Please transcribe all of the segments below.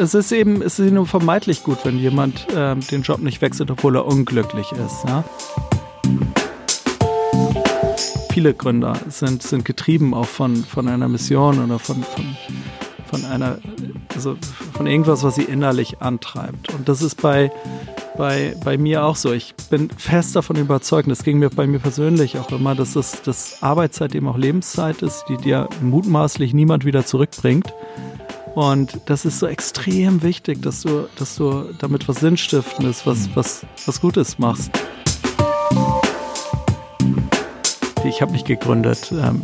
es ist eben, es ist nur vermeintlich gut, wenn jemand äh, den Job nicht wechselt, obwohl er unglücklich ist. Ja? Viele Gründer sind, sind getrieben auch von, von einer Mission oder von, von, von einer, also von irgendwas, was sie innerlich antreibt. Und das ist bei, bei, bei mir auch so. Ich bin fest davon überzeugt, das ging mir bei mir persönlich auch immer, dass das dass Arbeitszeit eben auch Lebenszeit ist, die dir mutmaßlich niemand wieder zurückbringt. Und das ist so extrem wichtig, dass du, dass du damit was Sinnstiftendes, was, was, was Gutes machst. Ich habe nicht gegründet, ähm,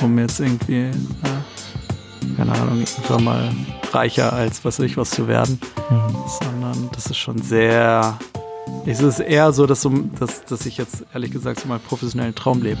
um jetzt irgendwie, äh, keine Ahnung, irgendwann mal reicher als was weiß ich was zu werden, mhm. sondern das ist schon sehr, es ist eher so, dass, dass, dass ich jetzt ehrlich gesagt so meinen professionellen Traum lebe.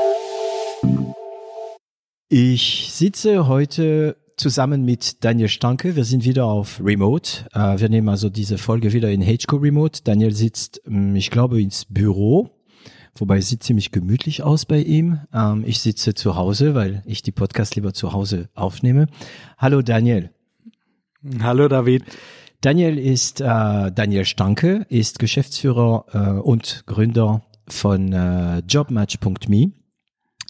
Ich sitze heute zusammen mit Daniel Stanke. Wir sind wieder auf Remote. Äh, wir nehmen also diese Folge wieder in HCO Remote. Daniel sitzt, mm, ich glaube, ins Büro. Wobei es sieht ziemlich gemütlich aus bei ihm. Ähm, ich sitze zu Hause, weil ich die Podcast lieber zu Hause aufnehme. Hallo Daniel. Hallo David. Daniel ist äh, Daniel Stanke, ist Geschäftsführer äh, und Gründer von Jobmatch.me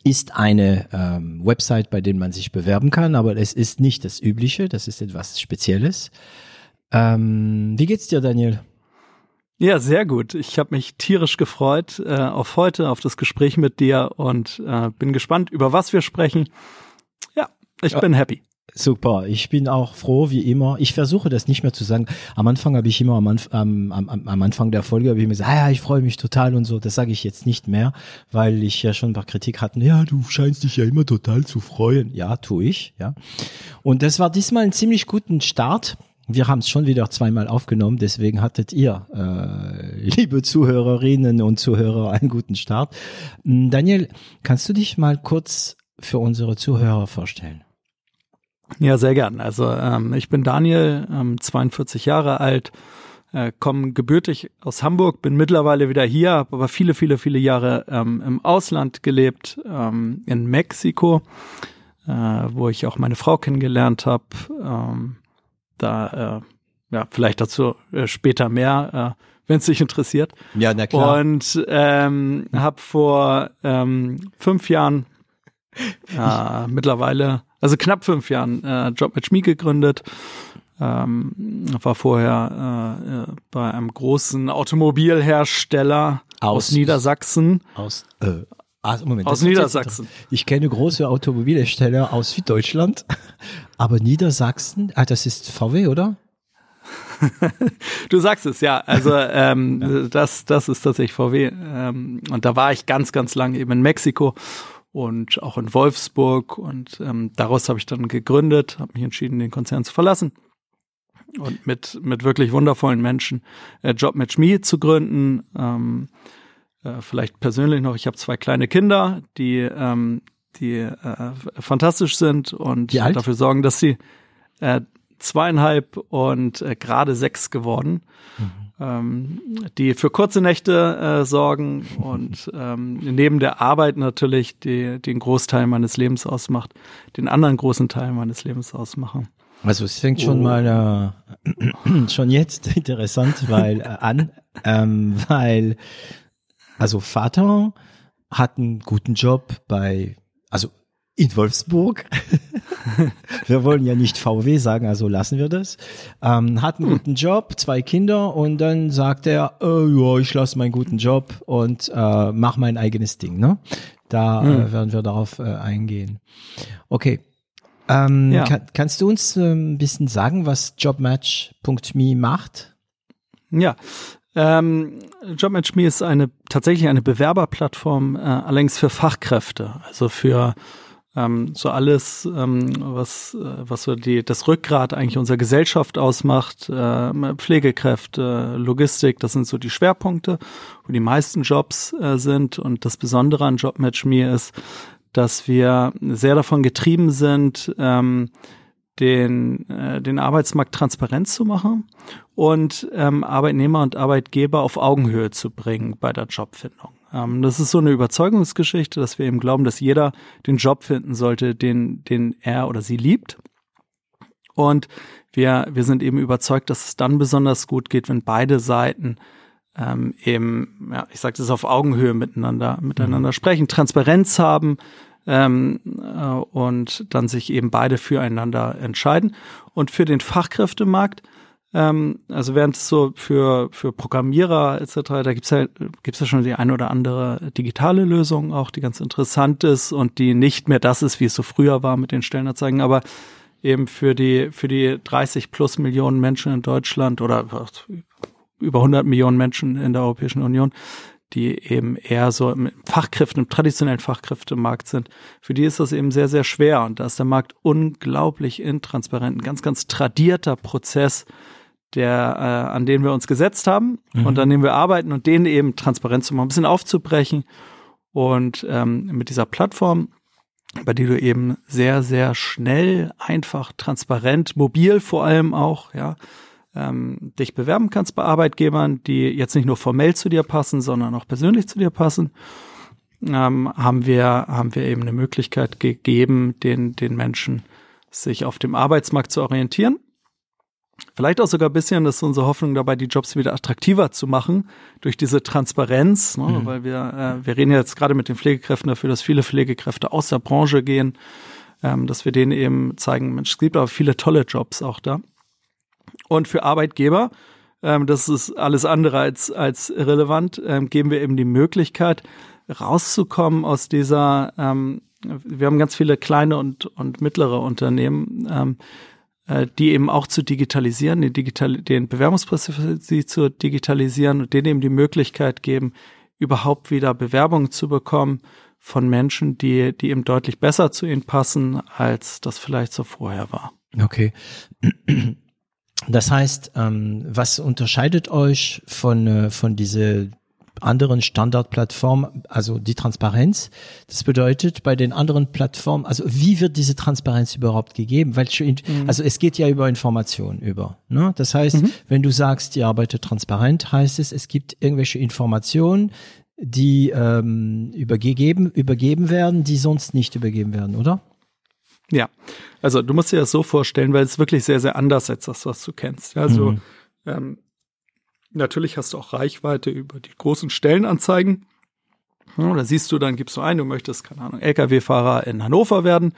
ist eine ähm, Website, bei der man sich bewerben kann, aber es ist nicht das Übliche, das ist etwas Spezielles. Ähm, wie geht's dir, Daniel? Ja, sehr gut. Ich habe mich tierisch gefreut äh, auf heute, auf das Gespräch mit dir und äh, bin gespannt, über was wir sprechen. Ja, ich ja. bin happy. Super, ich bin auch froh, wie immer. Ich versuche das nicht mehr zu sagen. Am Anfang habe ich immer am, Anf am, am, am Anfang der Folge habe ich mir gesagt, ah, ja, ich freue mich total und so. Das sage ich jetzt nicht mehr, weil ich ja schon ein paar Kritik hatten. Ja, du scheinst dich ja immer total zu freuen. Ja, tu ich. Ja. Und das war diesmal ein ziemlich guten Start. Wir haben es schon wieder zweimal aufgenommen, deswegen hattet ihr, äh, liebe Zuhörerinnen und Zuhörer, einen guten Start. Hm, Daniel, kannst du dich mal kurz für unsere Zuhörer vorstellen? Ja, sehr gern. Also ähm, ich bin Daniel, ähm, 42 Jahre alt, äh, komme gebürtig aus Hamburg, bin mittlerweile wieder hier, habe aber viele, viele, viele Jahre ähm, im Ausland gelebt, ähm, in Mexiko, äh, wo ich auch meine Frau kennengelernt habe. Ähm, da, äh, ja, vielleicht dazu äh, später mehr, äh, wenn es dich interessiert. Ja, na klar. Und ähm, habe vor ähm, fünf Jahren äh, mittlerweile also knapp fünf Jahren äh, Job mit Schmied gegründet. Ähm, war vorher äh, äh, bei einem großen Automobilhersteller aus, aus Niedersachsen. Aus, äh, also Moment, aus Niedersachsen. Ich kenne große Automobilhersteller aus Süddeutschland, aber Niedersachsen, ah, das ist VW, oder? du sagst es, ja. Also ähm, ja. das, das ist tatsächlich VW. Ähm, und da war ich ganz, ganz lange eben in Mexiko und auch in Wolfsburg. Und ähm, daraus habe ich dann gegründet, habe mich entschieden, den Konzern zu verlassen und mit, mit wirklich wundervollen Menschen äh, Job mit Me zu gründen. Ähm, äh, vielleicht persönlich noch, ich habe zwei kleine Kinder, die, ähm, die äh, fantastisch sind und dafür sorgen, dass sie äh, zweieinhalb und äh, gerade sechs geworden. Mhm ähm, die für kurze Nächte äh, sorgen und ähm, neben der Arbeit natürlich die, den Großteil meines Lebens ausmacht, den anderen großen Teil meines Lebens ausmachen. Also es fängt schon oh. mal äh, schon jetzt interessant, weil äh, an, ähm, weil also Vater hat einen guten Job bei also in Wolfsburg. wir wollen ja nicht VW sagen, also lassen wir das. Ähm, hat einen hm. guten Job, zwei Kinder und dann sagt er, äh, ja, ich lasse meinen guten Job und äh, mach mein eigenes Ding. Ne? Da hm. äh, werden wir darauf äh, eingehen. Okay. Ähm, ja. kann, kannst du uns äh, ein bisschen sagen, was Jobmatch.me macht? Ja, ähm, JobMatch.me ist eine tatsächlich eine Bewerberplattform, äh, allerdings für Fachkräfte, also für ähm, so alles, ähm, was, äh, was so die, das Rückgrat eigentlich unserer Gesellschaft ausmacht, äh, Pflegekräfte, Logistik, das sind so die Schwerpunkte, wo die meisten Jobs äh, sind. Und das Besondere an JobMatch Me ist, dass wir sehr davon getrieben sind, ähm, den, äh, den Arbeitsmarkt transparent zu machen und ähm, Arbeitnehmer und Arbeitgeber auf Augenhöhe zu bringen bei der Jobfindung. Ähm, das ist so eine Überzeugungsgeschichte, dass wir eben glauben, dass jeder den Job finden sollte, den, den er oder sie liebt. Und wir, wir sind eben überzeugt, dass es dann besonders gut geht, wenn beide Seiten ähm, eben, ja, ich sage das auf Augenhöhe miteinander, miteinander mhm. sprechen, Transparenz haben ähm, äh, und dann sich eben beide füreinander entscheiden. Und für den Fachkräftemarkt ähm, also während es so für, für Programmierer etc., da gibt's ja, gibt's ja schon die eine oder andere digitale Lösung auch, die ganz interessant ist und die nicht mehr das ist, wie es so früher war mit den Stellenanzeigen, aber eben für die, für die 30 plus Millionen Menschen in Deutschland oder über 100 Millionen Menschen in der Europäischen Union, die eben eher so im Fachkräften, im traditionellen Fachkräftemarkt sind, für die ist das eben sehr, sehr schwer. Und da ist der Markt unglaublich intransparent, ein ganz, ganz tradierter Prozess, der, äh, an denen wir uns gesetzt haben. Mhm. und an dem wir arbeiten und den eben transparent zu machen, ein bisschen aufzubrechen. Und ähm, mit dieser Plattform, bei der du eben sehr, sehr schnell, einfach, transparent, mobil vor allem auch, ja, ähm, dich bewerben kannst bei Arbeitgebern, die jetzt nicht nur formell zu dir passen, sondern auch persönlich zu dir passen, ähm, haben wir, haben wir eben eine Möglichkeit gegeben, den, den Menschen sich auf dem Arbeitsmarkt zu orientieren Vielleicht auch sogar ein bisschen, das ist unsere Hoffnung dabei, die Jobs wieder attraktiver zu machen durch diese Transparenz, ne? mhm. weil wir, äh, wir reden jetzt gerade mit den Pflegekräften dafür, dass viele Pflegekräfte aus der Branche gehen, ähm, dass wir denen eben zeigen, Mensch, es gibt aber viele tolle Jobs auch da. Und für Arbeitgeber, ähm, das ist alles andere als, als irrelevant, ähm, geben wir eben die Möglichkeit, rauszukommen aus dieser, ähm, wir haben ganz viele kleine und, und mittlere Unternehmen, ähm, äh, die eben auch zu digitalisieren, den, Digital den Bewerbungsprozess zu digitalisieren und denen eben die Möglichkeit geben, überhaupt wieder Bewerbungen zu bekommen von Menschen, die, die eben deutlich besser zu ihnen passen, als das vielleicht so vorher war. Okay. Das heißt, ähm, was unterscheidet euch von, äh, von diese anderen Standardplattformen, also die Transparenz. Das bedeutet, bei den anderen Plattformen, also wie wird diese Transparenz überhaupt gegeben? Welche, mhm. also es geht ja über Informationen über. Ne? Das heißt, mhm. wenn du sagst, ihr arbeitet transparent, heißt es, es gibt irgendwelche Informationen, die ähm, übergeben, übergeben werden, die sonst nicht übergeben werden, oder? Ja, also du musst dir das so vorstellen, weil es wirklich sehr, sehr anders als das, was du kennst. Also mhm. ähm, Natürlich hast du auch Reichweite über die großen Stellenanzeigen. Ja, da siehst du, dann gibst du ein, du möchtest, keine Ahnung, Lkw-Fahrer in Hannover werden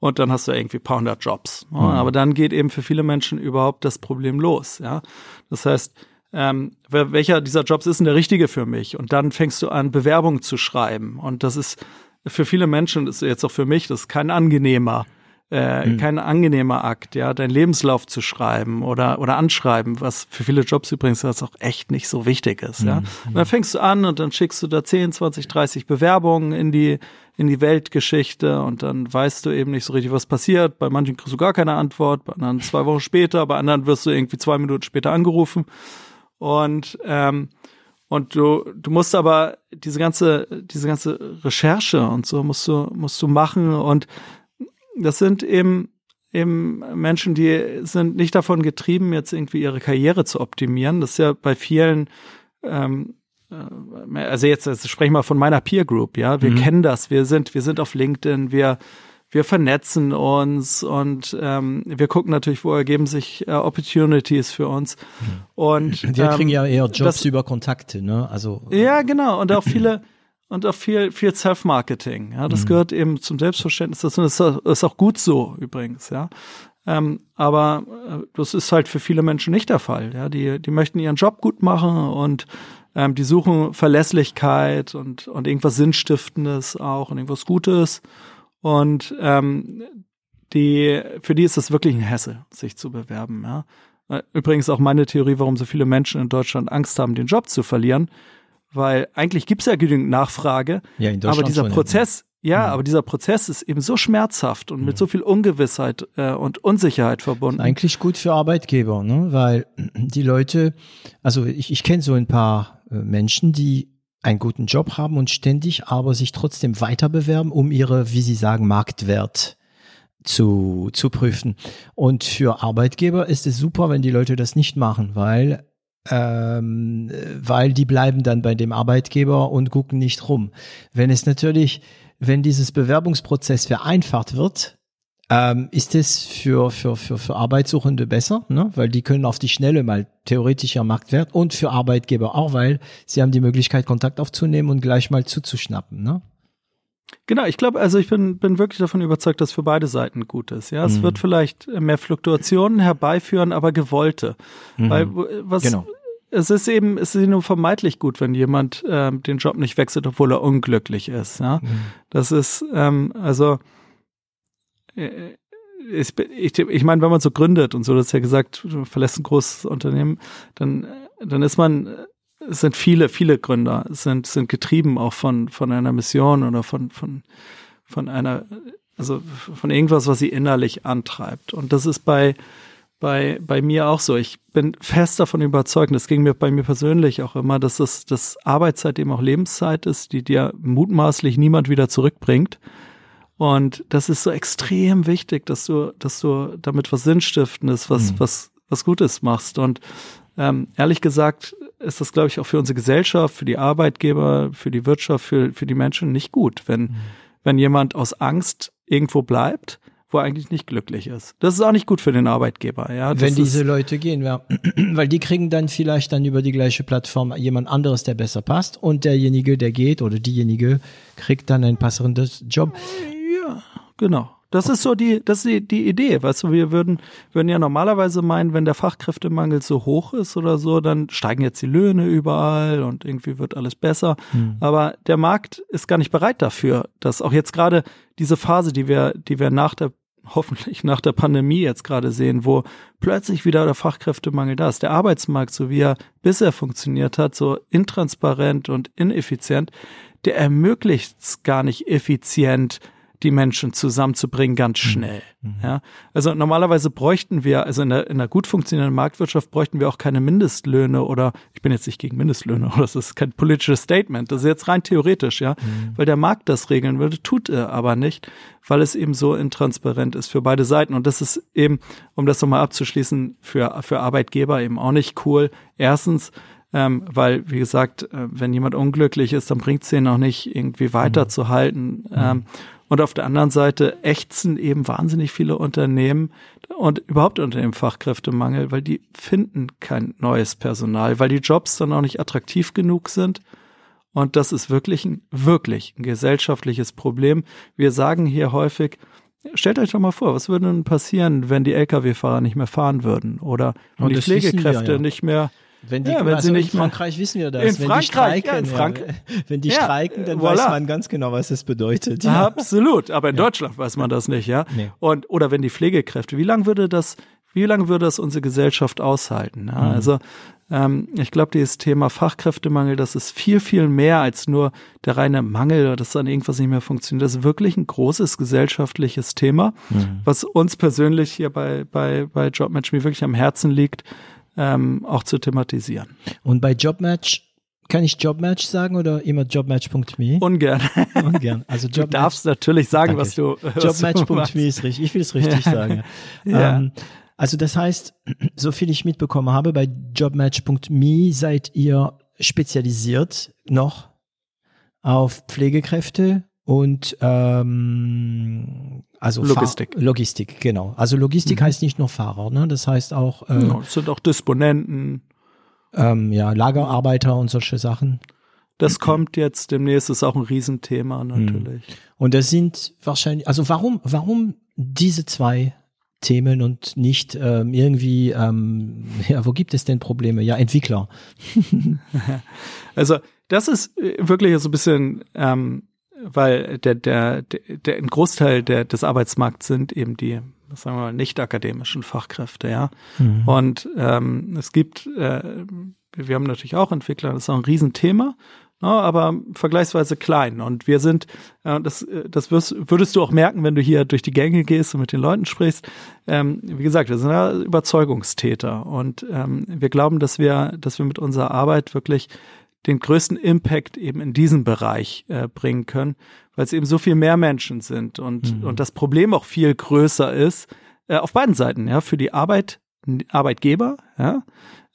und dann hast du irgendwie paar hundert Jobs. Ja, mhm. Aber dann geht eben für viele Menschen überhaupt das Problem los. Ja, Das heißt, ähm, welcher dieser Jobs ist denn der richtige für mich? Und dann fängst du an, Bewerbungen zu schreiben. Und das ist für viele Menschen, das ist jetzt auch für mich, das ist kein angenehmer äh, mhm. kein angenehmer Akt, ja, deinen Lebenslauf zu schreiben oder oder anschreiben, was für viele Jobs übrigens das auch echt nicht so wichtig ist, ja. Mhm. Und dann fängst du an und dann schickst du da 10, 20, 30 Bewerbungen in die in die Weltgeschichte und dann weißt du eben nicht so richtig, was passiert. Bei manchen kriegst du gar keine Antwort, bei anderen zwei Wochen später, bei anderen wirst du irgendwie zwei Minuten später angerufen und ähm, und du, du musst aber diese ganze, diese ganze Recherche und so musst du, musst du machen und das sind eben eben Menschen, die sind nicht davon getrieben, jetzt irgendwie ihre Karriere zu optimieren. Das ist ja bei vielen, ähm, äh, also jetzt, jetzt spreche ich mal von meiner Peer Group, ja. Wir mhm. kennen das, wir sind, wir sind auf LinkedIn, wir wir vernetzen uns und ähm, wir gucken natürlich, wo ergeben sich äh, Opportunities für uns. Mhm. Und wir ähm, kriegen ja eher Jobs das, über Kontakte, ne? Also ja, genau. Und auch viele und auch viel, viel Self-Marketing. Ja, das mhm. gehört eben zum Selbstverständnis dazu. Das ist auch gut so übrigens, ja. Ähm, aber äh, das ist halt für viele Menschen nicht der Fall. Ja, die, die möchten ihren Job gut machen und ähm, die suchen Verlässlichkeit und, und irgendwas Sinnstiftendes auch und irgendwas Gutes. Und ähm, die, für die ist das wirklich ein Hassel, sich zu bewerben. Ja. Äh, übrigens auch meine Theorie, warum so viele Menschen in Deutschland Angst haben, den Job zu verlieren weil eigentlich gibt's ja genügend Nachfrage, ja, aber dieser Prozess, Ja, mhm. aber dieser Prozess ist eben so schmerzhaft und mhm. mit so viel Ungewissheit äh, und Unsicherheit verbunden. Eigentlich gut für Arbeitgeber, ne? weil die Leute, also ich, ich kenne so ein paar äh, Menschen, die einen guten Job haben und ständig aber sich trotzdem weiter bewerben, um ihre, wie sie sagen, Marktwert zu, zu prüfen. Und für Arbeitgeber ist es super, wenn die Leute das nicht machen, weil ähm, weil die bleiben dann bei dem Arbeitgeber und gucken nicht rum. Wenn es natürlich, wenn dieses Bewerbungsprozess vereinfacht wird, ähm, ist es für, für, für, für Arbeitssuchende besser, ne? weil die können auf die Schnelle mal theoretischer Marktwert und für Arbeitgeber auch, weil sie haben die Möglichkeit, Kontakt aufzunehmen und gleich mal zuzuschnappen. Ne? Genau, ich glaube, also ich bin, bin wirklich davon überzeugt, dass für beide Seiten gut ist. Ja, es mhm. wird vielleicht mehr Fluktuationen herbeiführen, aber gewollte. Mhm. Weil was genau. Es ist eben, es ist nur vermeidlich gut, wenn jemand ähm, den Job nicht wechselt, obwohl er unglücklich ist. Ja, mhm. das ist ähm, also äh, ich, ich, ich meine, wenn man so gründet und so, das ist ja gesagt, du verlässt ein großes Unternehmen, dann dann ist man es sind viele, viele Gründer, sind, sind getrieben auch von, von einer Mission oder von, von, von einer, also von irgendwas, was sie innerlich antreibt. Und das ist bei, bei, bei mir auch so. Ich bin fest davon überzeugt, das ging mir bei mir persönlich auch immer, dass das, das Arbeitszeit eben auch Lebenszeit ist, die dir mutmaßlich niemand wieder zurückbringt. Und das ist so extrem wichtig, dass du, dass du damit was Sinnstiftendes, was, mhm. was, was Gutes machst. Und ähm, ehrlich gesagt, ist das, glaube ich, auch für unsere Gesellschaft, für die Arbeitgeber, für die Wirtschaft, für, für die Menschen nicht gut, wenn, mhm. wenn jemand aus Angst irgendwo bleibt, wo er eigentlich nicht glücklich ist. Das ist auch nicht gut für den Arbeitgeber, ja. Wenn diese Leute gehen, ja. Weil die kriegen dann vielleicht dann über die gleiche Plattform jemand anderes, der besser passt und derjenige, der geht oder diejenige kriegt dann ein passendes Job. Ja, genau. Das ist so die, das ist die, die Idee. Weißt du, wir würden, würden ja normalerweise meinen, wenn der Fachkräftemangel so hoch ist oder so, dann steigen jetzt die Löhne überall und irgendwie wird alles besser. Mhm. Aber der Markt ist gar nicht bereit dafür, dass auch jetzt gerade diese Phase, die wir, die wir nach der hoffentlich nach der Pandemie jetzt gerade sehen, wo plötzlich wieder der Fachkräftemangel da ist. Der Arbeitsmarkt, so wie er bisher funktioniert hat, so intransparent und ineffizient, der ermöglicht es gar nicht effizient, die Menschen zusammenzubringen, ganz mhm. schnell. Mhm. Ja, also normalerweise bräuchten wir, also in der, in einer gut funktionierenden Marktwirtschaft bräuchten wir auch keine Mindestlöhne oder ich bin jetzt nicht gegen Mindestlöhne, das ist kein politisches Statement, das ist jetzt rein theoretisch, ja, mhm. weil der Markt das regeln würde, tut er aber nicht, weil es eben so intransparent ist für beide Seiten und das ist eben, um das nochmal abzuschließen, für, für Arbeitgeber eben auch nicht cool. Erstens, ähm, weil, wie gesagt, äh, wenn jemand unglücklich ist, dann bringt es ihn auch nicht irgendwie weiterzuhalten. Mhm. Ähm, und auf der anderen Seite ächzen eben wahnsinnig viele Unternehmen und überhaupt unter dem Fachkräftemangel, weil die finden kein neues Personal, weil die Jobs dann auch nicht attraktiv genug sind. Und das ist wirklich ein, wirklich ein gesellschaftliches Problem. Wir sagen hier häufig, Stellt euch doch mal vor, was würde denn passieren, wenn die Lkw-Fahrer nicht mehr fahren würden oder wenn die Pflegekräfte wir, ja. nicht mehr wenn, die, ja, wenn also sie nicht in Frankreich wissen wir das. In wenn Frankreich, die streiken, ja, in Frank ja, wenn die streiken, dann voilà. weiß man ganz genau, was das bedeutet. Ja. Absolut, aber in Deutschland weiß man das nicht, ja. Nee. Und oder wenn die Pflegekräfte, wie lange würde das, wie lange würde das unsere Gesellschaft aushalten? Ja, mhm. Also ähm, ich glaube, dieses Thema Fachkräftemangel, das ist viel, viel mehr als nur der reine Mangel oder dass dann irgendwas nicht mehr funktioniert. Das ist wirklich ein großes gesellschaftliches Thema, mhm. was uns persönlich hier bei, bei, bei Jobmatch mir wirklich am Herzen liegt ähm, auch zu thematisieren. Und bei Jobmatch kann ich Jobmatch sagen oder immer jobmatch.me? Ungern. Ungern. Also Jobmatch. Du darfst natürlich sagen, Danke. was du. Jobmatch.me ist richtig. Ich will es richtig sagen. ja. Ähm, also das heißt, so viel ich mitbekommen habe, bei jobmatch.me seid ihr spezialisiert noch auf Pflegekräfte und ähm, also Logistik. Fahr Logistik, genau. Also Logistik mhm. heißt nicht nur Fahrer, ne? Das heißt auch. Äh, ja, es sind auch Disponenten. Ähm, ja, Lagerarbeiter und solche Sachen. Das kommt jetzt demnächst, ist auch ein Riesenthema natürlich. Mhm. Und das sind wahrscheinlich, also warum, warum diese zwei Themen und nicht ähm, irgendwie, ähm, ja, wo gibt es denn Probleme? Ja, Entwickler. also das ist äh, wirklich so ein bisschen ähm, weil der, der, der, ein Großteil der, des Arbeitsmarkts sind eben die, sagen wir mal, nicht akademischen Fachkräfte, ja. Mhm. Und ähm, es gibt, äh, wir haben natürlich auch Entwickler, das ist auch ein Riesenthema. ne, aber vergleichsweise klein. Und wir sind, äh, das, das wirst, würdest du auch merken, wenn du hier durch die Gänge gehst und mit den Leuten sprichst. Ähm, wie gesagt, wir sind ja Überzeugungstäter und ähm, wir glauben, dass wir, dass wir mit unserer Arbeit wirklich den größten Impact eben in diesem Bereich äh, bringen können, weil es eben so viel mehr Menschen sind und, mhm. und das Problem auch viel größer ist, äh, auf beiden Seiten, ja, für die Arbeit, Arbeitgeber, ja,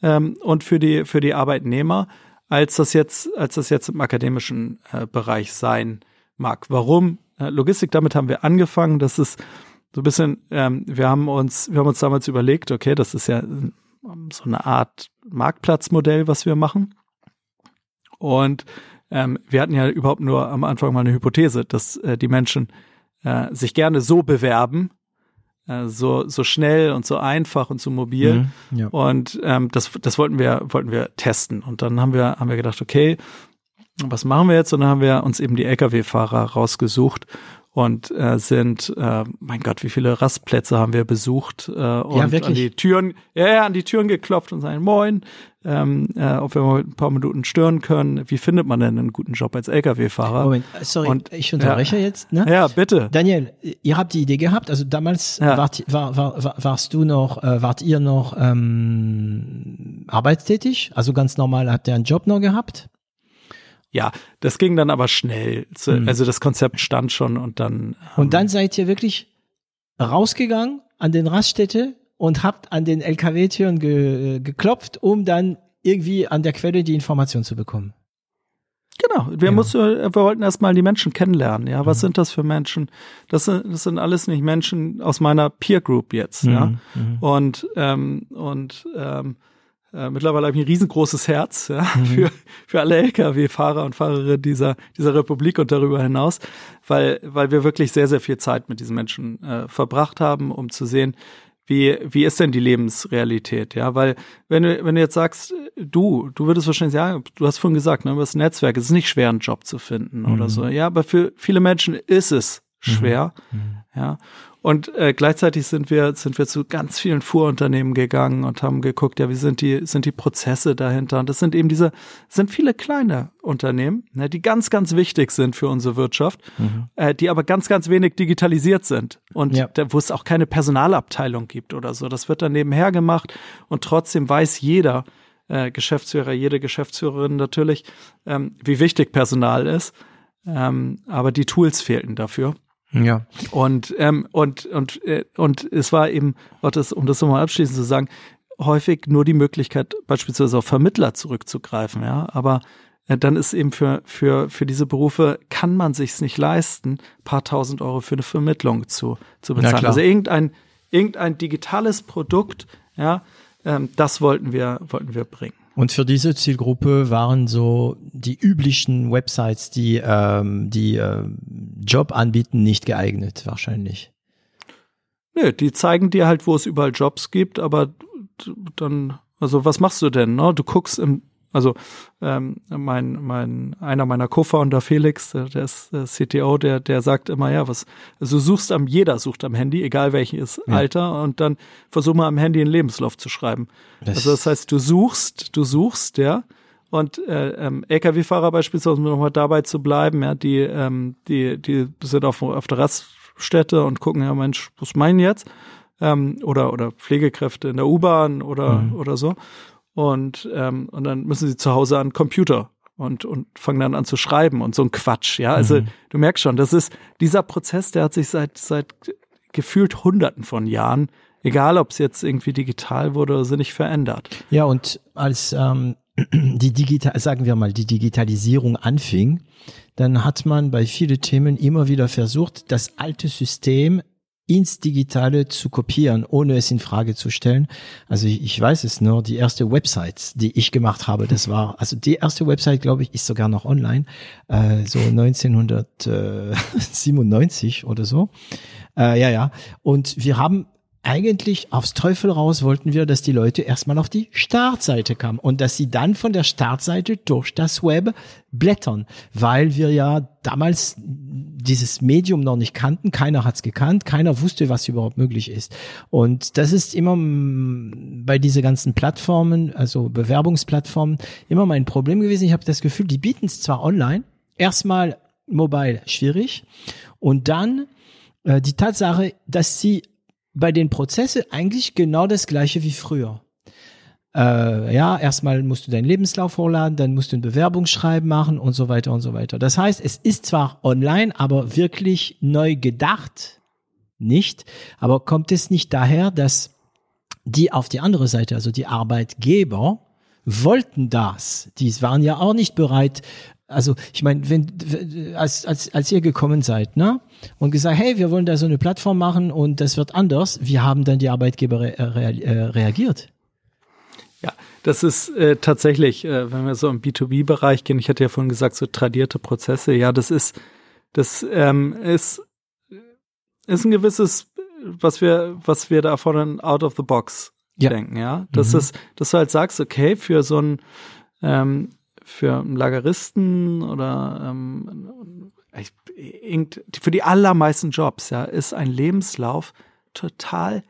ähm, und für die, für die Arbeitnehmer, als das jetzt, als das jetzt im akademischen äh, Bereich sein mag. Warum? Äh, Logistik, damit haben wir angefangen. Das ist so ein bisschen, ähm, wir haben uns, wir haben uns damals überlegt, okay, das ist ja so eine Art Marktplatzmodell, was wir machen. Und ähm, wir hatten ja überhaupt nur am Anfang mal eine Hypothese, dass äh, die Menschen äh, sich gerne so bewerben, äh, so so schnell und so einfach und so mobil. Mhm, ja. Und ähm, das das wollten wir wollten wir testen. Und dann haben wir haben wir gedacht, okay, was machen wir jetzt? Und dann haben wir uns eben die Lkw-Fahrer rausgesucht und äh, sind, äh, mein Gott, wie viele Rastplätze haben wir besucht äh, und ja, an die Türen, ja, ja, an die Türen geklopft und sagen, moin, ähm, äh, ob wir mal ein paar Minuten stören können. Wie findet man denn einen guten Job als Lkw-Fahrer? Moment, sorry, und, ich unterbreche ja, jetzt. Ne? Ja, bitte. Daniel, ihr habt die Idee gehabt, also damals ja. wart, war, war, war, warst du noch, äh, wart ihr noch ähm, arbeitstätig? Also ganz normal habt ihr einen Job noch gehabt? Ja, das ging dann aber schnell. Mhm. Also das Konzept stand schon und dann. Ähm, und dann seid ihr wirklich rausgegangen an den Raststätte und habt an den LKW-Türen ge geklopft, um dann irgendwie an der Quelle die Information zu bekommen. Genau, wir ja. mussten, wir wollten erstmal die Menschen kennenlernen. Ja, was mhm. sind das für Menschen? Das sind, das sind alles nicht Menschen aus meiner Peer Group jetzt. Mhm. Ja, mhm. und ähm, und ähm, äh, mittlerweile habe ich ein riesengroßes Herz ja, mhm. für, für alle Lkw-Fahrer und Fahrerinnen dieser, dieser Republik und darüber hinaus, weil, weil wir wirklich sehr, sehr viel Zeit mit diesen Menschen äh, verbracht haben, um zu sehen, wie, wie ist denn die Lebensrealität? Ja, weil wenn du, wenn du jetzt sagst, du, du würdest wahrscheinlich sagen, du hast vorhin gesagt, ne, über das Netzwerk, es ist nicht schwer, einen Job zu finden mhm. oder so. Ja, aber für viele Menschen ist es schwer. Mhm. mhm. Ja. Und äh, gleichzeitig sind wir sind wir zu ganz vielen Fuhrunternehmen gegangen und haben geguckt, ja, wie sind die sind die Prozesse dahinter? Und das sind eben diese sind viele kleine Unternehmen, ne, die ganz ganz wichtig sind für unsere Wirtschaft, mhm. äh, die aber ganz ganz wenig digitalisiert sind und ja. da, wo es auch keine Personalabteilung gibt oder so. Das wird dann nebenher gemacht und trotzdem weiß jeder äh, Geschäftsführer, jede Geschäftsführerin natürlich, ähm, wie wichtig Personal ist. Ähm, aber die Tools fehlten dafür. Ja. Und, ähm, und, und, äh, und es war eben, das, um das nochmal abschließend zu sagen, häufig nur die Möglichkeit, beispielsweise auf Vermittler zurückzugreifen, ja. Aber äh, dann ist eben für, für, für diese Berufe kann man sich's nicht leisten, paar tausend Euro für eine Vermittlung zu, zu bezahlen. Also irgendein, irgendein digitales Produkt, ja, ähm, das wollten wir, wollten wir bringen. Und für diese Zielgruppe waren so die üblichen Websites, die ähm, die äh, Job anbieten, nicht geeignet wahrscheinlich. Nee, die zeigen dir halt, wo es überall Jobs gibt, aber dann, also was machst du denn? Ne? Du guckst im also ähm, mein, mein, einer meiner Co-Founder, Felix, der, der ist der CTO, der, der sagt immer, ja, was, also du suchst am, jeder sucht am Handy, egal welches ja. Alter, und dann versuch mal am Handy einen Lebenslauf zu schreiben. Das also das heißt, du suchst, du suchst, ja, und äh, ähm, LKW-Fahrer beispielsweise, um nochmal dabei zu bleiben, ja, die, ähm, die, die sind auf, auf der Raststätte und gucken, ja, Mensch, was meinen jetzt? Ähm, oder, oder Pflegekräfte in der U-Bahn oder, mhm. oder so und, ähm, und dann müssen sie zu Hause an Computer und, und fangen dann an zu schreiben und so ein Quatsch. Ja, also mhm. du merkst schon, das ist dieser Prozess, der hat sich seit, seit gefühlt Hunderten von Jahren, egal ob es jetzt irgendwie digital wurde oder so, nicht verändert. Ja, und als ähm, die digital, sagen wir mal, die Digitalisierung anfing, dann hat man bei vielen Themen immer wieder versucht, das alte System ins Digitale zu kopieren, ohne es in Frage zu stellen. Also ich, ich weiß es nur, die erste Website, die ich gemacht habe, das war, also die erste Website, glaube ich, ist sogar noch online, äh, so 1997 oder so. Äh, ja, ja. Und wir haben eigentlich aufs Teufel raus wollten wir, dass die Leute erstmal auf die Startseite kamen und dass sie dann von der Startseite durch das Web blättern, weil wir ja damals dieses Medium noch nicht kannten, keiner hat's gekannt, keiner wusste, was überhaupt möglich ist. Und das ist immer bei diese ganzen Plattformen, also Bewerbungsplattformen, immer mein Problem gewesen. Ich habe das Gefühl, die bieten es zwar online, erstmal mobile schwierig und dann äh, die Tatsache, dass sie bei den Prozessen eigentlich genau das gleiche wie früher. Äh, ja, erstmal musst du deinen Lebenslauf hochladen, dann musst du ein Bewerbungsschreiben machen und so weiter und so weiter. Das heißt, es ist zwar online, aber wirklich neu gedacht nicht. Aber kommt es nicht daher, dass die auf die andere Seite, also die Arbeitgeber, wollten das. Die waren ja auch nicht bereit, also ich meine, wenn als, als, als ihr gekommen seid, ne? Und gesagt, hey, wir wollen da so eine Plattform machen und das wird anders, wie haben dann die Arbeitgeber re re äh, reagiert? Ja, das ist äh, tatsächlich, äh, wenn wir so im B2B-Bereich gehen, ich hatte ja vorhin gesagt, so tradierte Prozesse, ja, das ist, das ähm, ist, ist ein gewisses, was wir, was wir da von out of the box ja. denken, ja. Das mhm. ist, dass du halt sagst, okay, für so ein ähm, für einen Lageristen oder ähm, für die allermeisten Jobs, ja, ist ein Lebenslauf total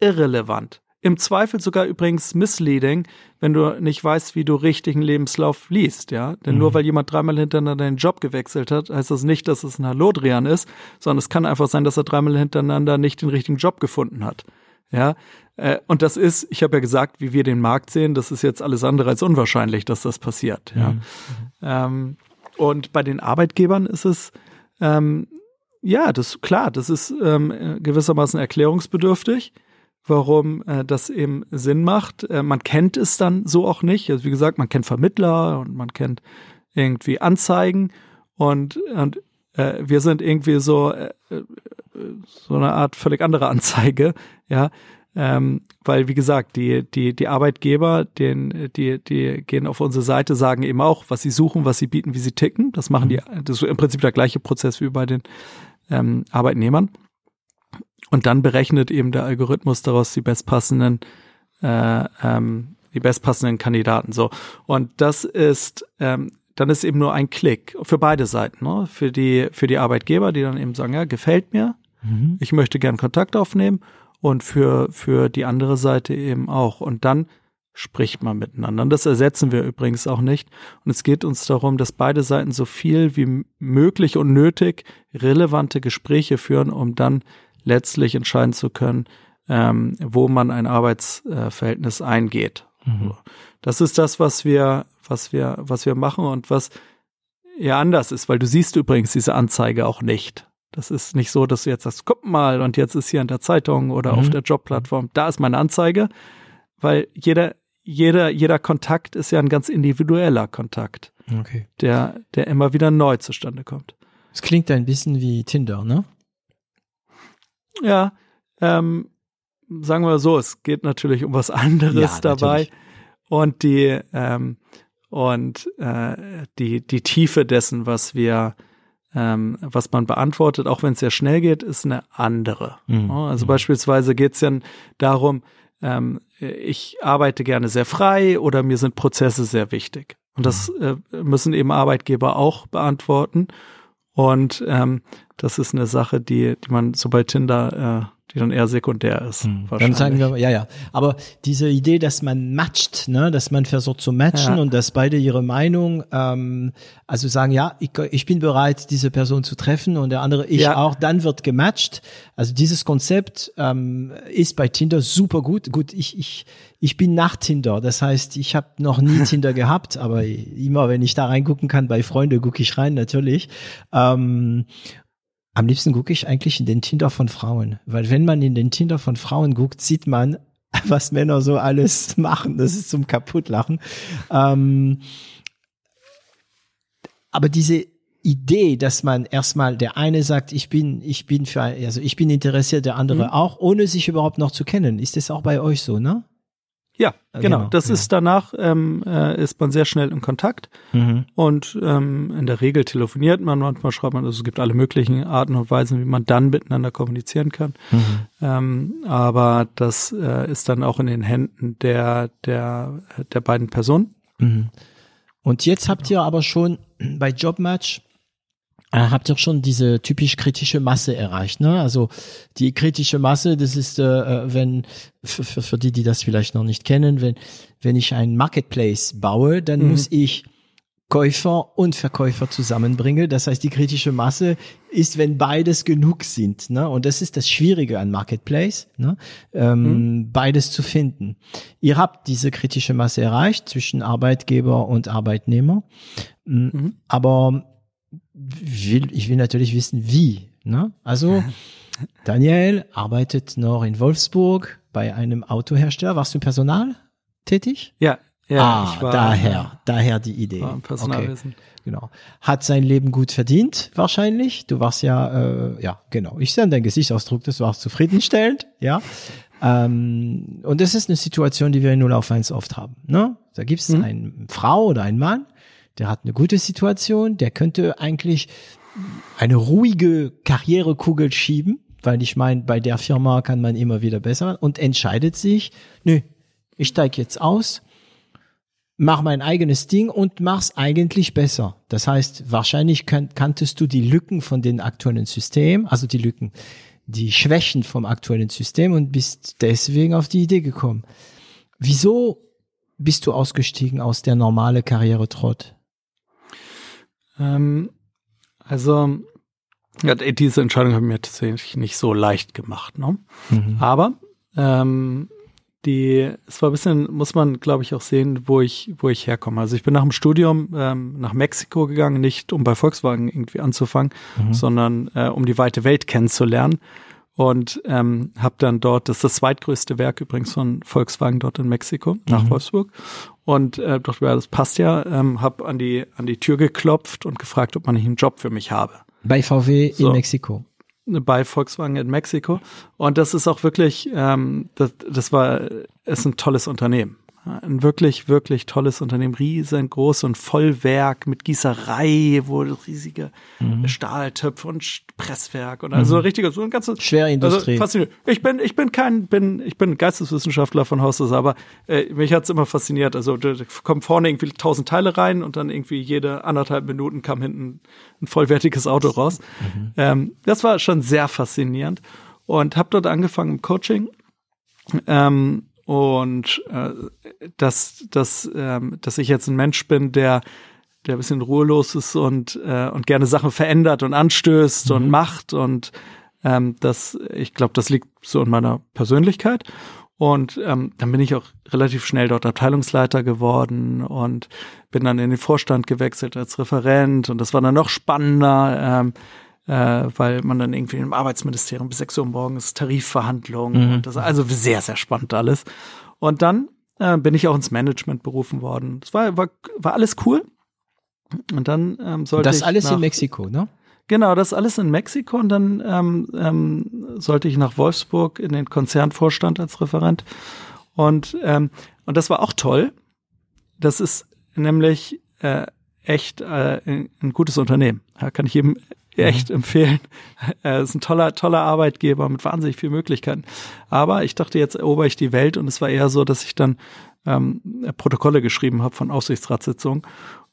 irrelevant. Im Zweifel sogar übrigens misleading, wenn du nicht weißt, wie du richtig einen Lebenslauf liest, ja. Denn mhm. nur weil jemand dreimal hintereinander den Job gewechselt hat, heißt das nicht, dass es ein Halodrian ist, sondern es kann einfach sein, dass er dreimal hintereinander nicht den richtigen Job gefunden hat. Ja, äh, und das ist, ich habe ja gesagt, wie wir den Markt sehen, das ist jetzt alles andere als unwahrscheinlich, dass das passiert. Ja. Mhm. Ähm, und bei den Arbeitgebern ist es, ähm, ja, das klar, das ist ähm, gewissermaßen erklärungsbedürftig, warum äh, das eben Sinn macht. Äh, man kennt es dann so auch nicht. Also wie gesagt, man kennt Vermittler und man kennt irgendwie Anzeigen und, und äh, wir sind irgendwie so äh, äh so eine Art völlig andere Anzeige, ja, ähm, weil wie gesagt, die die die Arbeitgeber, den die die gehen auf unsere Seite, sagen eben auch, was sie suchen, was sie bieten, wie sie ticken. Das machen die, mhm. das ist im Prinzip der gleiche Prozess wie bei den ähm, Arbeitnehmern. Und dann berechnet eben der Algorithmus daraus die bestpassenden äh, ähm, die bestpassenden Kandidaten so. Und das ist ähm, dann ist eben nur ein Klick für beide Seiten, ne? für die für die Arbeitgeber, die dann eben sagen, ja gefällt mir, mhm. ich möchte gern Kontakt aufnehmen und für, für die andere Seite eben auch. Und dann spricht man miteinander. Und das ersetzen wir übrigens auch nicht. Und es geht uns darum, dass beide Seiten so viel wie möglich und nötig relevante Gespräche führen, um dann letztlich entscheiden zu können, ähm, wo man ein Arbeitsverhältnis eingeht. Mhm. Das ist das, was wir, was wir, was wir machen und was ja anders ist, weil du siehst übrigens diese Anzeige auch nicht. Das ist nicht so, dass du jetzt sagst, guck mal, und jetzt ist hier in der Zeitung oder mhm. auf der Jobplattform, da ist meine Anzeige, weil jeder, jeder, jeder Kontakt ist ja ein ganz individueller Kontakt, okay. der, der immer wieder neu zustande kommt. Es klingt ein bisschen wie Tinder, ne? Ja, ähm, sagen wir so, es geht natürlich um was anderes ja, dabei. Natürlich. Und die, ähm, und äh, die, die Tiefe dessen, was wir ähm, was man beantwortet, auch wenn es sehr schnell geht, ist eine andere. Mhm. Also mhm. beispielsweise geht es ja darum, ähm, ich arbeite gerne sehr frei oder mir sind Prozesse sehr wichtig. Und das mhm. äh, müssen eben Arbeitgeber auch beantworten. Und ähm, das ist eine Sache, die, die man so bei Tinder äh, die dann eher sekundär ist. Hm. Dann sagen wir, ja, ja. Aber diese Idee, dass man matcht, ne, dass man versucht zu matchen ja. und dass beide ihre Meinung, ähm, also sagen, ja, ich, ich bin bereit, diese Person zu treffen und der andere ich ja. auch, dann wird gematcht. Also dieses Konzept ähm, ist bei Tinder super gut. Gut, ich, ich, ich bin nach Tinder. Das heißt, ich habe noch nie Tinder gehabt, aber immer, wenn ich da reingucken kann, bei Freunde gucke ich rein, natürlich. Ähm, am liebsten gucke ich eigentlich in den Tinder von Frauen, weil wenn man in den Tinder von Frauen guckt, sieht man, was Männer so alles machen. Das ist zum Kaputtlachen. Ähm, aber diese Idee, dass man erstmal der eine sagt, ich bin, ich bin für, also ich bin interessiert, der andere mhm. auch, ohne sich überhaupt noch zu kennen. Ist das auch bei euch so, ne? Ja, genau. genau. Das ja. ist danach, ähm, äh, ist man sehr schnell in Kontakt mhm. und ähm, in der Regel telefoniert man, manchmal schreibt man, also es gibt alle möglichen Arten und Weisen, wie man dann miteinander kommunizieren kann. Mhm. Ähm, aber das äh, ist dann auch in den Händen der, der, der beiden Personen. Mhm. Und jetzt habt ihr aber schon bei Jobmatch äh, habt ihr schon diese typisch kritische Masse erreicht. Ne? Also die kritische Masse, das ist, äh, äh wenn für, für, für die, die das vielleicht noch nicht kennen, wenn wenn ich ein Marketplace baue, dann mhm. muss ich Käufer und Verkäufer zusammenbringe. Das heißt, die kritische Masse ist, wenn beides genug sind. Ne? Und das ist das Schwierige an Marketplace, ne? ähm, mhm. beides zu finden. Ihr habt diese kritische Masse erreicht zwischen Arbeitgeber und Arbeitnehmer. Mhm. Aber will, ich will natürlich wissen, wie. Ne? Also, Daniel arbeitet noch in Wolfsburg bei einem Autohersteller. Warst du im Personal tätig? Ja, ja. Ah, ich war, daher, ja, daher die Idee. Personalwesen. Okay, genau. Hat sein Leben gut verdient, wahrscheinlich. Du warst ja, äh, ja, genau. Ich sehe an deinem Gesichtsausdruck, das war zufriedenstellend, ja. Ähm, und das ist eine Situation, die wir in 0 auf 1 oft haben. Ne? Da gibt es mhm. eine Frau oder einen Mann, der hat eine gute Situation, der könnte eigentlich eine ruhige Karrierekugel schieben, weil ich meine, bei der Firma kann man immer wieder besser und entscheidet sich, nö, ich steige jetzt aus, mach mein eigenes Ding und mach's eigentlich besser. Das heißt, wahrscheinlich kan kanntest du die Lücken von den aktuellen Systemen, also die Lücken, die Schwächen vom aktuellen System und bist deswegen auf die Idee gekommen. Wieso bist du ausgestiegen aus der normale Karriere Trott? Ähm, also, ja, diese Entscheidung habe ich mir tatsächlich nicht so leicht gemacht. Ne? Mhm. Aber ähm, die, es war ein bisschen, muss man, glaube ich, auch sehen, wo ich, wo ich herkomme. Also ich bin nach dem Studium ähm, nach Mexiko gegangen, nicht um bei Volkswagen irgendwie anzufangen, mhm. sondern äh, um die weite Welt kennenzulernen und ähm, habe dann dort, das ist das zweitgrößte Werk übrigens von Volkswagen dort in Mexiko, nach mhm. Wolfsburg. Und äh, dachte, ja, das passt ja, ähm, habe an die, an die Tür geklopft und gefragt, ob man nicht einen Job für mich habe. Bei VW so. in Mexiko bei Volkswagen in Mexiko. Und das ist auch wirklich, ähm, das, das war, ist ein tolles Unternehmen. Ein wirklich, wirklich tolles Unternehmen, riesengroß und Vollwerk mit Gießerei, wo riesige mhm. Stahltöpfe und Presswerk und also mhm. richtiger, so ein ganzes Schwerindustrie. Also faszinierend. Ich bin, ich bin kein, bin, ich bin Geisteswissenschaftler von Haus aus, aber äh, mich hat's immer fasziniert. Also da kommen vorne irgendwie tausend Teile rein und dann irgendwie jede anderthalb Minuten kam hinten ein vollwertiges Auto raus. Mhm. Ähm, das war schon sehr faszinierend und habe dort angefangen im Coaching. Ähm, und äh, dass, dass, ähm, dass ich jetzt ein Mensch bin, der, der ein bisschen ruhelos ist und, äh, und gerne Sachen verändert und anstößt mhm. und macht. Und ähm, das, ich glaube, das liegt so in meiner Persönlichkeit. Und ähm, dann bin ich auch relativ schnell dort Abteilungsleiter geworden und bin dann in den Vorstand gewechselt als Referent. Und das war dann noch spannender. Ähm, äh, weil man dann irgendwie im Arbeitsministerium bis 6 Uhr morgens Tarifverhandlungen mhm. und das also sehr, sehr spannend alles. Und dann äh, bin ich auch ins Management berufen worden. Das war, war, war alles cool. Und dann ähm, sollte das ich. Das alles nach, in Mexiko, ne? Genau, das alles in Mexiko und dann ähm, ähm, sollte ich nach Wolfsburg in den Konzernvorstand als Referent. Und, ähm, und das war auch toll. Das ist nämlich äh, echt äh, ein gutes Unternehmen. Ja, kann ich jedem echt mhm. empfehlen. Er ist ein toller, toller Arbeitgeber mit wahnsinnig vielen Möglichkeiten. Aber ich dachte, jetzt erober ich die Welt und es war eher so, dass ich dann ähm, Protokolle geschrieben habe von Aufsichtsratssitzungen.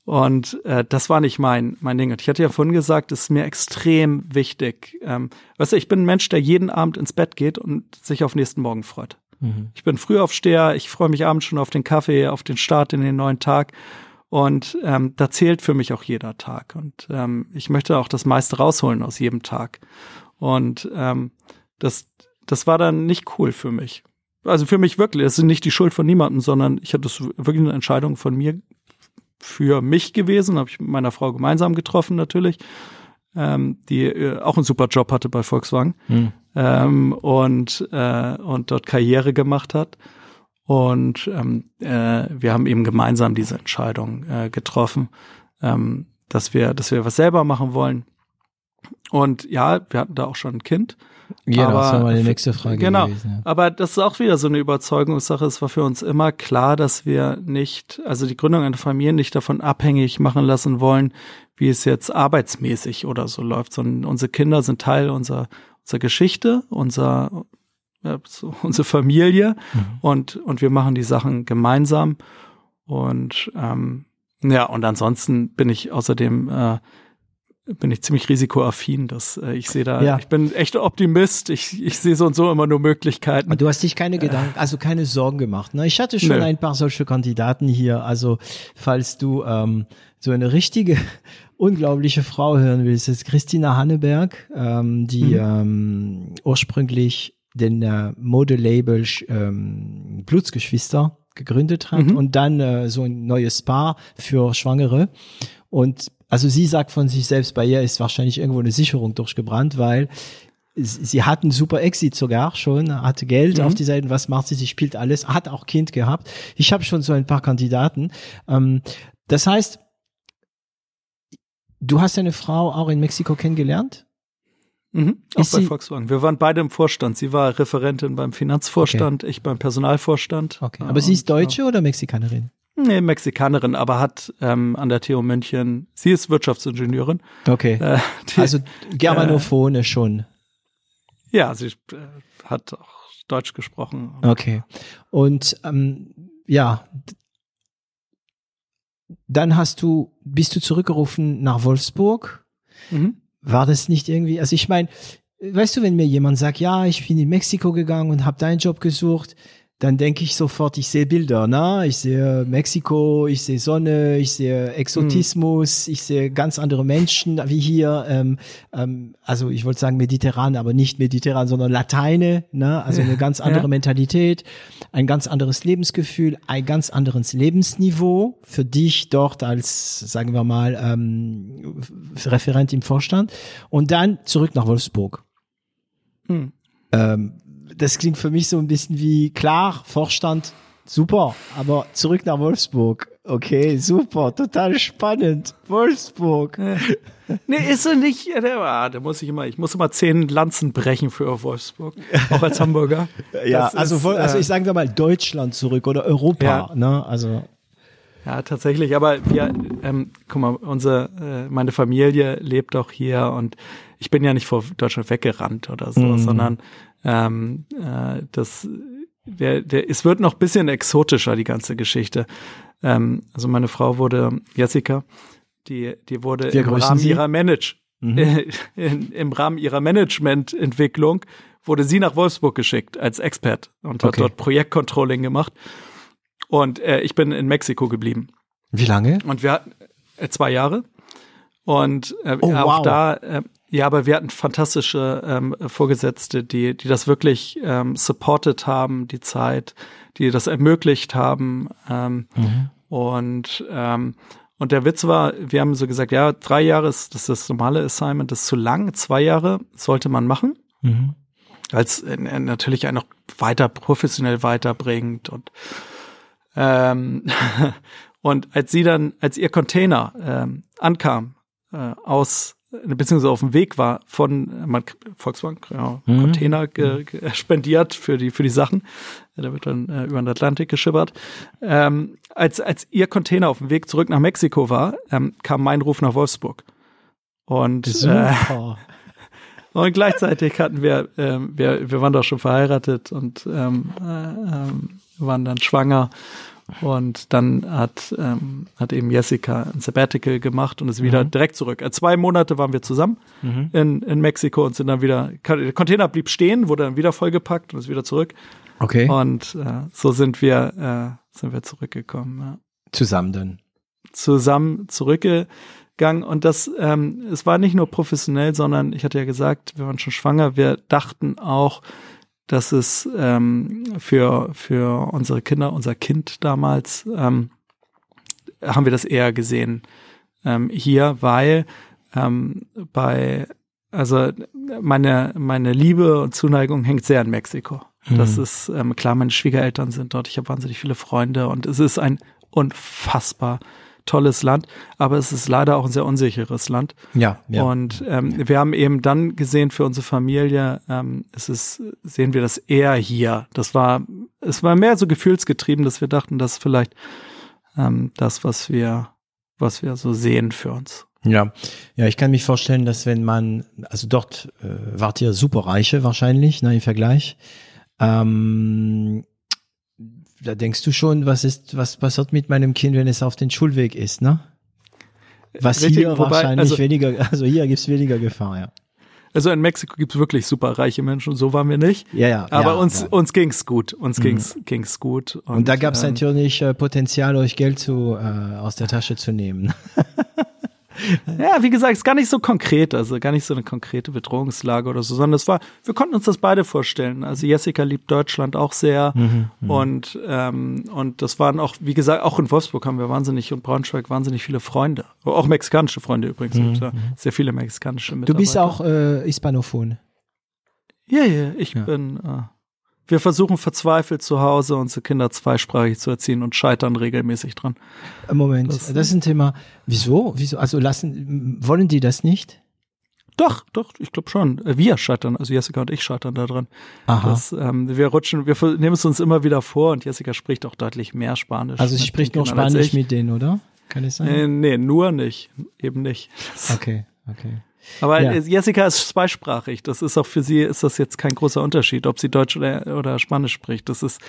Und äh, das war nicht mein, mein Ding. Und ich hatte ja vorhin gesagt, es ist mir extrem wichtig. Ähm, weißt du, ich bin ein Mensch, der jeden Abend ins Bett geht und sich auf nächsten Morgen freut. Mhm. Ich bin Frühaufsteher, ich freue mich abends schon auf den Kaffee, auf den Start in den neuen Tag. Und ähm, da zählt für mich auch jeder Tag. Und ähm, ich möchte auch das meiste rausholen aus jedem Tag. Und ähm, das, das war dann nicht cool für mich. Also für mich wirklich, das ist nicht die Schuld von niemandem, sondern ich habe das wirklich eine Entscheidung von mir für mich gewesen, habe ich mit meiner Frau gemeinsam getroffen natürlich, ähm, die äh, auch einen super Job hatte bei Volkswagen hm. ähm, und, äh, und dort Karriere gemacht hat. Und ähm, äh, wir haben eben gemeinsam diese Entscheidung äh, getroffen, ähm, dass wir, dass wir was selber machen wollen. Und ja, wir hatten da auch schon ein Kind. Ja, aber, das war meine nächste Frage. Genau. Gewesen, ja. Aber das ist auch wieder so eine Überzeugungssache. Es war für uns immer klar, dass wir nicht, also die Gründung einer Familie nicht davon abhängig machen lassen wollen, wie es jetzt arbeitsmäßig oder so läuft, sondern unsere Kinder sind Teil unserer, unserer Geschichte, unser, so, unsere Familie Mhm. und, und wir machen die Sachen gemeinsam. Und ähm, ja, und ansonsten bin ich außerdem äh, bin ich ziemlich risikoaffin, dass äh, ich sehe da, Ja. ich bin echt Optimist, ich, ich sehe so und so immer nur Möglichkeiten. Aber Du hast dich keine Gedanken, also keine Sorgen gemacht. Ne? Ich hatte schon Nö. ein paar solche Kandidaten hier. Also falls du ähm, so eine richtige, unglaubliche Frau hören willst, ist Christina Hanneberg, ähm, die ähm, ursprünglich den äh, Modelabel ähm, Blutsgeschwister gegründet hat Mhm. und dann äh, so ein neues Paar für Schwangere. Und also sie sagt von sich selbst, bei ihr ist wahrscheinlich irgendwo eine Sicherung durchgebrannt, weil sie hat einen super Exit sogar schon, hatte Geld Mhm. auf die Seite, was macht sie, sie spielt alles, hat auch Kind gehabt. Ich habe schon so ein paar Kandidaten. Ähm, das heißt, du hast deine Frau auch in Mexiko kennengelernt? Mhm, auch Ist bei sie- Volkswagen. Wir waren beide im Vorstand. Sie war Referentin beim Finanzvorstand, ich beim Personalvorstand. Okay. Ja, Aber sie ist Deutsche oder Mexikanerin? Ja, nee, Mexikanerin, aber hat ähm, an der TU München, sie ist Wirtschaftsingenieurin. Okay. Äh, die, Also Germanophone schon. ja, sie äh, hat auch Deutsch gesprochen. Okay. Und ähm, ja, dann hast du, bist du zurückgerufen nach Wolfsburg. Mhm. War das nicht irgendwie, also ich meine, weißt du, wenn mir jemand sagt, ja, ich bin in Mexiko gegangen und habe deinen Job gesucht, dann denke ich sofort, ich sehe Bilder, ne? Ich sehe Mexiko, ich sehe Sonne, ich sehe Exotismus, ich sehe ganz andere Menschen wie hier. Ähm, ähm, also ich wollte sagen mediterran, aber nicht mediterran, sondern Lateine, ne? Also eine ganz andere Ja. Mentalität, ein ganz anderes Lebensgefühl, ein ganz anderes Lebensniveau für dich dort als, sagen wir mal, ähm, Referent im Vorstand und dann zurück nach Wolfsburg. Hm. Ähm, das klingt für mich so ein bisschen wie klar, Vorstand, super, aber zurück nach Wolfsburg. Okay, super, total spannend. Wolfsburg. Nee, ist sie nicht. Ah, da muss ich immer, ich muss immer zehn Lanzen brechen für Wolfsburg, auch als Hamburger. Ja, Das also, ist, Vol- also äh, ich sage mal Deutschland zurück oder Europa, Ja. ne? Also Ja, tatsächlich. Aber wir, ähm, guck mal, unsere, äh, meine Familie lebt auch hier und ich bin ja nicht vor Deutschland weggerannt oder so, Mhm. sondern ähm, äh, das, der, der, es wird noch ein bisschen exotischer die ganze Geschichte. Ähm, also meine Frau wurde Jessica, die, die wurde Wir im Rahmen Sie. ihrer Manage, Mhm. in, im Rahmen ihrer Managemententwicklung wurde sie nach Wolfsburg geschickt als Expert und hat Okay. dort Projektcontrolling gemacht. Und äh, ich bin in Mexiko geblieben. wie lange? Und wir hatten äh, zwei Jahre. Und äh, Oh, auch wow. da, äh, ja, aber wir hatten fantastische ähm, Vorgesetzte, die, die das wirklich ähm, supported haben, die Zeit, die das ermöglicht haben. Ähm, Mhm. Und ähm, und der Witz war, wir haben so gesagt, ja, drei Jahre ist das, ist das normale Assignment, das ist zu lang. Zwei Jahre sollte man machen Mhm. als äh, natürlich einen noch weiter professionell weiterbringt und ähm, und als sie dann, als ihr Container ähm, ankam äh, aus beziehungsweise auf dem Weg war von äh, man, Volkswagen ja, Mhm. Container ge, ge, spendiert für die für die Sachen, da wird dann äh, über den Atlantik geschippert. Ähm, als als ihr Container auf dem Weg zurück nach Mexiko war, ähm, kam mein Ruf nach Wolfsburg und äh, und gleichzeitig hatten wir, ähm, wir, wir waren doch schon verheiratet und ähm, äh, ähm, waren dann schwanger. Und dann hat, ähm, hat eben Jessica ein Sabbatical gemacht und ist wieder direkt zurück. Äh, zwei Monate waren wir zusammen Mhm. in, in Mexiko und sind dann wieder, der Container blieb stehen, wurde dann wieder vollgepackt und ist wieder zurück. Okay. Und äh, so sind wir, äh, sind wir zurückgekommen. Ja Zusammen dann. zusammen zurückgegangen und das, ähm, es war nicht nur professionell, sondern ich hatte ja gesagt, wir waren schon schwanger, wir dachten auch, dass es ähm, für, für unsere Kinder, unser Kind damals, ähm, haben wir das eher gesehen ähm, hier, weil ähm, bei, also meine, meine Liebe und Zuneigung hängt sehr an Mexiko. Das Mhm. ist ähm, klar, meine Schwiegereltern sind dort, ich habe wahnsinnig viele Freunde und es ist ein unfassbar tolles Land, aber es ist leider auch ein sehr unsicheres Land. Ja, ja. Und ähm, wir haben eben dann gesehen für unsere Familie, ähm, es ist, sehen wir das eher hier. Das war, es war mehr so gefühlsgetrieben, dass wir dachten, dass vielleicht ähm, das, was wir, was wir so sehen für uns. Ja, ja, ich kann mich vorstellen, dass wenn man, also dort äh, wart ihr superreiche wahrscheinlich, ne, im Vergleich. Ähm, da denkst du schon, was ist, was passiert mit meinem Kind, wenn es auf den Schulweg ist, ne? Was Richtig, hier wobei, wahrscheinlich also- weniger, also hier gibt's weniger Gefahr, ja. Also in Mexiko gibt's wirklich super reiche Menschen, so waren wir nicht. Ja, ja. Aber ja, uns, ja. uns ging's gut. Uns ging's, ging's gut. Und, Und da gab's ähm, natürlich äh, Potenzial, euch Geld zu, äh, aus der Tasche zu nehmen. Ja, wie gesagt, ist gar nicht so konkret, also gar nicht so eine konkrete Bedrohungslage oder so, sondern es war, wir konnten uns das beide vorstellen. Also Jessica liebt Deutschland auch sehr und ähm, und das waren auch, wie gesagt, auch in Wolfsburg haben wir wahnsinnig und Braunschweig wahnsinnig viele Freunde, auch mexikanische Freunde übrigens, gibt ja sehr viele mexikanische Du bist auch äh, Hispanophon. Ja, ja, ich Ja. bin. Äh, wir versuchen verzweifelt zu Hause unsere Kinder zweisprachig zu erziehen und scheitern regelmäßig dran. Äh, Moment, Das- das, ist ein Thema. Wieso? Wieso? Also lassen, wollen die das nicht? Doch, doch, ich glaube schon. Äh, Wir scheitern, also Jessica und ich scheitern da dran. Aha. Das, ähm, wir rutschen, wir nehmen es uns immer wieder vor und Jessica spricht auch deutlich mehr Spanisch. also sie spricht als Spanisch ich. mit denen, oder? Kann es sein? Äh, nee, nur nicht. Eben nicht. Okay, okay. Aber Ja. äh, Jessica ist zweisprachig. Das ist auch für sie ist das jetzt kein großer Unterschied, ob sie Deutsch oder, oder Spanisch spricht. Das ist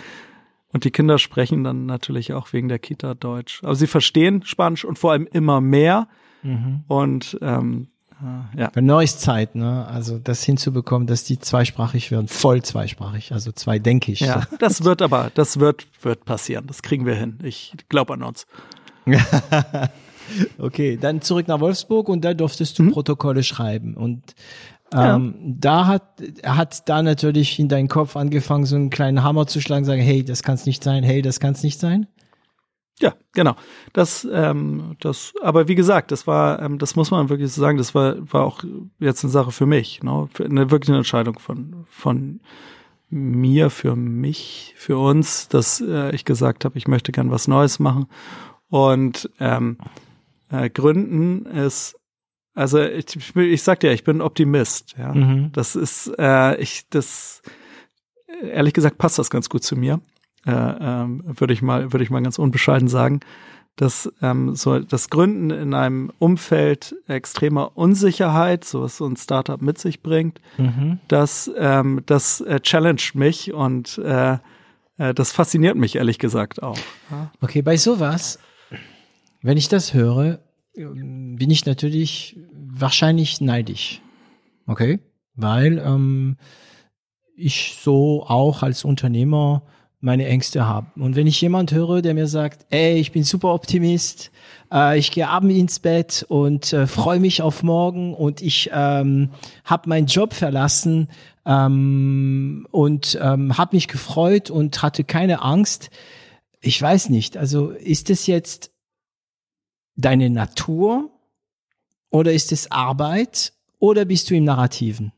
und die Kinder sprechen dann natürlich auch wegen der Kita Deutsch. Aber sie verstehen Spanisch und vor allem immer mehr. Mhm. Und ähm, äh, ja, Bei neues Zeit, ne? Also das hinzubekommen, dass die zweisprachig werden, voll zweisprachig, also zwei denke ich. ja, das wird aber, das wird wird passieren. Das kriegen wir hin. Ich glaube an uns. Okay, dann zurück nach Wolfsburg und da durftest du Protokolle schreiben und ähm, da hat hat da natürlich in deinen Kopf angefangen, so einen kleinen Hammer zu schlagen, sagen, hey, das kann's nicht sein, hey, das kann's nicht sein. Ja, genau. Das, ähm, das, aber wie gesagt, das war, ähm, das muss man wirklich so sagen, das war, war auch jetzt eine Sache für mich, ne? Für eine wirklich eine Entscheidung von, von mir, für mich, für uns, dass äh, ich gesagt habe, ich möchte gern was Neues machen. Und ähm, äh, Gründen ist, also ich, ich, ich sag dir, ich bin Optimist, ja. Mhm. Das ist, äh, ich, das, ehrlich gesagt, passt das ganz gut zu mir. Äh, ähm, würde ich mal, würde ich mal ganz unbescheiden sagen, dass ähm, so das Gründen in einem Umfeld extremer Unsicherheit, so was so ein Startup mit sich bringt, Mhm. das, ähm, das äh, challenged mich und äh, äh, das fasziniert mich ehrlich gesagt auch. Okay, bei sowas, wenn ich das höre, bin ich natürlich wahrscheinlich neidisch. Okay, weil ähm, ich so auch als Unternehmer meine Ängste habe. Und wenn ich jemand höre, der mir sagt, ey, ich bin super Optimist, äh, ich gehe abends ins Bett und äh, freue mich auf morgen und ich ähm, habe meinen Job verlassen ähm, und ähm, habe mich gefreut und hatte keine Angst. Ich weiß nicht, also ist es jetzt deine Natur oder ist es Arbeit oder bist du im Narrativen?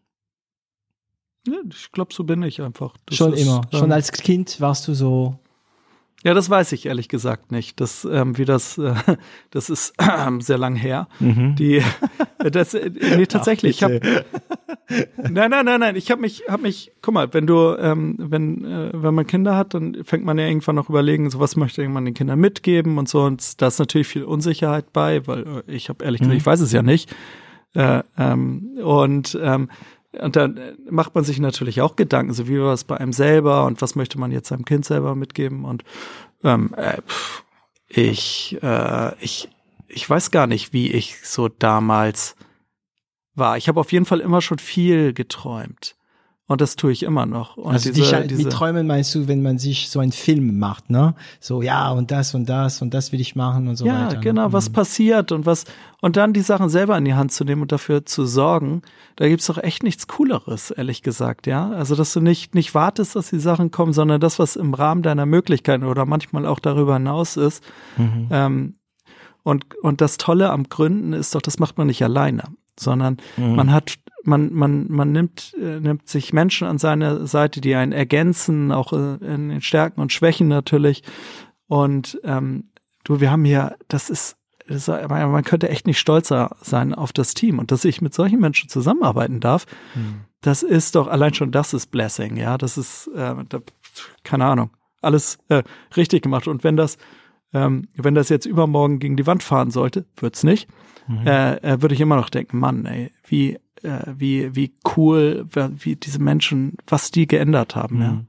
Ja, ich glaube, so bin ich einfach. Das Schon ist, immer. Schon ähm, als Kind warst du so. Ja, das weiß ich ehrlich gesagt nicht. Das, ähm, wie das, äh, das ist sehr lang her. Mhm. Die, das, äh, nee, tatsächlich. Ich hab, nein, nein, nein, nein. Ich habe mich, habe mich. Guck mal, wenn du, ähm, wenn, äh, wenn man Kinder hat, dann fängt man ja irgendwann noch überlegen, so was möchte man den Kindern mitgeben und so. Und da ist natürlich viel Unsicherheit bei, weil äh, ich habe ehrlich gesagt, ich weiß es ja nicht. Äh, ähm, und ähm, und dann äh, macht man sich natürlich auch Gedanken, so wie war es bei einem selber und was möchte man jetzt seinem Kind selber mitgeben und ähm, äh, pff, ich, äh, ich, ich weiß gar nicht, wie ich so damals war. Ich habe auf jeden Fall immer schon viel geträumt. Und das tue ich immer noch. Und Also diese, dich, diese, mit Träumen meinst du, wenn man sich so einen Film macht, ne? So, ja, und das und das und das will ich machen und so ja, weiter. ne? genau, was passiert und was, und dann die Sachen selber in die Hand zu nehmen und dafür zu sorgen, da gibt's doch echt nichts Cooleres, ehrlich gesagt, ja. Also, dass du nicht, nicht wartest, dass die Sachen kommen, sondern das, was im Rahmen deiner Möglichkeiten oder manchmal auch darüber hinaus ist. Mhm. Ähm, und, und das Tolle am Gründen ist doch, das macht man nicht alleine, sondern man hat, man, man, man nimmt, äh, nimmt sich Menschen an seine Seite, die einen ergänzen, auch äh, in den Stärken und Schwächen natürlich. Und ähm, du, wir haben hier, das ist ist, man könnte echt nicht stolzer sein auf das Team und dass ich mit solchen Menschen zusammenarbeiten darf. Mhm. Das ist doch allein schon das ist Blessing, ja. Das ist äh, da, keine Ahnung, alles äh, richtig gemacht. Und wenn das ähm, wenn das jetzt übermorgen gegen die Wand fahren sollte, wird's nicht, mhm. äh, äh, würde ich immer noch denken, Mann, ey, wie äh, wie wie cool, wie diese Menschen, was die geändert haben, mhm. ja.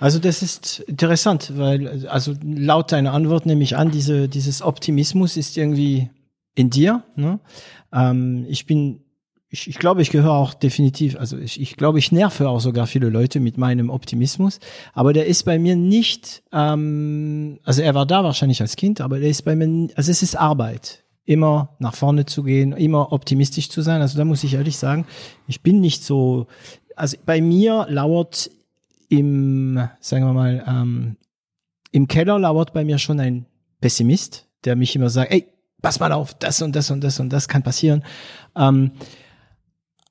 Also das ist interessant, weil also laut deiner Antwort nehme ich an, diese, dieses Optimismus ist irgendwie in dir. Ne? Ähm, ich bin, ich, ich glaube, ich gehöre auch definitiv, also ich, ich glaube, ich nerve auch sogar viele Leute mit meinem Optimismus, aber der ist bei mir nicht, ähm, also er war da wahrscheinlich als Kind, aber der ist bei mir, also es ist Arbeit immer nach vorne zu gehen, immer optimistisch zu sein. Also da muss ich ehrlich sagen, ich bin nicht so, also bei mir lauert im, sagen wir mal, ähm, im Keller lauert bei mir schon ein Pessimist, der mich immer sagt, ey, pass mal auf, das und das und das und das kann passieren. Ähm,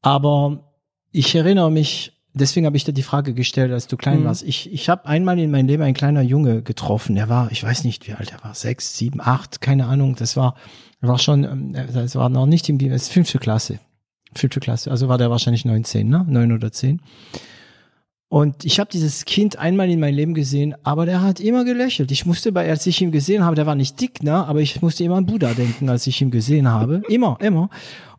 aber ich erinnere mich, deswegen habe ich dir die Frage gestellt, als du klein mhm. warst. Ich, ich habe einmal in meinem Leben ein kleiner Junge getroffen. Der war, ich weiß nicht, wie alt er war, sechs, sieben, acht, keine Ahnung. Das war, war schon, ähm, das war noch nicht im, das fünfte Klasse. Fünfte Klasse, also war der wahrscheinlich neun, zehn, ne? Neun oder zehn. Und ich habe dieses Kind einmal in meinem Leben gesehen, aber der hat immer gelächelt. Ich musste bei, als ich ihn gesehen habe, der war nicht dick, ne, aber ich musste immer an Buddha denken, als ich ihn gesehen habe. Immer, immer.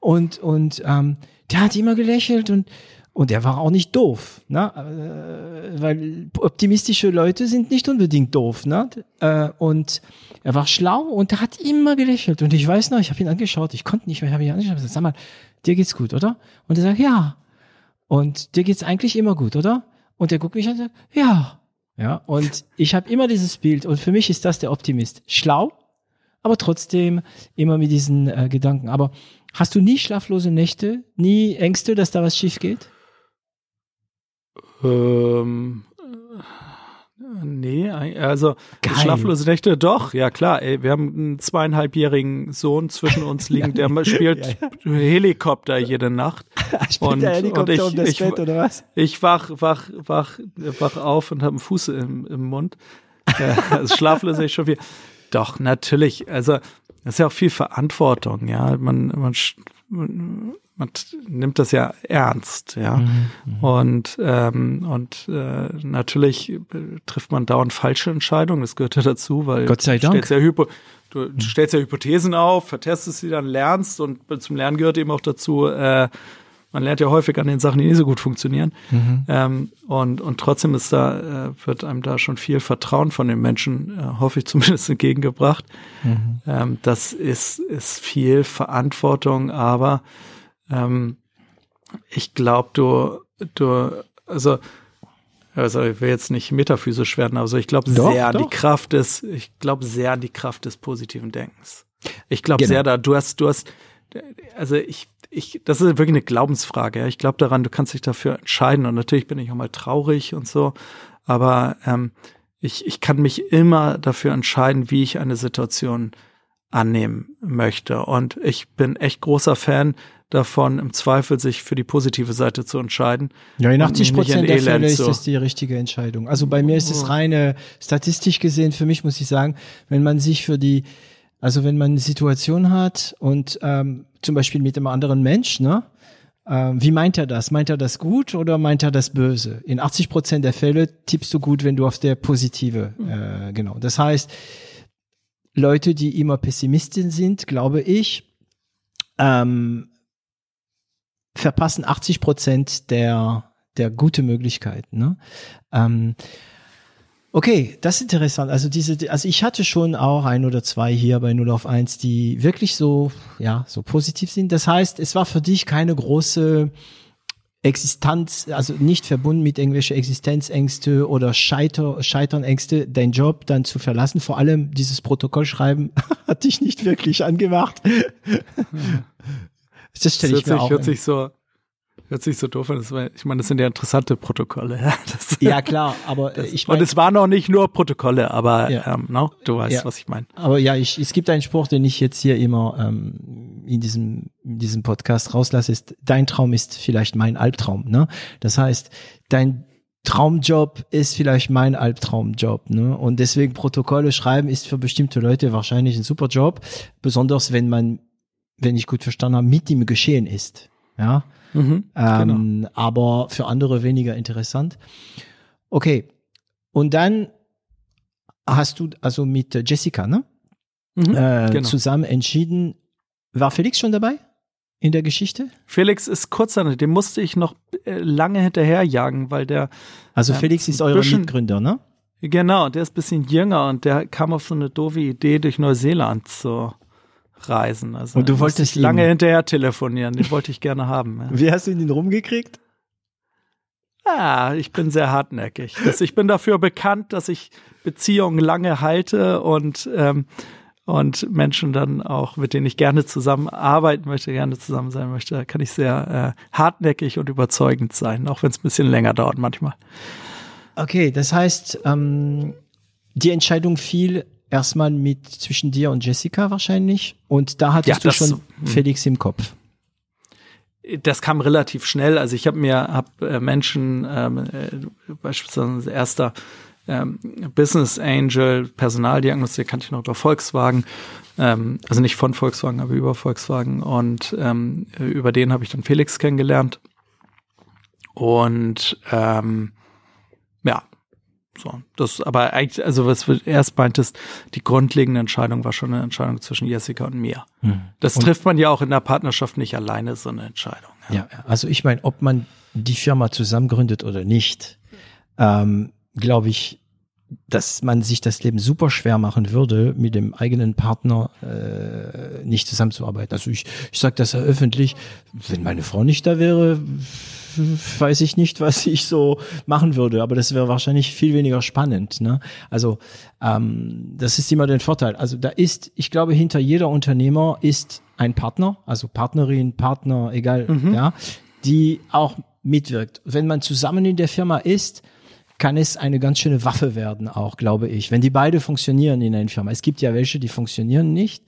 Und und ähm, der hat immer gelächelt und und er war auch nicht doof, ne? Äh, weil optimistische Leute sind nicht unbedingt doof, ne? Äh, und er war schlau und er hat immer gelächelt. Und ich weiß noch, ich habe ihn angeschaut, ich konnte nicht mehr, ich habe ihn angeschaut, ich gesagt, sag mal, dir geht's gut, oder? Und er sagt, ja. Und dir geht's eigentlich immer gut, oder? Und der guckt mich an und sagt, ja. Ja, und ich habe immer dieses Bild und für mich ist das der Optimist. Schlau, aber trotzdem immer mit diesen äh, Gedanken. Aber hast du nie schlaflose Nächte, nie Ängste, dass da was schief geht? Ähm, Nee, also Geil. schlaflose Nächte doch, ja klar. Ey, wir haben einen zweieinhalbjährigen Sohn zwischen uns liegen, der spielt ja, ja. Helikopter jede Nacht. spielt und, der Helikopter und ich, um das ich, Bett oder was? Ich wach, wach, wach, wach auf und habe einen Fuß im, im Mund. also schlaflos ist schon viel. Doch, natürlich. Also das ist ja auch viel Verantwortung, ja. Man, man, man nimmt das ja ernst, ja. Mhm, mhm, und ähm, und äh, natürlich trifft man dauernd falsche Entscheidungen. Das gehört ja dazu, weil Gott sei Dank. Ja Hypo, du mhm. stellst ja Hypothesen auf, vertestest sie dann, lernst und zum Lernen gehört eben auch dazu. Äh, man lernt ja häufig an den Sachen, die nicht so gut funktionieren. Mhm. Ähm, und, und trotzdem ist da, äh, wird einem da schon viel Vertrauen von den Menschen, äh, hoffe ich zumindest, entgegengebracht. Mhm. Ähm, das ist, ist viel Verantwortung, aber ähm, ich glaube, du, du, also, also ich will jetzt nicht metaphysisch werden, also ich glaube sehr doch. an die Kraft des, ich glaube sehr an die Kraft des positiven Denkens. Ich glaube genau. sehr da, du hast, du hast, also ich, ich, das ist wirklich eine Glaubensfrage. Ja. Ich glaube daran, du kannst dich dafür entscheiden und natürlich bin ich auch mal traurig und so, aber ähm, ich, ich kann mich immer dafür entscheiden, wie ich eine Situation annehmen möchte. Und ich bin echt großer Fan davon, im Zweifel sich für die positive Seite zu entscheiden. Ja, in 80 Prozent der Fälle ist das die richtige Entscheidung. Also bei mir ist es reine statistisch gesehen, für mich muss ich sagen, wenn man sich für die, also wenn man eine Situation hat und ähm, zum Beispiel mit einem anderen Mensch, ne? Ähm, wie meint er das? Meint er das gut oder meint er das böse? In 80 Prozent der Fälle tippst du gut, wenn du auf der positive, äh, genau. Das heißt, Leute, die immer Pessimisten sind, glaube ich, ähm, verpassen 80 Prozent der, der gute Möglichkeiten. Ne? Ähm, okay, das ist interessant. Also diese, also ich hatte schon auch ein oder zwei hier bei 0 auf 1, die wirklich so, ja, so positiv sind. Das heißt, es war für dich keine große Existenz, also nicht verbunden mit irgendwelche Existenzängste oder Scheiter, Scheiternängste, dein Job dann zu verlassen. Vor allem dieses Protokoll schreiben hat dich nicht wirklich angemacht. Das stelle ich mir sich, auch. Hört sich so, hört sich so doof an. Ich meine, das sind ja interessante Protokolle. Ja, das, ja klar, aber das, ich meine. Und es waren auch nicht nur Protokolle, aber ja. ähm, no, du weißt, ja. was ich meine. Aber ja, ich, es gibt einen Spruch, den ich jetzt hier immer ähm, in diesem in diesem Podcast rauslasse. Ist dein Traum ist vielleicht mein Albtraum. Ne? Das heißt, dein Traumjob ist vielleicht mein Albtraumjob, ne? Und deswegen Protokolle schreiben ist für bestimmte Leute wahrscheinlich ein super Job, besonders wenn man, wenn ich gut verstanden habe, mit dem Geschehen ist, ja. Mhm, ähm, genau. Aber für andere weniger interessant. Okay. Und dann hast du also mit Jessica, ne? Mhm, äh, genau. zusammen entschieden. War Felix schon dabei? in der Geschichte? Felix ist kurz an, dem musste ich noch äh, lange hinterherjagen, weil der. Also Felix ist euer Mitgründer, ne? Genau, der ist ein bisschen jünger und der kam auf so eine doofe Idee, durch Neuseeland zu reisen. Also und du wolltest lange hinterher telefonieren, den wollte ich gerne haben. Ja. Wie hast du ihn rumgekriegt? Ja, ich bin sehr hartnäckig. Das, ich bin dafür bekannt, dass ich Beziehungen lange halte und ähm, und Menschen dann auch, mit denen ich gerne zusammenarbeiten möchte, gerne zusammen sein möchte, da kann ich sehr äh, hartnäckig und überzeugend sein, auch wenn es ein bisschen länger dauert manchmal. Okay, das heißt, ähm, die Entscheidung fiel erstmal mit zwischen dir und Jessica wahrscheinlich und da hattest ja, du schon hm. Felix im Kopf. Das kam relativ schnell. Also ich habe mir hab, äh, Menschen, ähm, äh, beispielsweise erster ähm, Business Angel, Personaldiagnostik kannte ich noch über Volkswagen. Ähm, also nicht von Volkswagen, aber über Volkswagen. Und ähm, über den habe ich dann Felix kennengelernt. Und ähm, so, das aber eigentlich, also was du erst meintest, die grundlegende Entscheidung war schon eine Entscheidung zwischen Jessica und mir. Hm. Das und trifft man ja auch in der Partnerschaft nicht alleine, so eine Entscheidung. Ja, ja also ich meine, ob man die Firma zusammen gründet oder nicht, ähm, glaube ich, dass man sich das Leben super schwer machen würde, mit dem eigenen Partner äh, nicht zusammenzuarbeiten. Also ich, ich sage das ja öffentlich, wenn meine Frau nicht da wäre, weiß ich nicht, was ich so machen würde, aber das wäre wahrscheinlich viel weniger spannend. Ne? Also ähm, das ist immer der Vorteil. Also da ist, ich glaube, hinter jeder Unternehmer ist ein Partner, also Partnerin, Partner, egal, mhm. ja, die auch mitwirkt. Wenn man zusammen in der Firma ist, kann es eine ganz schöne Waffe werden, auch glaube ich, wenn die beide funktionieren in einer Firma. Es gibt ja welche, die funktionieren nicht.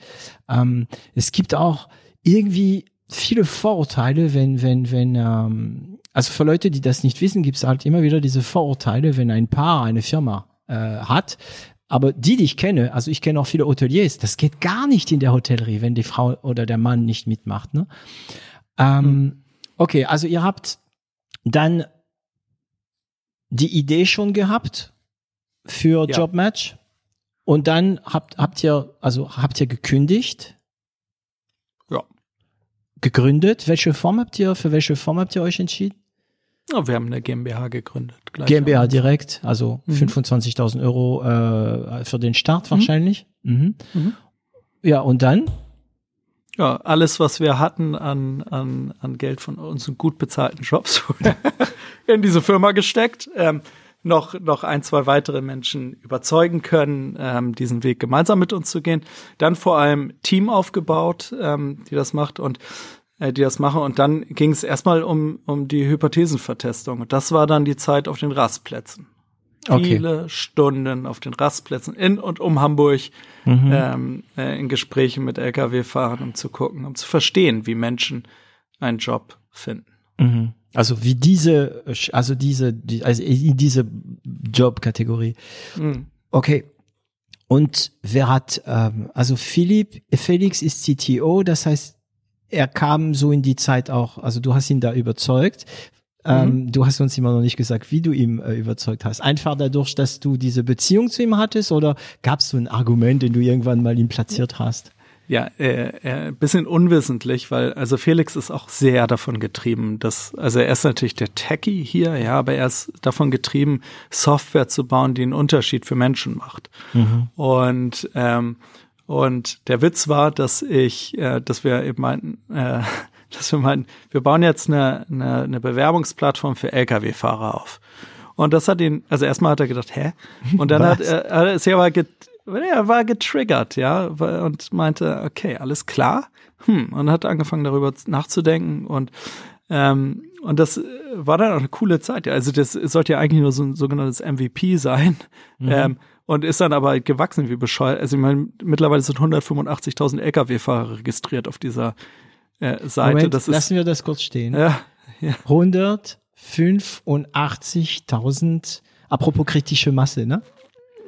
Ähm, es gibt auch irgendwie viele Vorurteile, wenn, wenn, wenn, ähm, also für Leute, die das nicht wissen, gibt es halt immer wieder diese Vorurteile, wenn ein Paar eine Firma äh, hat. Aber die, die ich kenne, also ich kenne auch viele Hoteliers, das geht gar nicht in der Hotellerie, wenn die Frau oder der Mann nicht mitmacht. Ne? Ähm, hm. Okay, also ihr habt dann die Idee schon gehabt für ja. Jobmatch und dann habt, habt ihr, also habt ihr gekündigt? Gegründet? Welche Form habt ihr, für welche Form habt ihr euch entschieden? Ja, wir haben eine GmbH gegründet. GmbH direkt, also mhm. 25.000 Euro äh, für den Start mhm. wahrscheinlich. Mhm. Mhm. Ja, und dann? Ja, alles, was wir hatten an, an, an Geld von unseren gut bezahlten Jobs in diese Firma gesteckt. Ähm, noch, noch ein, zwei weitere Menschen überzeugen können, ähm, diesen Weg gemeinsam mit uns zu gehen. Dann vor allem Team aufgebaut, ähm, die das macht und äh, die das machen. Und dann ging es erstmal um, um die Hypothesenvertestung. Und das war dann die Zeit auf den Rastplätzen. Okay. Viele Stunden auf den Rastplätzen in und um Hamburg mhm. ähm, äh, in Gesprächen mit Lkw-Fahrern, um zu gucken, um zu verstehen, wie Menschen einen Job finden. Mhm. Also wie diese, also diese, also in diese Jobkategorie. Mhm. Okay. Und wer hat, ähm, also Philipp, Felix ist CTO, das heißt, er kam so in die Zeit auch, also du hast ihn da überzeugt. Ähm, mhm. Du hast uns immer noch nicht gesagt, wie du ihm äh, überzeugt hast. Einfach dadurch, dass du diese Beziehung zu ihm hattest oder gab es so ein Argument, den du irgendwann mal ihm platziert hast? Ja, äh, äh, bisschen unwissentlich, weil also Felix ist auch sehr davon getrieben, dass also er ist natürlich der Techie hier, ja, aber er ist davon getrieben, Software zu bauen, die einen Unterschied für Menschen macht. Mhm. Und ähm, und der Witz war, dass ich, äh, dass wir eben meinten, äh, dass wir meinten, wir bauen jetzt eine, eine, eine Bewerbungsplattform für Lkw-Fahrer auf. Und das hat ihn, also erstmal hat er gedacht, hä? Und dann hat er, er sich aber get, er war getriggert, ja, und meinte, okay, alles klar. Hm, und hat angefangen darüber nachzudenken und ähm, und das war dann auch eine coole Zeit. Also das sollte ja eigentlich nur so ein sogenanntes MVP sein. Mhm. Ähm, und ist dann aber gewachsen wie bescheuert. Also ich meine, mittlerweile sind 185.000 Lkw-Fahrer registriert auf dieser äh, Seite. Moment, das ist, lassen wir das kurz stehen. Ja, ja. 100 185.000, apropos kritische Masse, ne?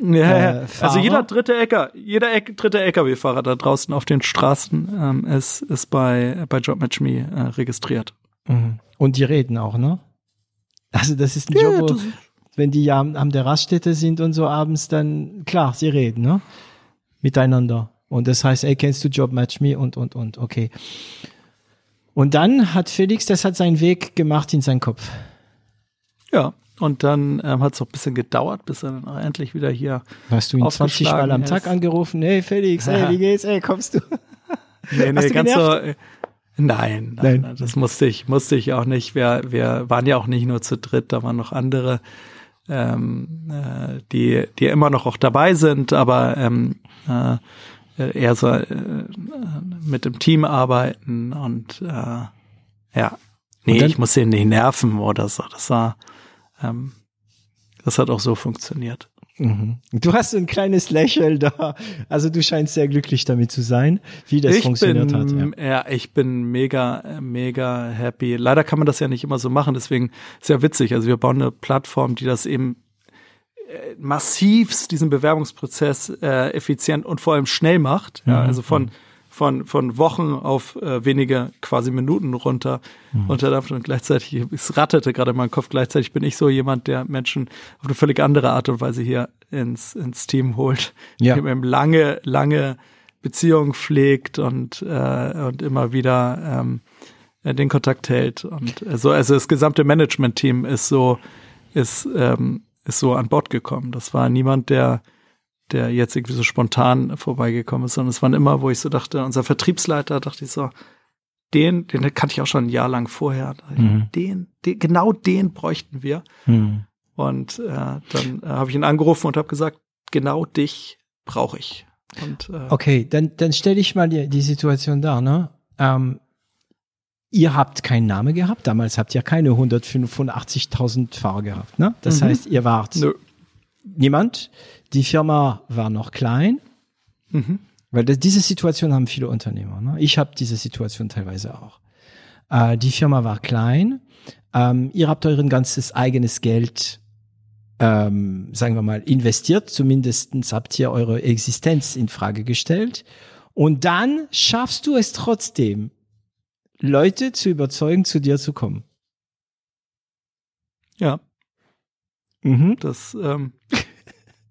Ja, äh, also jeder dritte Äcker, jeder Eck, dritte LKW-Fahrer da draußen auf den Straßen ähm, ist, ist bei, bei JobMatchMe äh, registriert. Mhm. Und die reden auch, ne? Also das ist ein ja, Job, wo, wenn die ja am, am der Raststätte sind und so abends, dann klar, sie reden, ne? Miteinander. Und das heißt, ey, kennst du JobMatchMe und, und, und, okay. Und dann hat Felix, das hat seinen Weg gemacht in seinen Kopf. Ja, und dann ähm, hat es auch ein bisschen gedauert, bis er dann auch endlich wieder hier. Hast du ihn 20 Mal am Tag angerufen? Hey Felix, ja. hey, wie geht's? Ey, kommst du? Nee, nee, ganz so. Äh, nein, nein, nein, das musste ich, musste ich auch nicht. Wir, wir waren ja auch nicht nur zu dritt, da waren noch andere, ähm, äh, die, die immer noch auch dabei sind, aber ähm, äh, eher so äh, mit dem Team arbeiten und äh, ja, nee, ich muss ihn nicht nerven oder so. Das war ähm, das hat auch so funktioniert. Mhm. Du hast ein kleines Lächeln da. Also du scheinst sehr glücklich damit zu sein, wie das ich funktioniert bin, hat. Ja. ja, ich bin mega, mega happy. Leider kann man das ja nicht immer so machen, deswegen ist ja witzig. Also wir bauen eine Plattform, die das eben äh, massivst diesen Bewerbungsprozess äh, effizient und vor allem schnell macht. Ja, mhm. also von von, von Wochen auf äh, wenige quasi Minuten runter mhm. runterdampft und gleichzeitig, es ratterte gerade in meinem Kopf, gleichzeitig bin ich so jemand, der Menschen auf eine völlig andere Art und Weise hier ins, ins Team holt. Ja. Der eben lange, lange Beziehungen pflegt und, äh, und immer wieder ähm, äh, den Kontakt hält. Und äh, so, also das gesamte Management-Team ist so, ist, ähm, ist so an Bord gekommen. Das war niemand, der der jetzt irgendwie so spontan vorbeigekommen ist, sondern es waren immer, wo ich so dachte, unser Vertriebsleiter, dachte ich so, den, den kannte ich auch schon ein Jahr lang vorher. Mhm. Den, den, genau den bräuchten wir. Mhm. Und äh, dann äh, habe ich ihn angerufen und habe gesagt, genau dich brauche ich. Und, äh, okay, dann, dann stelle ich mal die, die Situation dar. Ne? Ähm, ihr habt keinen Namen gehabt. Damals habt ihr keine 185.000 Fahrer gehabt. Ne? Das mhm. heißt, ihr wart Nö. niemand. Die Firma war noch klein, mhm. weil das, diese Situation haben viele Unternehmer. Ne? Ich habe diese Situation teilweise auch. Äh, die Firma war klein. Ähm, ihr habt euren ganzes eigenes Geld, ähm, sagen wir mal, investiert. Zumindestens habt ihr eure Existenz in Frage gestellt. Und dann schaffst du es trotzdem, Leute zu überzeugen, zu dir zu kommen. Ja. Mhm. Das ähm,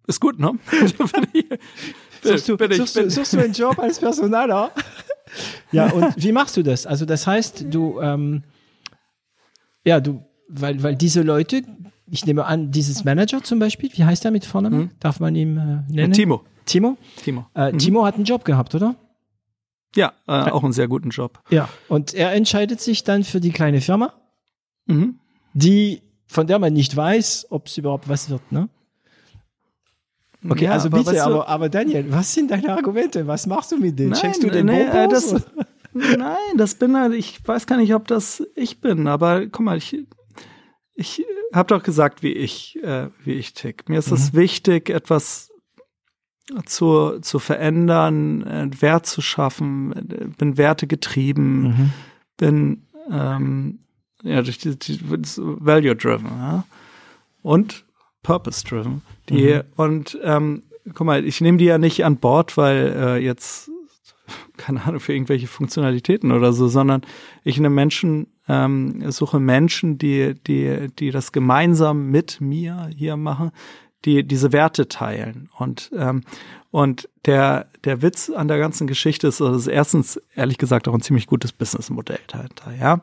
ist gut, ne? suchst, du, ich, suchst, suchst, du, einen Job als Personaler? ja, und wie machst du das? Also das heißt, du, ähm, ja, du, weil, weil diese Leute, ich nehme an, dieses Manager zum Beispiel, wie heißt er mit Vornamen? Mhm. Darf man ihn äh, nennen? Timo. Timo? Timo. Äh, mhm. Timo hat einen Job gehabt, oder? Ja, äh, auch einen sehr guten Job. Ja, und er entscheidet sich dann für die kleine Firma, mhm. die, von der man nicht weiß, ob es überhaupt was wird, ne? Okay, ja, also aber bitte, aber, aber Daniel, was sind deine Argumente? Was machst du mit denen? Nein, Checkst du den nee, äh, das, Nein, das bin halt, ich weiß gar nicht, ob das ich bin, aber guck mal, ich, ich habe doch gesagt, wie ich, äh, wie ich tick. Mir ist mhm. es wichtig, etwas zu, zu verändern, äh, Wert zu schaffen, bin Werte getrieben, mhm. bin ähm, ja durch die, die Value driven, ja. Und Purpose driven. Die mhm. und ähm, guck mal, ich nehme die ja nicht an Bord, weil äh, jetzt keine Ahnung für irgendwelche Funktionalitäten oder so, sondern ich nehme Menschen, ähm, suche Menschen, die die die das gemeinsam mit mir hier machen, die diese Werte teilen und ähm, und der der Witz an der ganzen Geschichte ist, dass es erstens ehrlich gesagt auch ein ziemlich gutes Businessmodell dahinter, ja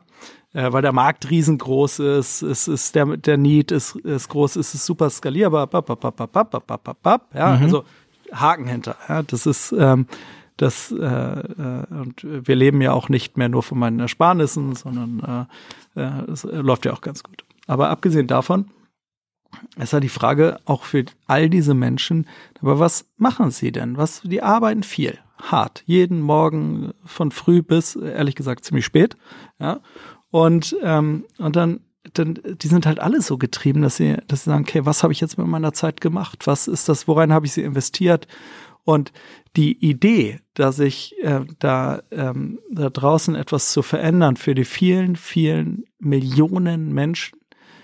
äh, weil der Markt riesengroß ist, es ist der, der Need ist, ist groß, es ist super skalierbar, bap, bap, bap, bap, bap, bap, bap, bap, ja, mhm. also Haken hinter, ja, das ist, ähm, das, äh, äh, und wir leben ja auch nicht mehr nur von meinen Ersparnissen, sondern äh, äh, es läuft ja auch ganz gut. Aber abgesehen davon, ist ja die Frage auch für all diese Menschen, aber was machen sie denn? Was, die arbeiten viel, hart, jeden Morgen von früh bis, ehrlich gesagt, ziemlich spät, ja. Und, ähm, und dann, dann, die sind halt alle so getrieben, dass sie, dass sie sagen, okay, was habe ich jetzt mit meiner Zeit gemacht? Was ist das, worein habe ich sie investiert? Und die Idee, dass ich äh, da, ähm, da draußen etwas zu verändern für die vielen, vielen Millionen Menschen,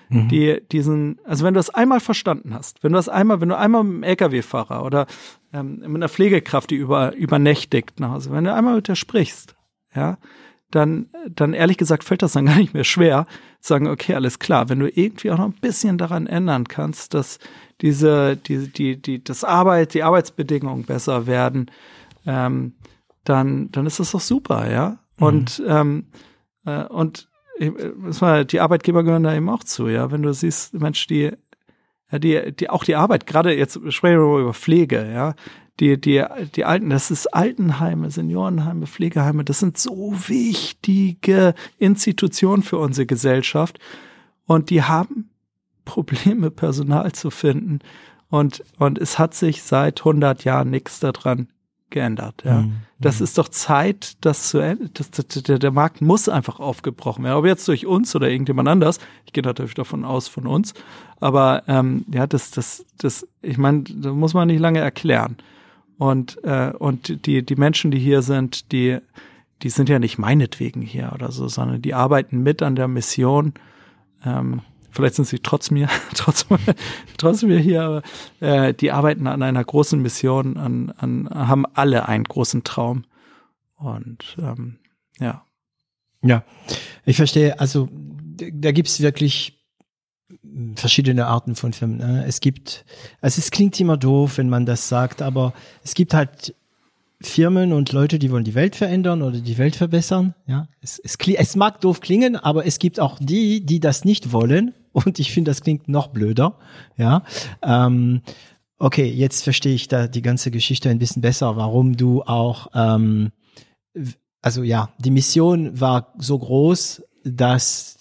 mhm. die diesen, also wenn du das einmal verstanden hast, wenn du das einmal, wenn du einmal mit einem LKW-Fahrer oder ähm, mit einer Pflegekraft, die über, übernächtigt nach Hause, wenn du einmal mit der sprichst, ja, dann, dann ehrlich gesagt fällt das dann gar nicht mehr schwer, zu sagen, okay, alles klar, wenn du irgendwie auch noch ein bisschen daran ändern kannst, dass diese, die, die, die, das Arbeit, die Arbeitsbedingungen besser werden, ähm, dann, dann ist das doch super, ja. Mhm. Und, ähm, äh, und äh, die Arbeitgeber gehören da eben auch zu, ja. Wenn du siehst, Mensch, die, ja, die, die, auch die Arbeit, gerade jetzt sprechen wir über Pflege, ja die, die, die alten, das ist Altenheime, Seniorenheime, Pflegeheime, das sind so wichtige Institutionen für unsere Gesellschaft. Und die haben Probleme, Personal zu finden. Und, und es hat sich seit 100 Jahren nichts daran geändert. Ja. Mhm. Das ist doch Zeit, das zu ändern. Das, der, der Markt muss einfach aufgebrochen werden. Ob jetzt durch uns oder irgendjemand anders. Ich gehe natürlich davon aus, von uns. Aber ähm, ja, das, das, das, ich meine, da muss man nicht lange erklären. Und, äh, und die, die Menschen, die hier sind, die, die sind ja nicht meinetwegen hier oder so, sondern die arbeiten mit an der Mission. Ähm, vielleicht sind sie trotz mir, trotz, trotz mir hier, aber äh, die arbeiten an einer großen Mission, an, an, haben alle einen großen Traum. Und ähm, ja. Ja, ich verstehe. Also da gibt's wirklich verschiedene Arten von Firmen. Ne? Es gibt, also es klingt immer doof, wenn man das sagt, aber es gibt halt Firmen und Leute, die wollen die Welt verändern oder die Welt verbessern. Ja, es, es, es mag doof klingen, aber es gibt auch die, die das nicht wollen. Und ich finde, das klingt noch blöder. Ja, ähm, okay, jetzt verstehe ich da die ganze Geschichte ein bisschen besser, warum du auch, ähm, also ja, die Mission war so groß, dass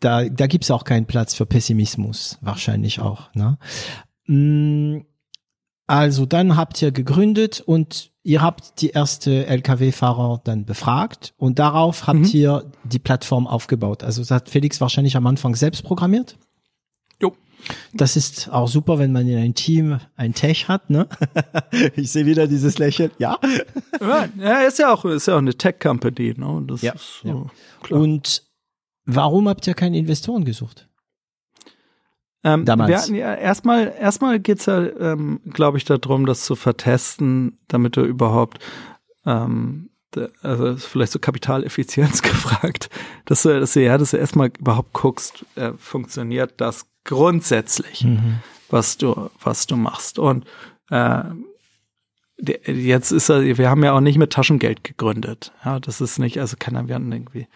da, da gibt's auch keinen Platz für Pessimismus, wahrscheinlich auch. Ne? Mm, also dann habt ihr gegründet und ihr habt die erste Lkw-Fahrer dann befragt und darauf habt mhm. ihr die Plattform aufgebaut. Also das hat Felix wahrscheinlich am Anfang selbst programmiert. Jo. Das ist auch super, wenn man in einem Team ein Tech hat, ne? ich sehe wieder dieses Lächeln. Ja. ja, ist ja auch, ist ja auch eine Tech-Company, ne? Das ja, so ja. Und Warum habt ihr keine Investoren gesucht? Ähm, Damals. Ja, erstmal, erstmal geht's ja, ähm, glaube ich, darum, das zu vertesten, damit du überhaupt, ähm, also ist vielleicht so Kapitaleffizienz gefragt, dass du, dass du ja, dass du erstmal überhaupt guckst, äh, funktioniert das grundsätzlich, mhm. was du, was du machst. Und äh, jetzt ist er, wir haben ja auch nicht mit Taschengeld gegründet. Ja, das ist nicht, also keiner, wir hatten irgendwie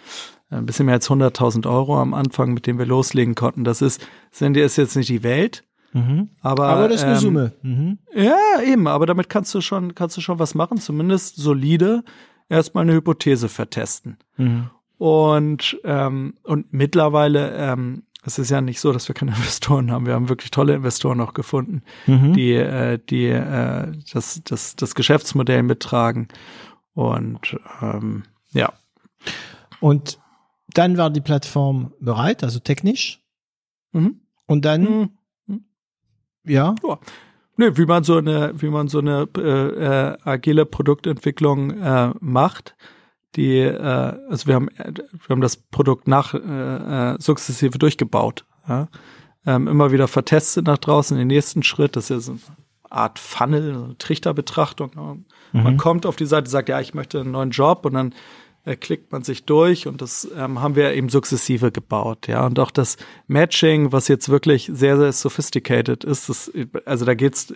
ein bisschen mehr als 100.000 Euro am Anfang, mit dem wir loslegen konnten. Das ist, sind ist jetzt nicht die Welt, mhm. aber aber das ist eine ähm, Summe. Mhm. Ja, eben. Aber damit kannst du schon kannst du schon was machen, zumindest solide erstmal eine Hypothese vertesten. Mhm. Und ähm, und mittlerweile ähm, es ist ja nicht so, dass wir keine Investoren haben. Wir haben wirklich tolle Investoren auch gefunden, mhm. die, äh, die äh, das, das, das Geschäftsmodell mittragen. Und ähm, ja. Und dann war die Plattform bereit, also technisch. Mhm. Und dann, mhm. ja. ja. Nee, wie man so eine, wie man so eine äh, äh, agile Produktentwicklung äh, macht. Die, äh, also wir haben, wir haben das Produkt nach äh, äh, sukzessive durchgebaut. Ja? Ähm, immer wieder vertestet nach draußen. Den nächsten Schritt, das ist ja so eine Art Funnel, eine Trichterbetrachtung. Ne? Man mhm. kommt auf die Seite, sagt, ja, ich möchte einen neuen Job und dann äh, klickt man sich durch und das ähm, haben wir eben sukzessive gebaut, ja. Und auch das Matching, was jetzt wirklich sehr, sehr sophisticated ist, das, also da geht's,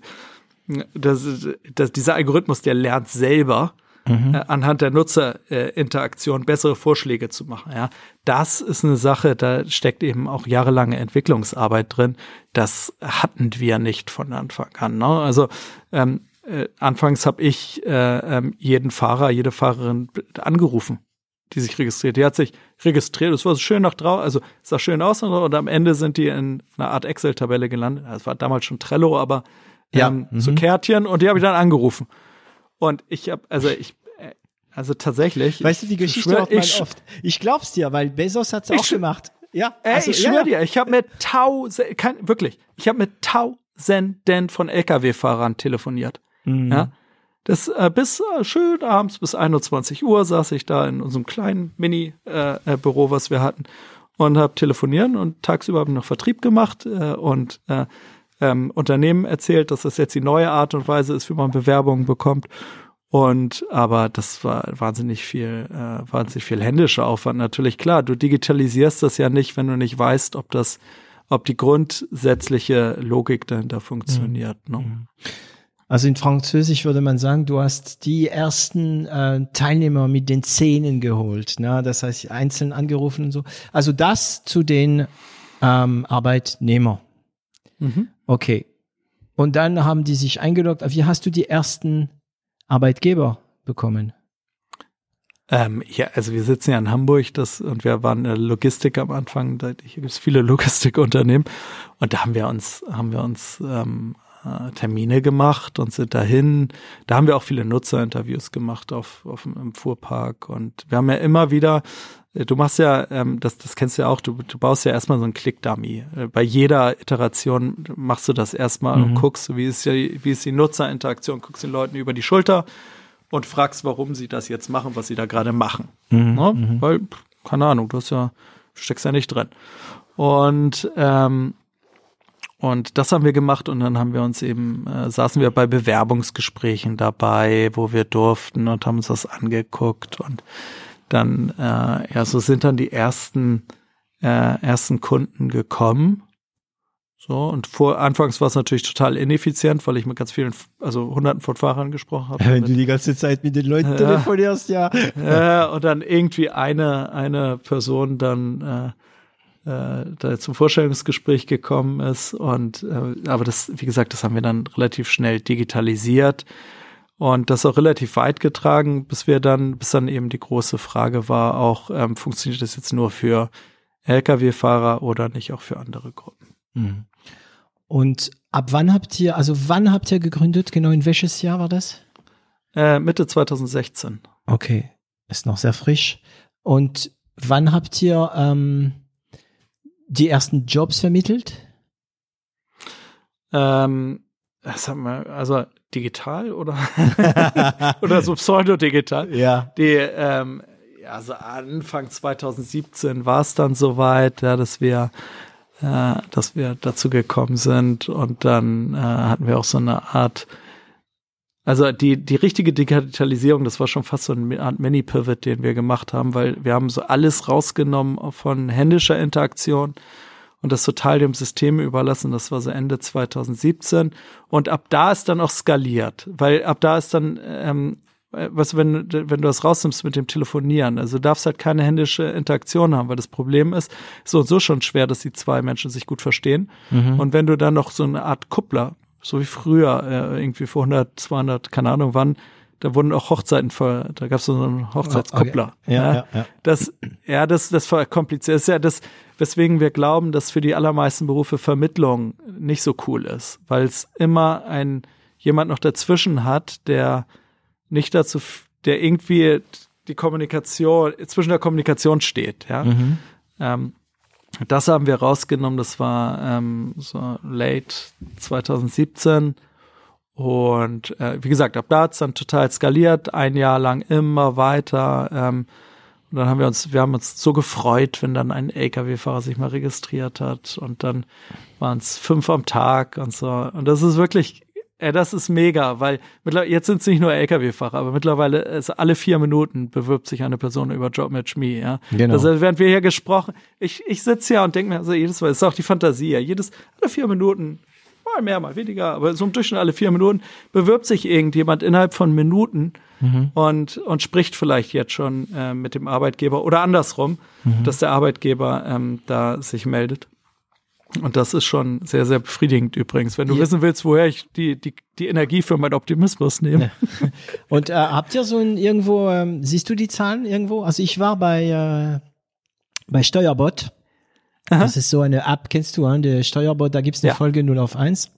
das, das, dieser Algorithmus, der lernt selber, mhm. äh, anhand der Nutzerinteraktion bessere Vorschläge zu machen. Ja, das ist eine Sache, da steckt eben auch jahrelange Entwicklungsarbeit drin. Das hatten wir nicht von Anfang an. Ne? Also ähm, äh, anfangs habe ich äh, ähm, jeden Fahrer, jede Fahrerin angerufen, die sich registriert. Die hat sich registriert. Es war so schön nach draußen, also es sah schön aus und am Ende sind die in einer Art Excel-Tabelle gelandet. Es war damals schon Trello, aber ähm, ja. Mhm. so Kärtchen und die habe ich dann angerufen. Und ich habe, also ich, äh, also tatsächlich. Weißt du, die Geschichte schwör, ich, oft. Ich glaub's dir, weil Bezos hat's auch gemacht. Ja, ey, also, ich schwöre ja. dir, ich habe mit tausend, kein, wirklich, ich habe mit tausenden von LKW-Fahrern telefoniert. Mhm. Ja. Das äh, bis äh, schön abends bis 21 Uhr saß ich da in unserem kleinen Mini-Büro, äh, äh was wir hatten. und habe telefonieren und tagsüber habe ich noch Vertrieb gemacht äh, und äh, ähm, Unternehmen erzählt, dass das jetzt die neue Art und Weise ist, wie man Bewerbungen bekommt. Und aber das war wahnsinnig viel, äh, wahnsinnig viel händischer Aufwand. Natürlich klar, du digitalisierst das ja nicht, wenn du nicht weißt, ob das, ob die grundsätzliche Logik dahinter funktioniert. Mhm. Ne? Also in Französisch würde man sagen, du hast die ersten äh, Teilnehmer mit den Zähnen geholt. Ne? Das heißt, einzeln angerufen und so. Also das zu den ähm, Arbeitnehmer. Mhm. Okay. Und dann haben die sich eingeloggt. Wie hast du die ersten Arbeitgeber bekommen? Ähm, ja, also wir sitzen ja in Hamburg das, und wir waren in der Logistik am Anfang. Da, hier gibt es viele Logistikunternehmen und da haben wir uns, haben wir uns ähm, äh, Termine gemacht und sind dahin. Da haben wir auch viele Nutzerinterviews gemacht auf, auf im Fuhrpark und wir haben ja immer wieder äh, Du machst ja, ähm, das, das kennst du ja auch, du, du baust ja erstmal so einen Click-Dummy. Äh, bei jeder Iteration machst du das erstmal mhm. und guckst, wie ist, die, wie ist die Nutzerinteraktion, guckst den Leuten über die Schulter und fragst, warum sie das jetzt machen, was sie da gerade machen. Mhm. Ne? Mhm. Weil, keine Ahnung, du hast ja, steckst ja nicht drin. Und ähm, und das haben wir gemacht und dann haben wir uns eben, äh, saßen wir bei Bewerbungsgesprächen dabei, wo wir durften und haben uns das angeguckt und dann, äh, ja, so sind dann die ersten, äh, ersten Kunden gekommen. So, und vor, anfangs war es natürlich total ineffizient, weil ich mit ganz vielen, also hunderten von Fahrern gesprochen habe. Wenn du die ganze Zeit mit den Leuten ja, telefonierst, ja. Äh, und dann irgendwie eine, eine Person dann, äh, da zum Vorstellungsgespräch gekommen ist. Und äh, aber das, wie gesagt, das haben wir dann relativ schnell digitalisiert und das auch relativ weit getragen, bis wir dann, bis dann eben die große Frage war, auch ähm, funktioniert das jetzt nur für Lkw-Fahrer oder nicht auch für andere Gruppen? Mhm. Und ab wann habt ihr, also wann habt ihr gegründet? Genau in welches Jahr war das? Äh, Mitte 2016. Okay, ist noch sehr frisch. Und wann habt ihr ähm, die ersten Jobs vermittelt? Ähm, haben wir, also digital oder oder so pseudo-digital. Ja. Die, ähm, also Anfang 2017 war es dann soweit, ja, dass wir äh, dass wir dazu gekommen sind und dann äh, hatten wir auch so eine Art also die, die richtige Digitalisierung, das war schon fast so eine Art Mini-Pivot, den wir gemacht haben, weil wir haben so alles rausgenommen von händischer Interaktion und das total dem System überlassen. Das war so Ende 2017. Und ab da ist dann auch skaliert, weil ab da ist dann, ähm, was, wenn, wenn du das rausnimmst mit dem Telefonieren, also du darfst halt keine händische Interaktion haben, weil das Problem ist, so und so schon schwer, dass die zwei Menschen sich gut verstehen. Mhm. Und wenn du dann noch so eine Art Kuppler so wie früher, äh, irgendwie vor 100, 200, keine Ahnung wann, da wurden auch Hochzeiten ver, da gab es so einen Hochzeitskuppler. Okay. Ja, ja, ja, Das, ja, das, das verkompliziert. Das ist ja das, weswegen wir glauben, dass für die allermeisten Berufe Vermittlung nicht so cool ist, weil es immer ein jemand noch dazwischen hat, der nicht dazu, der irgendwie die Kommunikation zwischen der Kommunikation steht. Ja. Mhm. Ähm, das haben wir rausgenommen, das war ähm, so late 2017. Und äh, wie gesagt, ab da hat's dann total skaliert, ein Jahr lang immer weiter. Ähm, und dann haben wir uns, wir haben uns so gefreut, wenn dann ein LKW-Fahrer sich mal registriert hat. Und dann waren es fünf am Tag und so. Und das ist wirklich ja, das ist mega, weil jetzt sind es nicht nur Lkw-Fahrer, aber mittlerweile ist alle vier Minuten bewirbt sich eine Person über JobMatch Me, ja. Genau. Also während wir hier gesprochen, ich, ich sitze hier und denke mir, also jedes Mal, ist auch die Fantasie, ja, jedes, alle vier Minuten, mal mehr, mal weniger, aber so im Durchschnitt alle vier Minuten bewirbt sich irgendjemand innerhalb von Minuten mhm. und, und spricht vielleicht jetzt schon äh, mit dem Arbeitgeber oder andersrum, mhm. dass der Arbeitgeber ähm, da sich meldet. Und das ist schon sehr, sehr befriedigend übrigens, wenn du ja. wissen willst, woher ich die, die, die Energie für meinen Optimismus nehme. Ja. Und äh, habt ihr so ein irgendwo, ähm, siehst du die Zahlen irgendwo? Also ich war bei, äh, bei Steuerbot. Aha. Das ist so eine App, kennst du, an der Steuerbot, da gibt's eine ja. Folge 0 auf 1.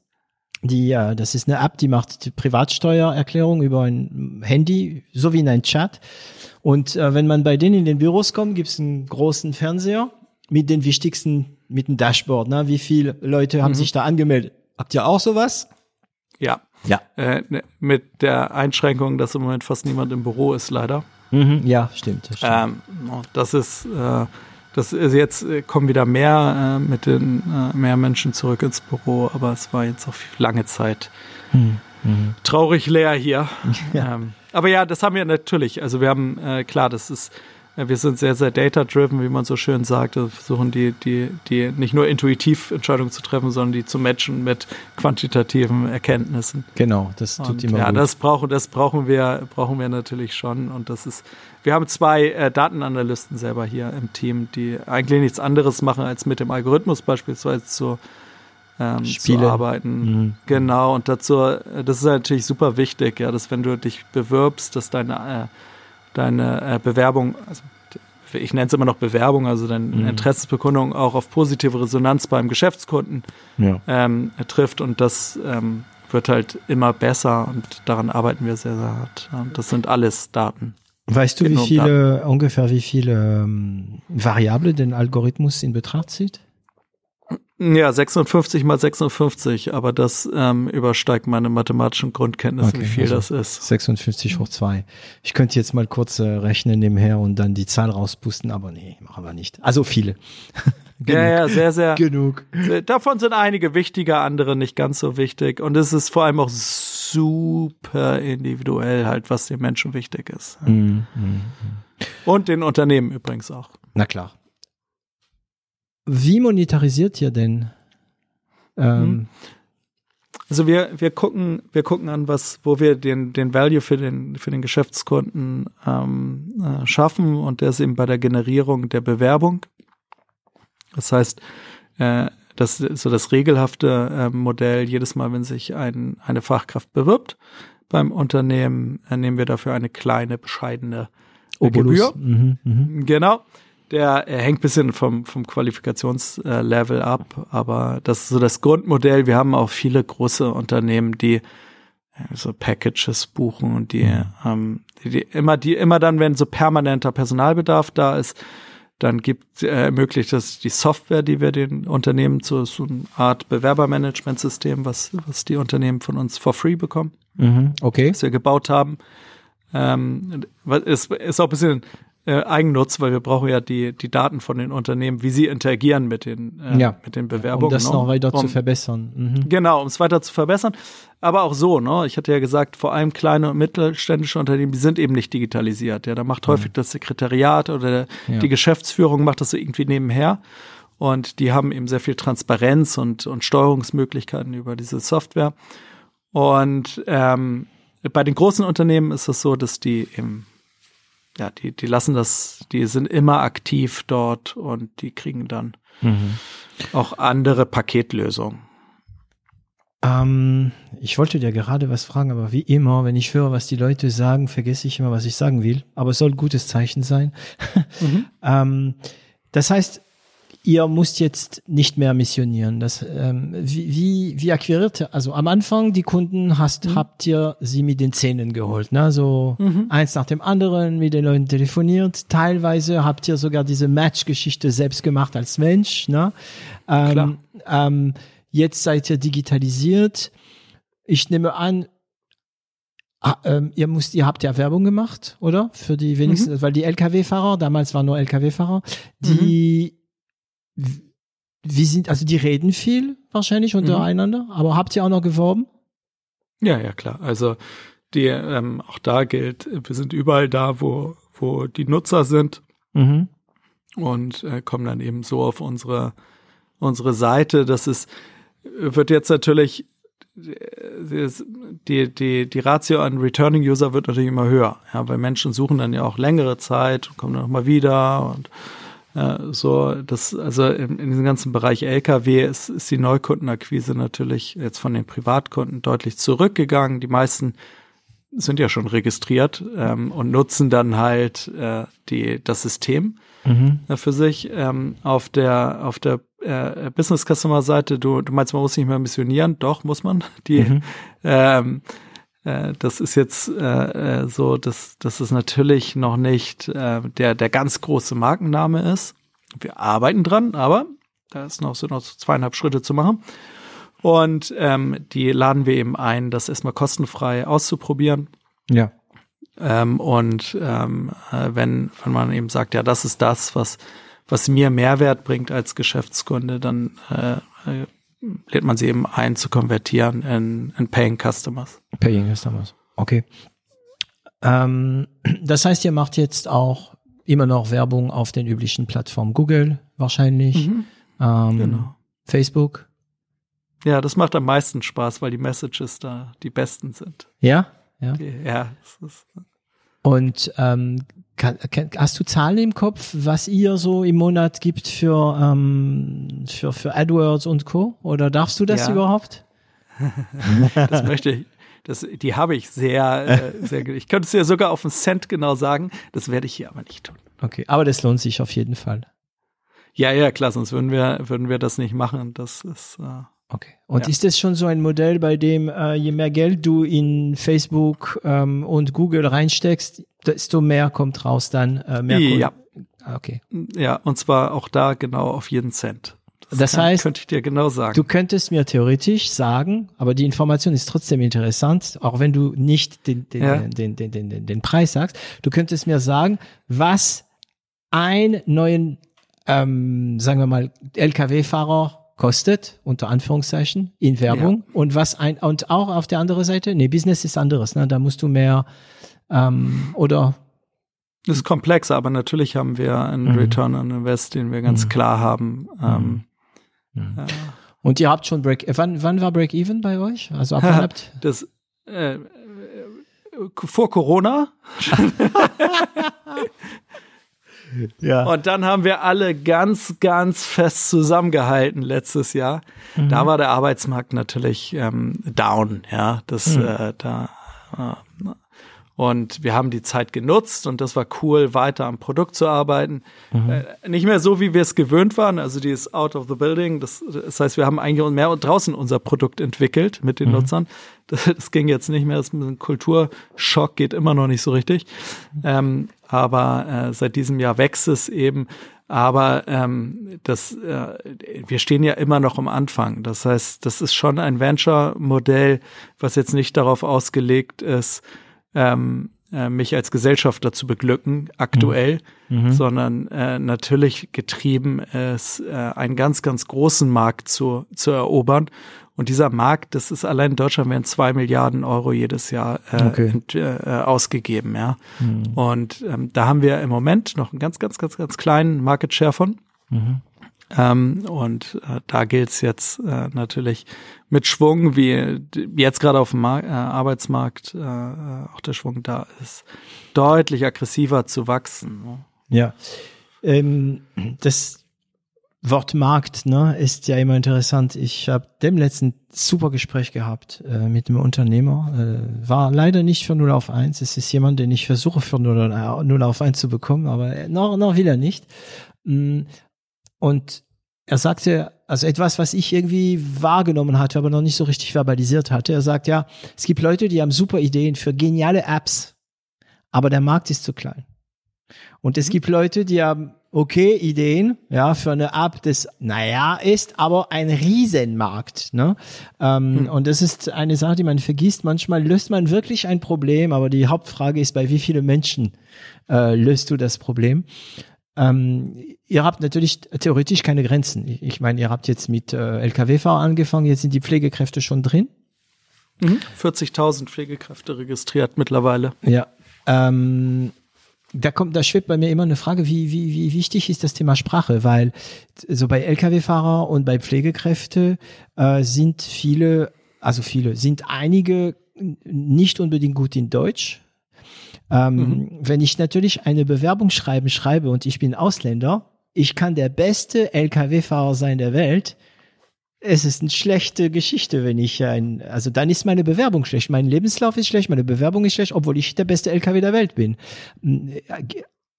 Die, äh, das ist eine App, die macht die Privatsteuererklärung über ein Handy, so wie in ein Chat. Und äh, wenn man bei denen in den Büros kommt, gibt's einen großen Fernseher mit den wichtigsten mit dem Dashboard, ne? Wie viele Leute haben mhm. sich da angemeldet? Habt ihr auch sowas? Ja. Ja. Äh, ne, mit der Einschränkung, dass im Moment fast niemand im Büro ist, leider. Mhm. Ja, stimmt. Das, stimmt. Ähm, das ist, äh, das ist jetzt äh, kommen wieder mehr äh, mit den äh, mehr Menschen zurück ins Büro, aber es war jetzt auch lange Zeit hm. Mhm. traurig leer hier. Ja. Ähm, aber ja, das haben wir natürlich. Also wir haben äh, klar, das ist wir sind sehr, sehr data-driven, wie man so schön sagt. Wir versuchen die, die, die nicht nur intuitiv Entscheidungen zu treffen, sondern die zu matchen mit quantitativen Erkenntnissen. Genau, das tut und, immer Ja, gut. das brauchen, das brauchen wir, brauchen wir natürlich schon. Und das ist, wir haben zwei äh, Datenanalysten selber hier im Team, die eigentlich nichts anderes machen, als mit dem Algorithmus beispielsweise zu, ähm, zu arbeiten. Mhm. Genau, und dazu, äh, das ist natürlich super wichtig, ja, dass wenn du dich bewirbst, dass deine äh, deine äh, Bewerbung, also ich nenne es immer noch Bewerbung, also deine mhm. Interessensbekundung auch auf positive Resonanz beim Geschäftskunden ja. ähm, trifft und das ähm, wird halt immer besser und daran arbeiten wir sehr, sehr hart. Und das sind alles Daten. Weißt du, wie viele, ungefähr wie viele ähm, Variable den Algorithmus in Betracht zieht? Ja, 56 mal 56, aber das ähm, übersteigt meine mathematischen Grundkenntnisse, okay, wie viel also das ist. 56 hoch 2. Ich könnte jetzt mal kurz äh, rechnen nebenher und dann die Zahl rauspusten, aber nee, machen wir nicht. Also viele. ja, ja, sehr, sehr. Genug. Davon sind einige wichtiger, andere nicht ganz so wichtig. Und es ist vor allem auch super individuell halt, was den Menschen wichtig ist. Mm, mm, mm. Und den Unternehmen übrigens auch. Na klar. Wie monetarisiert ihr denn? Ähm, mhm. also wir, wir gucken, wir gucken an, was, wo wir den, den Value für den, für den Geschäftskunden ähm, äh, schaffen und der ist eben bei der Generierung der Bewerbung. Das heißt, äh, das ist so das regelhafte äh, Modell. Jedes Mal, wenn sich ein, eine Fachkraft bewirbt beim Unternehmen, äh, nehmen wir dafür eine kleine, bescheidene Gebühr. Mhm, mh. Genau. Der hängt bisschen vom, vom Qualifikationslevel ab, aber das ist so das Grundmodell. Wir haben auch viele große Unternehmen, die so Packages buchen und die, mhm. ähm, die, die immer, die immer dann, wenn so permanenter Personalbedarf da ist, dann gibt äh, ermöglicht das die Software, die wir den Unternehmen zu so eine Art Bewerbermanagementsystem, was was die Unternehmen von uns for free bekommen. Mhm, okay. Was wir gebaut haben. Ähm, ist, ist auch ein bisschen äh, Eigennutz, weil wir brauchen ja die, die Daten von den Unternehmen, wie sie interagieren mit den, äh, ja. mit den Bewerbungen. Um das ne? noch weiter um, zu verbessern. Mhm. Genau, um es weiter zu verbessern. Aber auch so, ne? Ich hatte ja gesagt, vor allem kleine und mittelständische Unternehmen, die sind eben nicht digitalisiert. Ja, da macht häufig mhm. das Sekretariat oder ja. die Geschäftsführung macht das so irgendwie nebenher. Und die haben eben sehr viel Transparenz und, und Steuerungsmöglichkeiten über diese Software. Und ähm, bei den großen Unternehmen ist es so, dass die eben ja, die, die lassen das, die sind immer aktiv dort und die kriegen dann mhm. auch andere Paketlösungen. Ähm, ich wollte dir gerade was fragen, aber wie immer, wenn ich höre, was die Leute sagen, vergesse ich immer, was ich sagen will. Aber es soll ein gutes Zeichen sein. Mhm. ähm, das heißt, ihr müsst jetzt nicht mehr missionieren. Das, ähm, wie, wie, wie akquiriert ihr? Also am Anfang, die Kunden hast, mhm. habt ihr sie mit den Zähnen geholt, ne? So mhm. eins nach dem anderen, mit den Leuten telefoniert. Teilweise habt ihr sogar diese Match-Geschichte selbst gemacht als Mensch, ne? Ähm, Klar. Ähm, jetzt seid ihr digitalisiert. Ich nehme an, Ah, ähm, ihr müsst, ihr habt ja Werbung gemacht, oder? Für die wenigsten, mhm. weil die LKW-Fahrer, damals waren nur LKW-Fahrer, die mhm wie sind, also die reden viel wahrscheinlich untereinander, mhm. aber habt ihr auch noch geworben? Ja, ja, klar. Also die, ähm, auch da gilt, wir sind überall da, wo, wo die Nutzer sind mhm. und äh, kommen dann eben so auf unsere, unsere Seite. Das ist, wird jetzt natürlich, die, die, die Ratio an Returning User wird natürlich immer höher, ja, weil Menschen suchen dann ja auch längere Zeit und kommen dann nochmal wieder und so, das, also in, in diesem ganzen Bereich LKW ist, ist die Neukundenakquise natürlich jetzt von den Privatkunden deutlich zurückgegangen. Die meisten sind ja schon registriert ähm, und nutzen dann halt äh, die, das System mhm. äh, für sich. Ähm, auf der, auf der äh, Business Customer Seite, du, du meinst, man muss nicht mehr missionieren? Doch, muss man. Die, mhm. ähm, äh, das ist jetzt äh, äh, so, dass, dass es natürlich noch nicht äh, der, der ganz große Markenname ist. Wir arbeiten dran, aber da ist noch so noch so zweieinhalb Schritte zu machen. Und ähm, die laden wir eben ein, das erstmal kostenfrei auszuprobieren. Ja. Ähm, und ähm, äh, wenn, wenn man eben sagt, ja, das ist das, was, was mir Mehrwert bringt als Geschäftskunde, dann äh, lädt man sie eben ein zu konvertieren in, in Paying Customers. Paying Customers. Okay. Ähm, das heißt, ihr macht jetzt auch immer noch Werbung auf den üblichen Plattformen Google wahrscheinlich, mhm. ähm, genau. Facebook. Ja, das macht am meisten Spaß, weil die Messages da die besten sind. Ja, ja. Ja. Und ähm, kann, kann, hast du Zahlen im Kopf, was ihr so im Monat gibt für ähm, für für AdWords und Co. Oder darfst du das ja. überhaupt? das möchte ich. Das, die habe ich sehr, äh, sehr. Ich könnte es dir sogar auf einen Cent genau sagen. Das werde ich hier aber nicht tun. Okay, aber das lohnt sich auf jeden Fall. Ja, ja, klar, sonst würden wir, würden wir das nicht machen. Das ist. Äh, okay. Und ja. ist das schon so ein Modell, bei dem äh, je mehr Geld du in Facebook ähm, und Google reinsteckst, desto mehr kommt raus dann? Äh, mehr ja. Ah, okay. Ja, und zwar auch da genau auf jeden Cent. Das, das kann, heißt, könnte ich dir genau sagen. Du könntest mir theoretisch sagen, aber die Information ist trotzdem interessant, auch wenn du nicht den, den, ja. den, den, den, den, den Preis sagst. Du könntest mir sagen, was ein neuen, ähm, sagen wir mal, LKW-Fahrer kostet, unter Anführungszeichen, in Werbung. Ja. Und was ein, und auch auf der anderen Seite, nee, Business ist anderes, ne? Da musst du mehr, ähm, oder das ist komplex, aber natürlich haben wir einen mhm. Return on Invest, den wir ganz mhm. klar haben. Ähm, mhm. Mhm. Ja. Und ihr habt schon Break, wann, wann war Break-Even bei euch? Also ab wann habt? Das, äh, vor Corona. ja. Und dann haben wir alle ganz, ganz fest zusammengehalten letztes Jahr. Mhm. Da war der Arbeitsmarkt natürlich ähm, down, ja. Das mhm. äh, da äh, und wir haben die Zeit genutzt und das war cool, weiter am Produkt zu arbeiten. Mhm. Äh, nicht mehr so, wie wir es gewöhnt waren. Also die ist out of the building. Das, das heißt, wir haben eigentlich mehr draußen unser Produkt entwickelt mit den mhm. Nutzern. Das, das, ging jetzt nicht mehr. Das ein Kulturschock geht immer noch nicht so richtig. Ähm, aber äh, seit diesem Jahr wächst es eben. Aber ähm, das, äh, wir stehen ja immer noch am Anfang. Das heißt, das ist schon ein Venture-Modell, was jetzt nicht darauf ausgelegt ist, ähm, äh, mich als Gesellschafter zu beglücken, aktuell, mhm. mhm. sondern äh, natürlich getrieben ist, äh, einen ganz, ganz großen Markt zu, zu erobern. Und dieser Markt, das ist allein in Deutschland werden zwei Milliarden Euro jedes Jahr äh, okay. äh, ausgegeben, ja. Mhm. Und ähm, da haben wir im Moment noch einen ganz, ganz, ganz, ganz kleinen Market Share von. Mhm. Ähm, und äh, da gilt's jetzt äh, natürlich mit Schwung, wie jetzt gerade auf dem Mar äh, Arbeitsmarkt äh, äh, auch der Schwung da ist, deutlich aggressiver zu wachsen. Ne? Ja, ähm, das Wort Markt ne, ist ja immer interessant. Ich habe dem letzten super Gespräch gehabt äh, mit einem Unternehmer. Äh, war leider nicht für 0 auf 1. Es ist jemand, den ich versuche für 0, 0 auf 1 zu bekommen, aber noch, noch wieder nicht. Mm, und er sagte, also etwas, was ich irgendwie wahrgenommen hatte, aber noch nicht so richtig verbalisiert hatte. Er sagt, ja, es gibt Leute, die haben super Ideen für geniale Apps, aber der Markt ist zu klein. Und es mhm. gibt Leute, die haben okay Ideen, ja, für eine App, das naja ist, aber ein Riesenmarkt. Ne? Ähm, mhm. Und das ist eine Sache, die man vergisst. Manchmal löst man wirklich ein Problem, aber die Hauptfrage ist, bei wie vielen Menschen äh, löst du das Problem? Ähm, ihr habt natürlich theoretisch keine Grenzen. Ich meine, ihr habt jetzt mit äh, Lkw-Fahrer angefangen, jetzt sind die Pflegekräfte schon drin. Mhm. 40.000 Pflegekräfte registriert mittlerweile. Ja. Ähm, da kommt, da schwebt bei mir immer eine Frage, wie, wie, wie wichtig ist das Thema Sprache? Weil so bei Lkw-Fahrer und bei Pflegekräfte äh, sind viele, also viele, sind einige nicht unbedingt gut in Deutsch, ähm, mhm. Wenn ich natürlich eine Bewerbung schreiben schreibe und ich bin Ausländer, ich kann der beste LKW-Fahrer sein der Welt. Es ist eine schlechte Geschichte, wenn ich ein, also dann ist meine Bewerbung schlecht, mein Lebenslauf ist schlecht, meine Bewerbung ist schlecht, obwohl ich der beste LKW der Welt bin. Hm,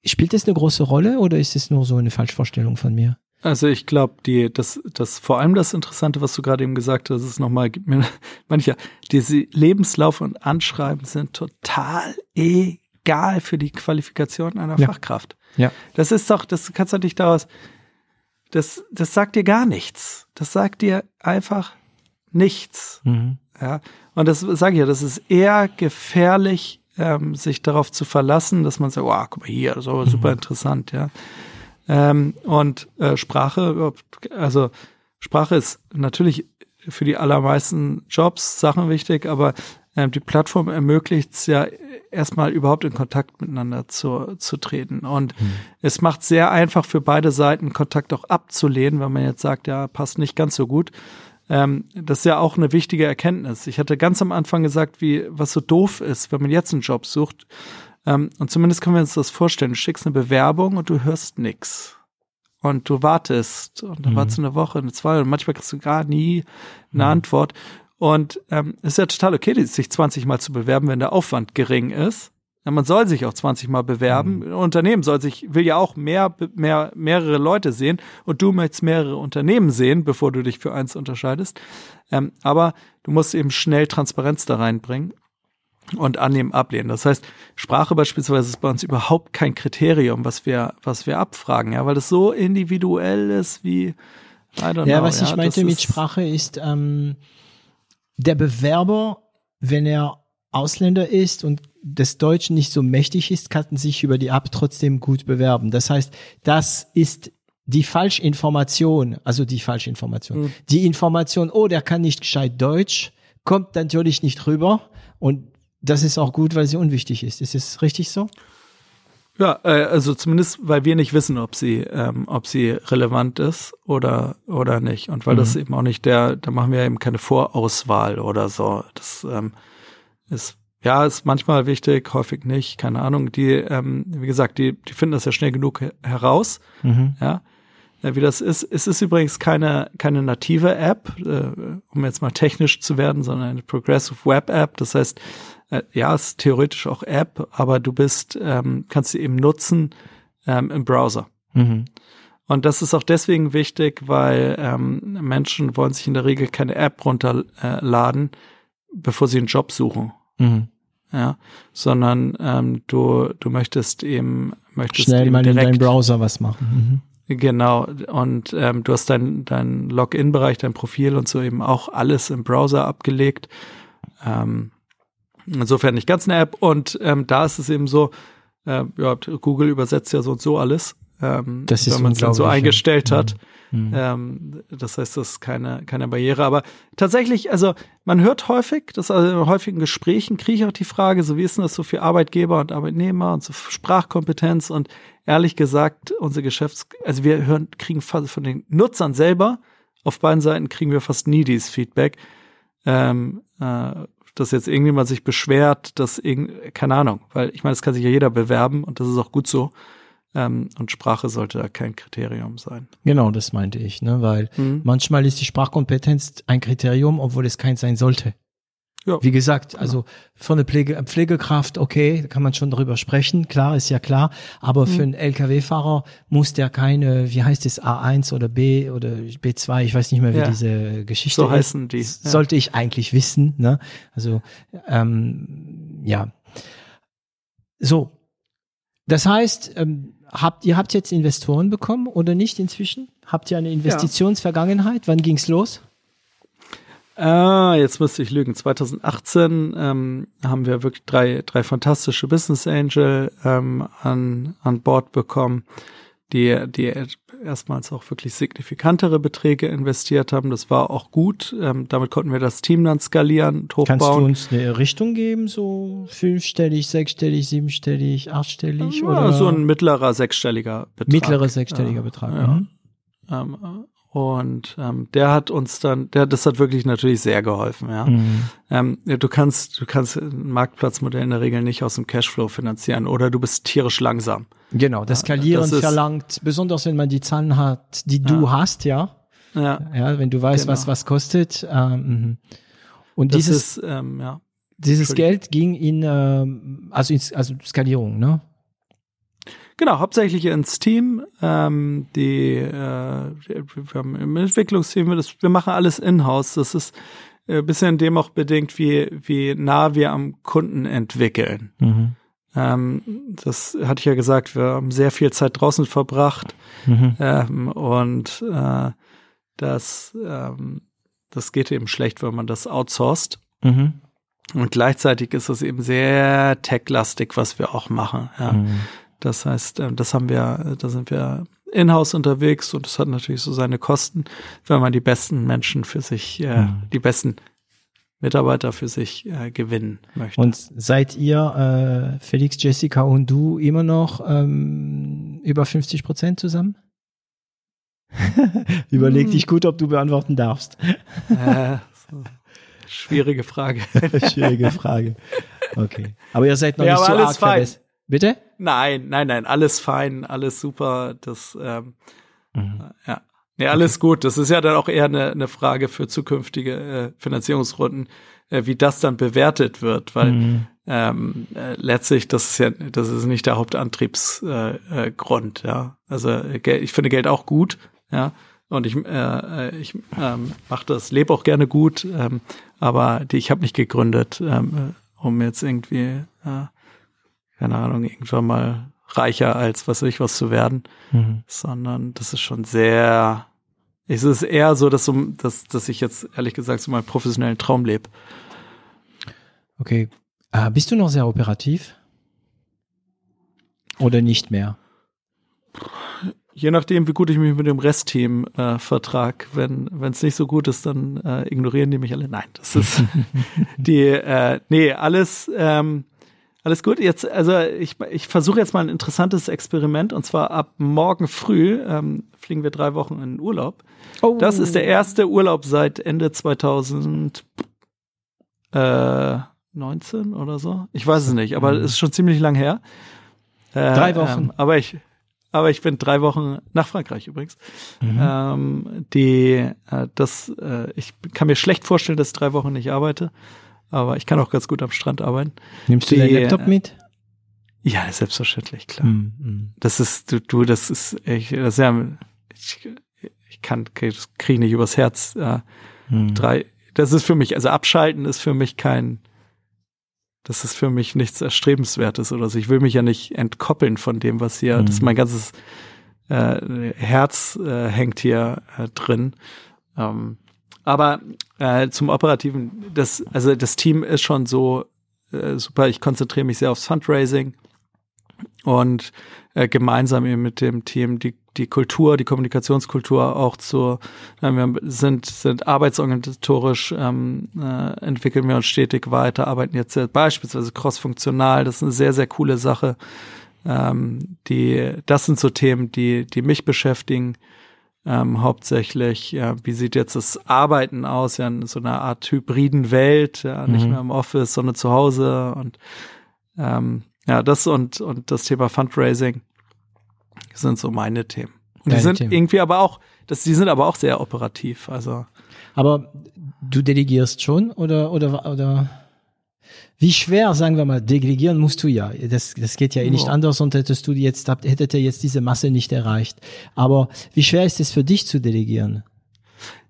spielt das eine große Rolle oder ist es nur so eine Falschvorstellung von mir? Also ich glaube, die, das, das vor allem das Interessante, was du gerade eben gesagt hast, ist nochmal, gibt mir mancher, diese Lebenslauf und Anschreiben sind total egal für die Qualifikation einer ja. Fachkraft. Ja. Das ist doch, das kannst du nicht daraus, das, das sagt dir gar nichts. Das sagt dir einfach nichts. Mhm. Ja. Und das sage ich ja, das ist eher gefährlich, ähm, sich darauf zu verlassen, dass man sagt, wow, guck mal hier, so super mhm. interessant, ja. Ähm, und äh, Sprache, also Sprache ist natürlich für die allermeisten Jobs Sachen wichtig, aber die Plattform ermöglicht es ja erstmal überhaupt in Kontakt miteinander zu, zu treten. Und mhm. es macht sehr einfach für beide Seiten Kontakt auch abzulehnen, wenn man jetzt sagt, ja, passt nicht ganz so gut. Ähm, das ist ja auch eine wichtige Erkenntnis. Ich hatte ganz am Anfang gesagt, wie, was so doof ist, wenn man jetzt einen Job sucht. Ähm, und zumindest können wir uns das vorstellen. Du schickst eine Bewerbung und du hörst nix und du wartest und dann mhm. wartest du eine Woche, eine zwei und manchmal kriegst du gar nie eine mhm. Antwort. Und ähm, es ist ja total okay, sich 20 Mal zu bewerben, wenn der Aufwand gering ist. Ja, man soll sich auch 20 Mal bewerben. Mhm. Ein Unternehmen soll sich, will ja auch mehr, mehr, mehrere Leute sehen und du möchtest mehrere Unternehmen sehen, bevor du dich für eins unterscheidest. Ähm, aber du musst eben schnell Transparenz da reinbringen und annehmen, ablehnen. Das heißt, Sprache beispielsweise ist bei uns überhaupt kein Kriterium, was wir, was wir abfragen, ja, weil das so individuell ist wie, I don't ja, know, was ich ja, meinte mit Sprache ist, ähm, der Bewerber, wenn er Ausländer ist und des Deutschen nicht so mächtig ist, kann sich über die App trotzdem gut bewerben. Das heißt, das ist die Falschinformation, also die Falschinformation. Mhm. Die Information, oh, der kann nicht gescheit Deutsch, kommt natürlich nicht rüber und das ist auch gut, weil sie unwichtig ist. Ist es richtig so? Ja, äh, also zumindest, weil wir nicht wissen, ob sie, ähm, ob sie relevant ist oder oder nicht. Und weil mhm. das eben auch nicht der, da machen wir eben keine Vorauswahl oder so. Das ähm, ist ja ist manchmal wichtig, häufig nicht, keine Ahnung. Die, ähm, wie gesagt, die, die finden das ja schnell genug heraus. Mhm. Ja. Ja, wie das ist, es ist übrigens keine, keine native App, äh, um jetzt mal technisch zu werden, sondern eine Progressive Web App. Das heißt, äh, ja, ist theoretisch auch App, aber du bist, ähm, kannst sie eben nutzen ähm, im Browser. Mhm. Und das ist auch deswegen wichtig, weil ähm, Menschen wollen sich in der Regel keine App runterladen, bevor sie einen Job suchen. Mhm. Ja, sondern ähm, du, du möchtest eben, möchtest schnell eben mal direkt, in deinem Browser was machen. Mhm. Genau, und ähm, du hast dein, dein Login-Bereich, dein Profil und so eben auch alles im Browser abgelegt. Ähm, Insofern nicht ganz eine App. Und ähm, da ist es eben so, äh, ja, Google übersetzt ja so und so alles. Ähm, das ist wenn man es dann so eingestellt ja. hat. Mhm. Ähm, das heißt, das ist keine, keine Barriere. Aber tatsächlich, also man hört häufig, das also in häufigen Gesprächen kriege ich auch die Frage, so wie ist denn das so für Arbeitgeber und Arbeitnehmer und so Sprachkompetenz und ehrlich gesagt, unsere Geschäfts-, also wir hören, kriegen fast von den Nutzern selber, auf beiden Seiten kriegen wir fast nie dieses Feedback. Ähm, äh, dass jetzt irgendjemand sich beschwert, dass irgend, keine Ahnung, weil ich meine, es kann sich ja jeder bewerben und das ist auch gut so. Ähm, und Sprache sollte da kein Kriterium sein. Genau, das meinte ich, ne? weil mhm. manchmal ist die Sprachkompetenz ein Kriterium, obwohl es keins sein sollte. Ja. Wie gesagt, also für eine Pflege, Pflegekraft, okay, da kann man schon darüber sprechen, klar, ist ja klar. Aber mhm. für einen Lkw-Fahrer muss der keine, wie heißt es, A1 oder B oder B2, ich weiß nicht mehr, wie ja. diese Geschichte so ist. heißen die. Ja. Sollte ich eigentlich wissen, ne? Also, ähm, ja. So. Das heißt, ähm, habt ihr habt jetzt Investoren bekommen oder nicht inzwischen? Habt ihr eine Investitionsvergangenheit? Wann ging's los? Ah, jetzt müsste ich lügen. 2018 ähm, haben wir wirklich drei, drei fantastische Business Angel ähm, an, an Bord bekommen, die, die erstmals auch wirklich signifikantere Beträge investiert haben. Das war auch gut. Ähm, damit konnten wir das Team dann skalieren hochbauen. Kannst du uns eine Richtung geben, so fünfstellig, sechsstellig, siebenstellig, achtstellig? Ja, oder? So ein mittlerer sechsstelliger Betrag. Mittlerer sechsstelliger Betrag. Ja. Mhm. Ähm, und ähm, der hat uns dann, der, das hat wirklich natürlich sehr geholfen, ja. Mhm. Ähm, du kannst, du kannst ein Marktplatzmodell in der Regel nicht aus dem Cashflow finanzieren oder du bist tierisch langsam. Genau, das Skalieren das verlangt, besonders wenn man die Zahlen hat, die du ja. hast, ja. Ja. Ja, wenn du weißt, genau. was was kostet. Ähm, mhm. und das dieses, ist, ähm, ja. dieses Geld ging in, ähm, also in, also Skalierung, ne? Genau, hauptsächlich ins Team. Ähm, die, äh, wir haben im Entwicklungsteam, das, wir machen alles in-house. Das ist äh, bisschen dem auch bedingt, wie, wie nah wir am Kunden entwickeln. Mhm. Ähm, das hatte ich ja gesagt, wir haben sehr viel Zeit draußen verbracht mhm. ähm, und äh, das, ähm, das geht eben schlecht, wenn man das outsourced. Mhm. Und gleichzeitig ist es eben sehr tech-lastig, was wir auch machen. Ja. Mhm. Das heißt, äh, das haben wir, da sind wir in-house unterwegs und es hat natürlich so seine Kosten, wenn man die besten Menschen für sich, äh, mhm. die besten Mitarbeiter für sich äh, gewinnen möchte. Und seid ihr, äh, Felix, Jessica und du, immer noch ähm, über 50 Prozent zusammen? Überleg hm. dich gut, ob du beantworten darfst. Äh, so. Schwierige Frage. Schwierige Frage. Okay. Aber ihr seid noch ja, nicht so arg fein. Bitte? Nein, nein, nein, alles fein, alles super. Das, ähm, mhm. ja. Nee, alles gut. Das ist ja dann auch eher eine, eine Frage für zukünftige äh, Finanzierungsrunden, äh, wie das dann bewertet wird, weil mhm. ähm, äh, letztlich das ist ja, das ist nicht der Hauptantriebsgrund, äh, äh, ja. Also äh, ich finde Geld auch gut, ja. Und ich, äh, ich ähm, mache das, lebe auch gerne gut, ähm, aber die, ich habe nicht gegründet, ähm, um jetzt irgendwie, keine Ahnung, irgendwann mal reicher als was weiß ich was zu werden, mhm. sondern das ist schon sehr es ist eher so, dass, dass, dass ich jetzt ehrlich gesagt so meinen professionellen Traum lebe. Okay. Äh, bist du noch sehr operativ? Oder nicht mehr? Je nachdem, wie gut ich mich mit dem Restteam äh, vertrag. Wenn es nicht so gut ist, dann äh, ignorieren die mich alle. Nein, das ist die, äh, nee, alles, ähm, alles gut. Jetzt, also ich, ich versuche jetzt mal ein interessantes Experiment und zwar ab morgen früh ähm, fliegen wir drei Wochen in Urlaub. Oh. Das ist der erste Urlaub seit Ende 2019 äh, oder so. Ich weiß es nicht, aber es mhm. ist schon ziemlich lang her. Äh, drei Wochen. Ähm, aber ich, aber ich bin drei Wochen nach Frankreich übrigens. Mhm. Ähm, die, äh, das, äh, ich kann mir schlecht vorstellen, dass ich drei Wochen nicht arbeite aber ich kann auch ganz gut am Strand arbeiten. Nimmst du deinen Laptop mit? Ja, selbstverständlich, klar. Mm, mm. Das ist, du, du, das ist, ich, das ist ja, ich, ich kann, das kriege ich nicht übers Herz. Äh, mm. Drei, das ist für mich, also abschalten ist für mich kein, das ist für mich nichts Erstrebenswertes oder so. Ich will mich ja nicht entkoppeln von dem, was hier, das ist mein ganzes äh, Herz äh, hängt hier äh, drin. Ähm, aber äh, zum Operativen, das, also das Team ist schon so äh, super. Ich konzentriere mich sehr aufs Fundraising und äh, gemeinsam eben mit dem Team die die Kultur, die Kommunikationskultur auch zu, äh, wir sind, sind arbeitsorganisatorisch, ähm, äh, entwickeln wir uns stetig weiter, arbeiten jetzt beispielsweise crossfunktional, das ist eine sehr, sehr coole Sache. Ähm, die, das sind so Themen, die, die mich beschäftigen ähm, hauptsächlich, ja, wie sieht jetzt das Arbeiten aus, ja, in so einer Art hybriden Welt, ja, nicht mhm. mehr im Office, sondern zu Hause und ähm, ja, das und, und das Thema Fundraising sind so meine Themen. Und Deine die sind Themen. irgendwie aber auch, das, die sind aber auch sehr operativ, also. Aber du delegierst schon oder, oder, oder? Wie schwer, sagen wir mal, delegieren musst du ja. Das, das geht ja eh nicht oh. anders und hättest du jetzt, hättet ihr jetzt diese Masse nicht erreicht. Aber wie schwer ist es für dich zu delegieren?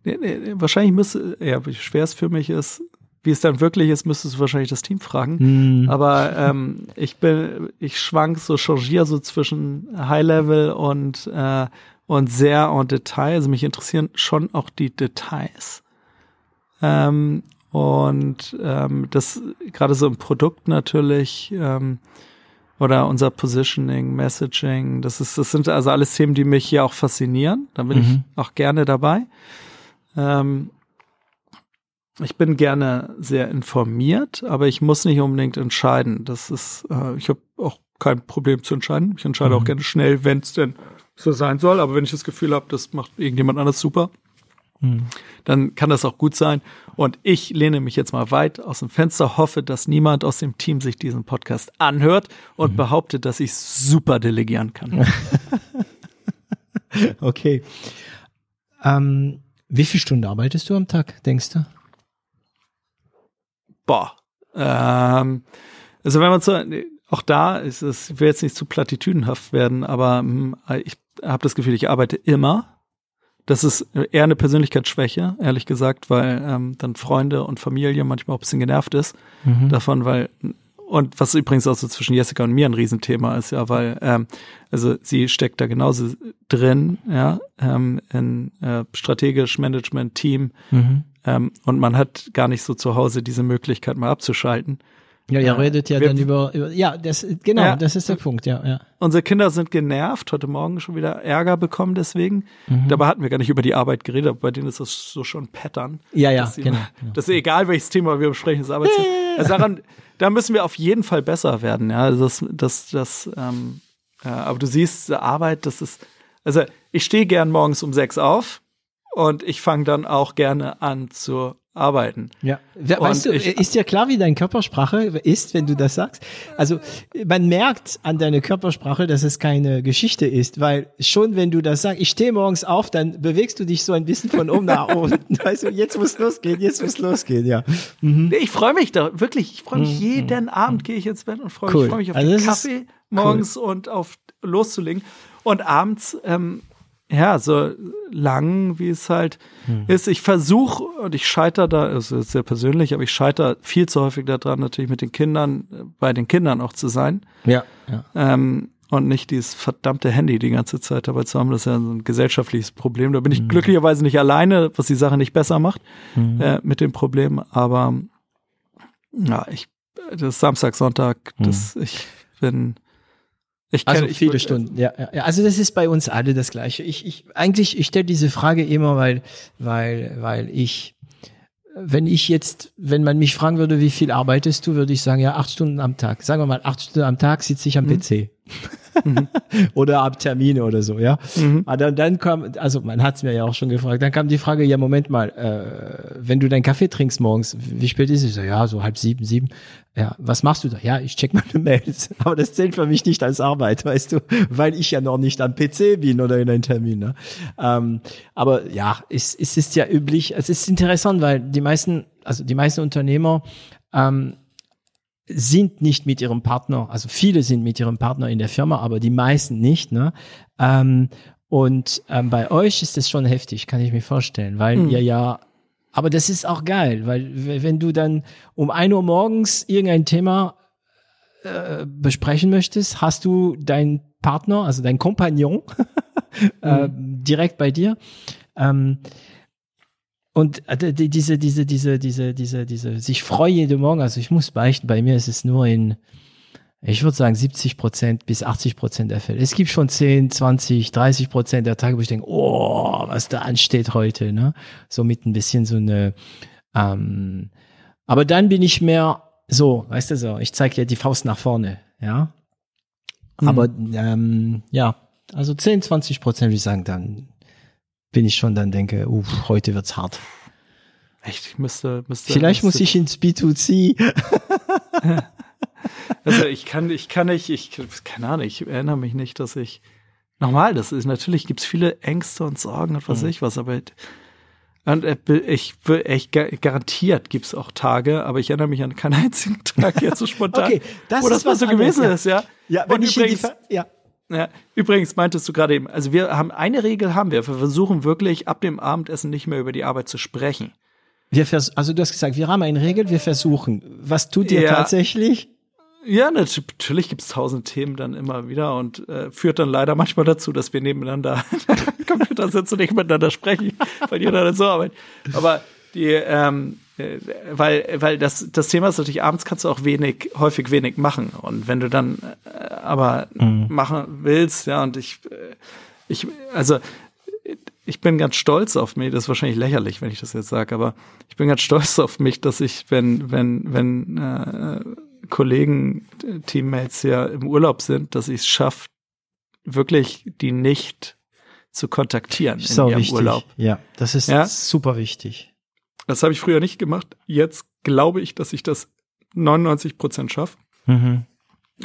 Nee, nee, wahrscheinlich müsste, ja, wie schwer es für mich ist, wie es dann wirklich ist, müsstest du wahrscheinlich das Team fragen. Mm. Aber ähm, ich bin, ich schwank so, changiere so zwischen High Level und äh, und sehr en Detail. Also mich interessieren schon auch die Details. Ähm, und ähm, das gerade so im Produkt natürlich ähm, oder unser Positioning, Messaging, das ist, das sind also alles Themen, die mich hier auch faszinieren. Da bin mhm. ich auch gerne dabei. Ähm, ich bin gerne sehr informiert, aber ich muss nicht unbedingt entscheiden. Das ist, äh, ich habe auch kein Problem zu entscheiden. Ich entscheide mhm. auch gerne schnell, wenn es denn so sein soll. Aber wenn ich das Gefühl habe, das macht irgendjemand anders super, hm. dann kann das auch gut sein. Und ich lehne mich jetzt mal weit aus dem Fenster, hoffe, dass niemand aus dem Team sich diesen Podcast anhört und mhm. behauptet, dass ich super delegieren kann. okay. Ähm, wie viele Stunden arbeitest du am Tag, denkst du? Boah. Ähm, also wenn man so, auch da ist es, ich will jetzt nicht zu platitüdenhaft werden, aber hm, ich habe das Gefühl, ich arbeite immer das ist eher eine Persönlichkeitsschwäche, ehrlich gesagt, weil ähm, dann Freunde und Familie manchmal auch ein bisschen genervt ist mhm. davon, weil und was übrigens auch so zwischen Jessica und mir ein Riesenthema ist, ja, weil ähm, also sie steckt da genauso drin, ja, ähm, in äh, strategisch Management Team mhm. ähm, und man hat gar nicht so zu Hause diese Möglichkeit mal abzuschalten. Ja, ihr redet ja wir, dann über, über, ja, das, genau, ja, das ist der Punkt, ja, ja. Unsere Kinder sind genervt, heute Morgen schon wieder Ärger bekommen deswegen. Mhm. Dabei hatten wir gar nicht über die Arbeit geredet, aber bei denen ist das so schon Pattern. Ja, ja, genau, genau. Das ist egal, welches Thema wir besprechen, das Arbeitsthema. also daran, da müssen wir auf jeden Fall besser werden, ja, also das, das, das, ähm, ja, aber du siehst, Arbeit, das ist, also ich stehe gern morgens um sechs auf und ich fange dann auch gerne an zu arbeiten. Ja, weißt und du, ich, ist dir klar, wie deine Körpersprache ist, wenn du das sagst? Also man merkt an deiner Körpersprache, dass es keine Geschichte ist, weil schon wenn du das sagst, ich stehe morgens auf, dann bewegst du dich so ein bisschen von oben nach unten. Weißt du, jetzt muss losgehen, jetzt muss losgehen, ja. Mhm. Ich freue mich da wirklich, ich freue mich mhm. jeden Abend gehe ich ins Bett und freue cool. mich, freu mich auf also den Kaffee morgens cool. und auf loszulegen und abends ähm, ja, so lang, wie es halt hm. ist. Ich versuche und ich scheitere da, es ist sehr persönlich, aber ich scheitere viel zu häufig daran, natürlich mit den Kindern, bei den Kindern auch zu sein. Ja. ja. Ähm, und nicht dieses verdammte Handy die ganze Zeit dabei zu haben. Das ist ja so ein gesellschaftliches Problem. Da bin ich hm. glücklicherweise nicht alleine, was die Sache nicht besser macht hm. äh, mit dem Problem. Aber ja, ich, das ist Samstag, Sonntag, das, hm. ich bin ich also viele ich, Stunden, ja, ja. Also das ist bei uns alle das Gleiche. Ich, ich eigentlich, ich stelle diese Frage immer, weil, weil, weil ich, wenn ich jetzt, wenn man mich fragen würde, wie viel arbeitest du, würde ich sagen, ja, acht Stunden am Tag. Sagen wir mal, acht Stunden am Tag sitze ich am mhm. PC. Mhm. oder ab Termine oder so, ja. Mhm. Aber dann, dann kam, also man hat es mir ja auch schon gefragt, dann kam die Frage, ja, Moment mal, äh, wenn du deinen Kaffee trinkst morgens, wie spät ist es? Ja, so halb sieben, sieben. Ja, was machst du da? Ja, ich check meine Mails. Aber das zählt für mich nicht als Arbeit, weißt du, weil ich ja noch nicht am PC bin oder in einem Termin. Ne? Ähm, aber ja, es, es ist ja üblich, es ist interessant, weil die meisten, also die meisten Unternehmer ähm, sind nicht mit ihrem Partner, also viele sind mit ihrem Partner in der Firma, aber die meisten nicht. Ne? Ähm, und ähm, bei euch ist das schon heftig, kann ich mir vorstellen, weil mhm. ihr ja, aber das ist auch geil, weil wenn du dann um ein Uhr morgens irgendein Thema äh, besprechen möchtest, hast du deinen Partner, also deinen Kompagnon äh, mhm. direkt bei dir. Ähm, und äh, diese, diese, diese, diese, diese, diese, sich freue jeden Morgen, also ich muss beichten, bei mir ist es nur in, ich würde sagen 70 Prozent bis 80 Prozent der Fälle. Es gibt schon 10, 20, 30 Prozent der Tage, wo ich denke, oh, was da ansteht heute, ne? So mit ein bisschen so eine, ähm, aber dann bin ich mehr so, weißt du so, ich zeige dir die Faust nach vorne, ja. Mhm. Aber ähm, ja, also 10, 20 Prozent würde ich sagen, dann bin ich schon dann denke, uh, heute wird's hart. Echt, ich müsste, müsste. Vielleicht müsste, muss ich ins B2C. also ich kann, ich kann nicht, ich, keine Ahnung, ich erinnere mich nicht, dass ich, normal, das ist, natürlich gibt's viele Ängste und Sorgen und was mhm. ich was, aber und äh, ich will echt garantiert gibt's auch Tage, aber ich erinnere mich an keinen einzigen Tag jetzt so spontan, okay, das wo das mal so gewesen ja. ist, ja. Ja, wenn und ich übrigens, ja. Ja, übrigens meintest du gerade eben, also wir haben eine Regel haben wir, wir versuchen wirklich ab dem Abendessen nicht mehr über die Arbeit zu sprechen. Wir vers also du hast gesagt, wir haben eine Regel, wir versuchen. Was tut ihr ja. tatsächlich? Ja, natürlich gibt's tausend Themen dann immer wieder und äh, führt dann leider manchmal dazu, dass wir nebeneinander Computer sitzen und nicht miteinander sprechen, weil jeder dann so arbeitet. Aber die, ähm, äh, weil, weil das, das Thema ist natürlich, abends kannst du auch wenig, häufig wenig machen. Und wenn du dann äh, aber mhm. machen willst, ja, und ich, äh, ich, also ich bin ganz stolz auf mich, das ist wahrscheinlich lächerlich, wenn ich das jetzt sage, aber ich bin ganz stolz auf mich, dass ich, wenn, wenn, wenn äh, Kollegen, Teammates ja im Urlaub sind, dass ich es schaffe, wirklich die nicht zu kontaktieren in so ihrem wichtig. Urlaub. Ja, das ist ja? super wichtig. Das habe ich früher nicht gemacht. Jetzt glaube ich, dass ich das 99 Prozent schaffe. Mhm.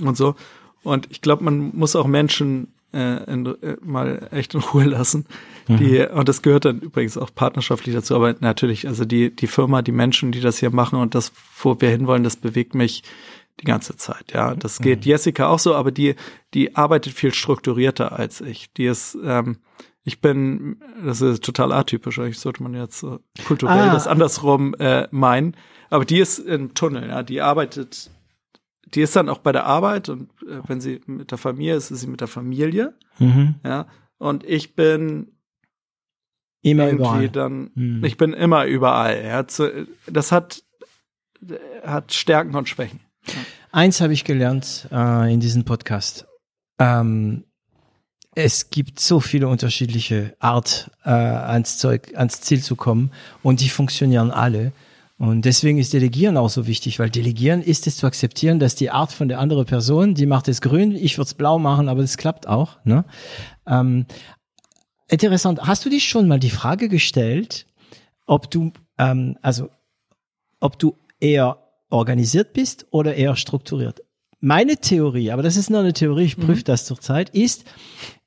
Und so. Und ich glaube, man muss auch Menschen äh, in, äh, mal echt in Ruhe lassen. Mhm. Die, und das gehört dann übrigens auch partnerschaftlich dazu, aber natürlich, also die, die Firma, die Menschen, die das hier machen und das, wo wir hinwollen, das bewegt mich die ganze Zeit. Ja, das geht mhm. Jessica auch so, aber die, die arbeitet viel strukturierter als ich. Die ist, ähm, ich bin, das ist total atypisch, eigentlich sollte man jetzt äh, kulturell ah. das andersrum äh, meinen. Aber die ist im Tunnel, ja, die arbeitet, die ist dann auch bei der Arbeit und äh, wenn sie mit der Familie ist, ist sie mit der Familie. Mhm. Ja. Und ich bin immer überall. Dann, mhm. Ich bin immer überall. Ja. Das hat, hat Stärken und Schwächen. Eins habe ich gelernt äh, in diesem Podcast. Ähm, es gibt so viele unterschiedliche Art, äh, ans Zeug, ans Ziel zu kommen und die funktionieren alle. Und deswegen ist Delegieren auch so wichtig, weil Delegieren ist es zu akzeptieren, dass die Art von der anderen Person, die macht es grün, ich würde es blau machen, aber das klappt auch. Ne? Ähm, interessant. Hast du dich schon mal die Frage gestellt, ob du, ähm, also, ob du eher organisiert bist oder eher strukturiert? Meine Theorie, aber das ist nur eine Theorie, ich prüfe mhm. das zurzeit, ist,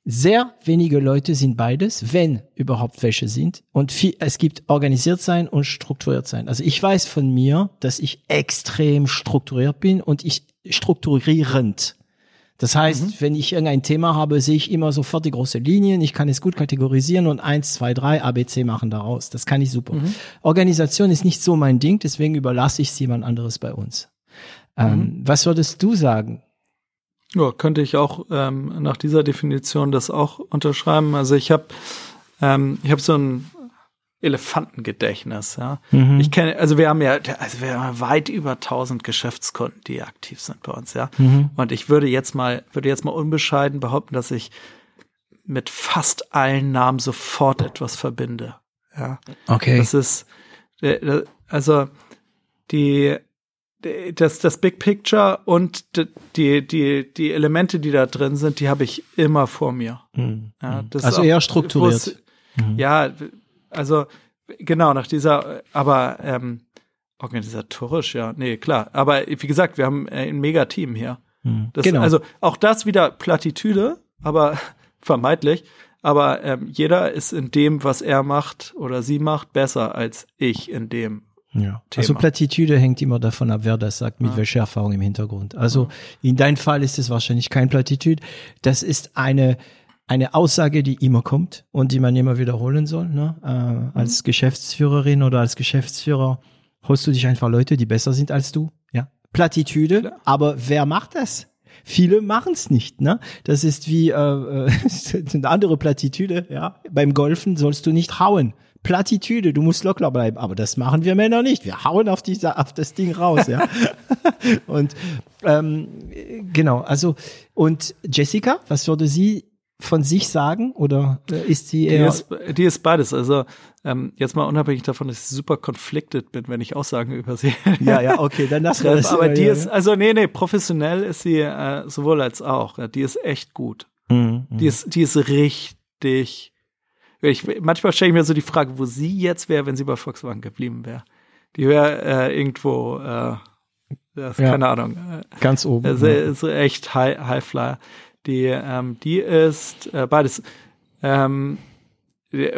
sehr wenige Leute sind beides, wenn überhaupt welche sind. Und viel, es gibt organisiert sein und strukturiert sein. Also ich weiß von mir, dass ich extrem strukturiert bin und ich strukturierend. Das heißt, mhm. wenn ich irgendein Thema habe, sehe ich immer sofort die große Linien. Ich kann es gut kategorisieren und eins, zwei, drei ABC machen daraus. Das kann ich super. Mhm. Organisation ist nicht so mein Ding, deswegen überlasse ich es jemand anderes bei uns. Ähm, mhm. was würdest du sagen? Ja, könnte ich auch ähm, nach dieser Definition das auch unterschreiben. Also ich habe ähm, ich habe so ein Elefantengedächtnis, ja. Mhm. Ich kenne, also wir haben ja, also wir haben weit über 1000 Geschäftskunden, die aktiv sind bei uns, ja. Mhm. Und ich würde jetzt mal, würde jetzt mal unbescheiden behaupten, dass ich mit fast allen Namen sofort etwas verbinde, ja. Okay. Das ist, äh, also die das, das Big Picture und die, die, die Elemente, die da drin sind, die habe ich immer vor mir. Mhm. Ja, also eher strukturiert. Mhm. Ja, also genau, nach dieser, aber ähm, organisatorisch, ja, nee, klar. Aber wie gesagt, wir haben ein Mega-Team hier. Mhm. Das, genau. Also auch das wieder Plattitüde, aber vermeintlich. Aber ähm, jeder ist in dem, was er macht oder sie macht, besser als ich in dem, ja. Thema. Also Plattitüde hängt immer davon ab, wer das sagt, mit ja. welcher Erfahrung im Hintergrund. Also ja. in deinem Fall ist es wahrscheinlich kein Plattitüd. Das ist eine eine Aussage, die immer kommt und die man immer wiederholen soll. Ne? Äh, mhm. Als Geschäftsführerin oder als Geschäftsführer holst du dich einfach Leute, die besser sind als du. Ja, Plattitüde. Klar. Aber wer macht das? Viele machen es nicht. Ne? Das ist wie äh eine andere Plattitüde. Ja, beim Golfen sollst du nicht hauen. Plattitüde, du musst locker bleiben. Aber das machen wir Männer nicht. Wir hauen auf, die, auf das Ding raus, ja. und ähm, genau, also und Jessica, was würde sie von sich sagen oder ist sie eher? Die ist, die ist beides. Also ähm, jetzt mal unabhängig davon, dass ich super conflicted bin, wenn ich Aussagen über sie. Ja, ja, okay, dann lass das. Aber die ja, ist, also nee, nee, professionell ist sie äh, sowohl als auch. Ja, die ist echt gut. Mhm, die ist, die ist richtig ich, manchmal stelle ich mir so die Frage, wo sie jetzt wäre, wenn sie bei Volkswagen geblieben wäre. Die wäre äh, irgendwo, äh, das, ja, keine Ahnung. Äh, ganz oben. Also, ja. ist echt High, Highflyer. Die, ähm, die ist äh, beides. Ähm,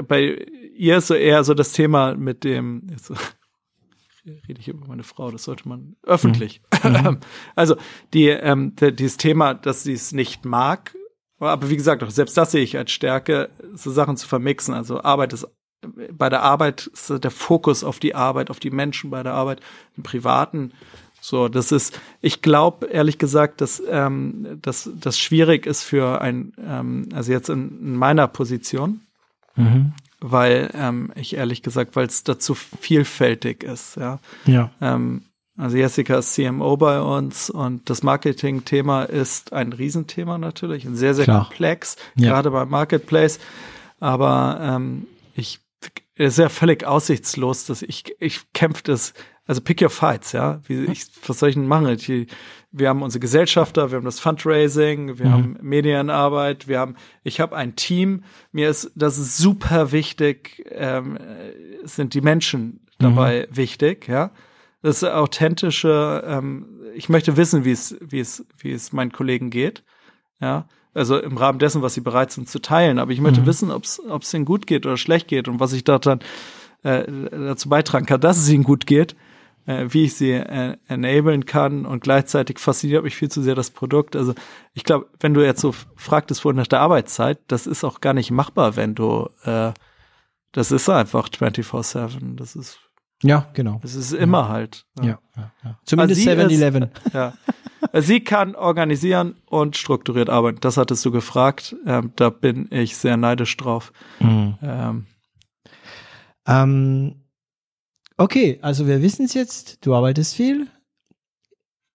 bei ihr ist so eher so das Thema mit dem, jetzt rede ich über meine Frau, das sollte man öffentlich. Mhm. also die, ähm, dieses Thema, dass sie es nicht mag, aber wie gesagt, auch selbst das sehe ich als Stärke, so Sachen zu vermixen. Also Arbeit ist bei der Arbeit ist der Fokus auf die Arbeit, auf die Menschen bei der Arbeit, im Privaten. So, das ist, ich glaube ehrlich gesagt, dass, ähm, dass das schwierig ist für ein, ähm, also jetzt in, in meiner Position, mhm. weil ähm, ich ehrlich gesagt, weil es dazu vielfältig ist, ja. Ja. Ähm, also Jessica ist CMO bei uns und das Marketing-Thema ist ein Riesenthema natürlich, und sehr, sehr Klar. komplex, ja. gerade beim Marketplace. Aber ähm, ich ist ja völlig aussichtslos, dass ich, ich kämpfe das, also pick your fights, ja. Wie ich, was soll ich denn machen? Ich, wir haben unsere Gesellschafter, wir haben das Fundraising, wir mhm. haben Medienarbeit, wir haben, ich habe ein Team. Mir ist das ist super wichtig, ähm, sind die Menschen dabei mhm. wichtig, ja das authentische, ähm, ich möchte wissen, wie es, wie es, wie es meinen Kollegen geht. Ja, also im Rahmen dessen, was sie bereit sind zu teilen. Aber ich möchte mhm. wissen, ob es ihnen gut geht oder schlecht geht und was ich da dann äh, dazu beitragen kann, dass es ihnen gut geht, äh, wie ich sie äh, enablen kann und gleichzeitig fasziniert mich viel zu sehr das Produkt. Also ich glaube, wenn du jetzt so fragtest vorhin nach der Arbeitszeit, das ist auch gar nicht machbar, wenn du äh, das ist einfach 24-7. Das ist ja, genau. Es ist immer halt. Ja, ja, ja. ja. Zumindest 7-Eleven. Ja. Sie kann organisieren und strukturiert arbeiten. Das hattest du gefragt. Ähm, da bin ich sehr neidisch drauf. Mhm. Ähm. Ähm, okay, also wir wissen es jetzt. Du arbeitest viel.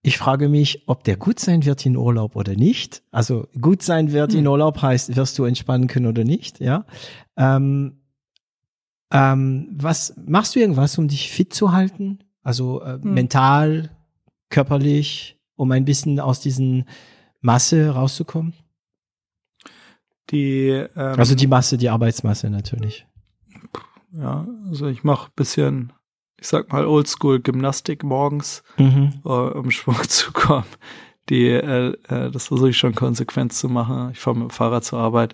ich frage mich, ob der gut sein wird in Urlaub oder nicht. Also gut sein wird hm. in Urlaub heißt, wirst du entspannen können oder nicht, ja. Ähm, ähm, was machst du irgendwas, um dich fit zu halten? Also äh, hm. mental, körperlich, um ein bisschen aus diesen Masse rauszukommen? Die ähm, also die Masse, die Arbeitsmasse natürlich. Ja, also ich mache bisschen ich sag mal, Oldschool-Gymnastik morgens, mhm. uh, um Schwung zu kommen. Die, äh, äh, das versuche ich schon konsequent zu machen. Ich fahre mit dem Fahrrad zur Arbeit.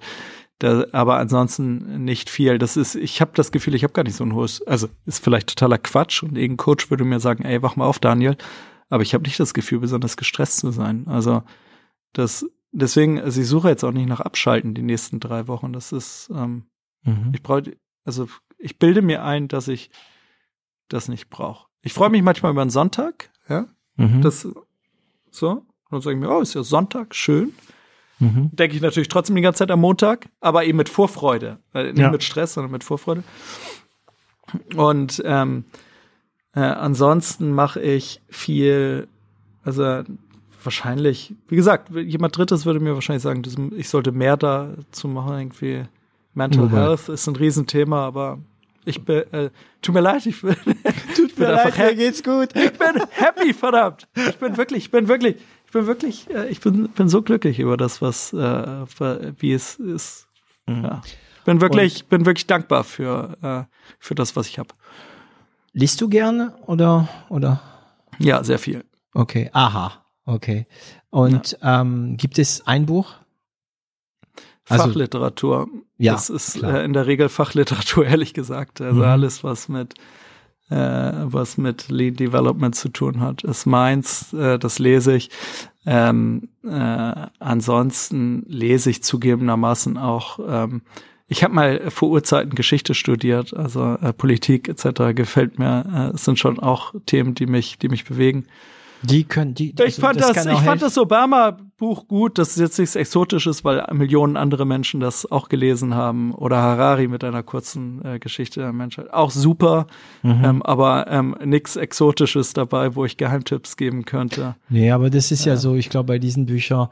Da, aber ansonsten nicht viel. Das ist, ich habe das Gefühl, ich habe gar nicht so ein hohes, also ist vielleicht totaler Quatsch und irgendein Coach würde mir sagen, ey, wach mal auf, Daniel. Aber ich habe nicht das Gefühl, besonders gestresst zu sein. Also das, deswegen, also ich suche jetzt auch nicht nach Abschalten die nächsten drei Wochen. Das ist, ähm, mhm. ich brauche, also ich bilde mir ein, dass ich das nicht brauche. Ich freue mich manchmal über einen Sonntag, ja. Mhm. Das so. Und dann sage ich mir, oh, ist ja Sonntag, schön. Mhm. Denke ich natürlich trotzdem die ganze Zeit am Montag, aber eben mit Vorfreude. Äh, nicht ja. mit Stress, sondern mit Vorfreude. Und ähm, äh, ansonsten mache ich viel, also wahrscheinlich, wie gesagt, jemand Drittes würde mir wahrscheinlich sagen, ich sollte mehr dazu machen, irgendwie. Mental okay. Health ist ein Riesenthema, aber ich bin, äh, tut mir leid, ich bin, tut mir leid, mir geht's gut. Ich bin happy, verdammt. Ich bin wirklich, ich bin wirklich, ich bin wirklich, äh, ich bin, bin so glücklich über das, was, äh, wie es ist. Mhm. Ja. Ich bin wirklich, Und bin wirklich dankbar für, äh, für das, was ich habe. Liest du gerne oder, oder? Ja, sehr viel. Okay, aha, okay. Und ja. ähm, gibt es ein Buch, also, Fachliteratur. Ja, das ist äh, in der Regel Fachliteratur, ehrlich gesagt. Also mhm. alles, was mit äh, was mit Lead Development zu tun hat, ist meins. Äh, das lese ich. Ähm, äh, ansonsten lese ich zugegebenermaßen auch. Ähm, ich habe mal vor Urzeiten Geschichte studiert, also äh, Politik etc. gefällt mir. Äh, sind schon auch Themen, die mich, die mich bewegen. Die können, die, also ich fand das, das ich fand das Obama-Buch gut. Das ist jetzt nichts Exotisches, weil Millionen andere Menschen das auch gelesen haben. Oder Harari mit einer kurzen äh, Geschichte der Menschheit. Auch super, mhm. ähm, aber ähm, nichts Exotisches dabei, wo ich Geheimtipps geben könnte. Nee, aber das ist ja, ja so, ich glaube, bei diesen Büchern,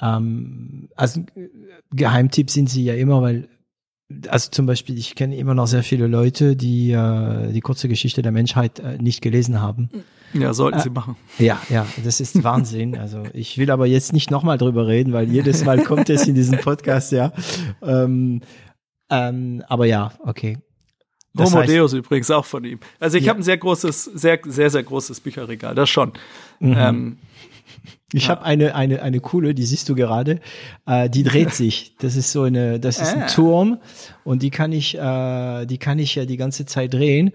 ähm, also Geheimtipps sind sie ja immer, weil also zum Beispiel, ich kenne immer noch sehr viele Leute, die äh, die kurze Geschichte der Menschheit äh, nicht gelesen haben. Ja, sollten sie äh, machen. Ja, ja, das ist Wahnsinn. Also ich will aber jetzt nicht nochmal drüber reden, weil jedes Mal kommt es in diesem Podcast, ja. Ähm, ähm, aber ja, okay. Das Homo heißt, Deus übrigens auch von ihm. Also ich ja. habe ein sehr großes, sehr, sehr, sehr großes Bücherregal, das schon. Mhm. Ähm, ich ja. habe eine, eine, eine coole, die siehst du gerade, äh, die dreht sich. Das ist so eine, das ist ein ah. Turm und die kann ich, äh, die kann ich ja die ganze Zeit drehen.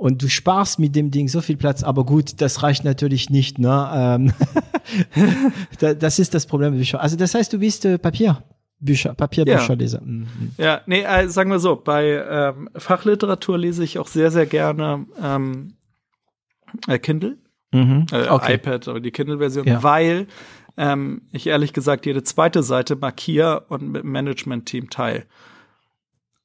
Und du sparst mit dem Ding so viel Platz, aber gut, das reicht natürlich nicht, ne? Ähm das ist das Problem mit Büchern. Also das heißt, du bist äh, Papier. Bücher, Papierbücherleser. Ja. Mhm. ja, nee, äh, sagen wir so, bei ähm, Fachliteratur lese ich auch sehr, sehr gerne ähm, äh, Kindle. Mhm. Äh, okay. iPad, aber die Kindle-Version, ja. weil ähm, ich ehrlich gesagt jede zweite Seite markiere und mit dem Management-Team teile.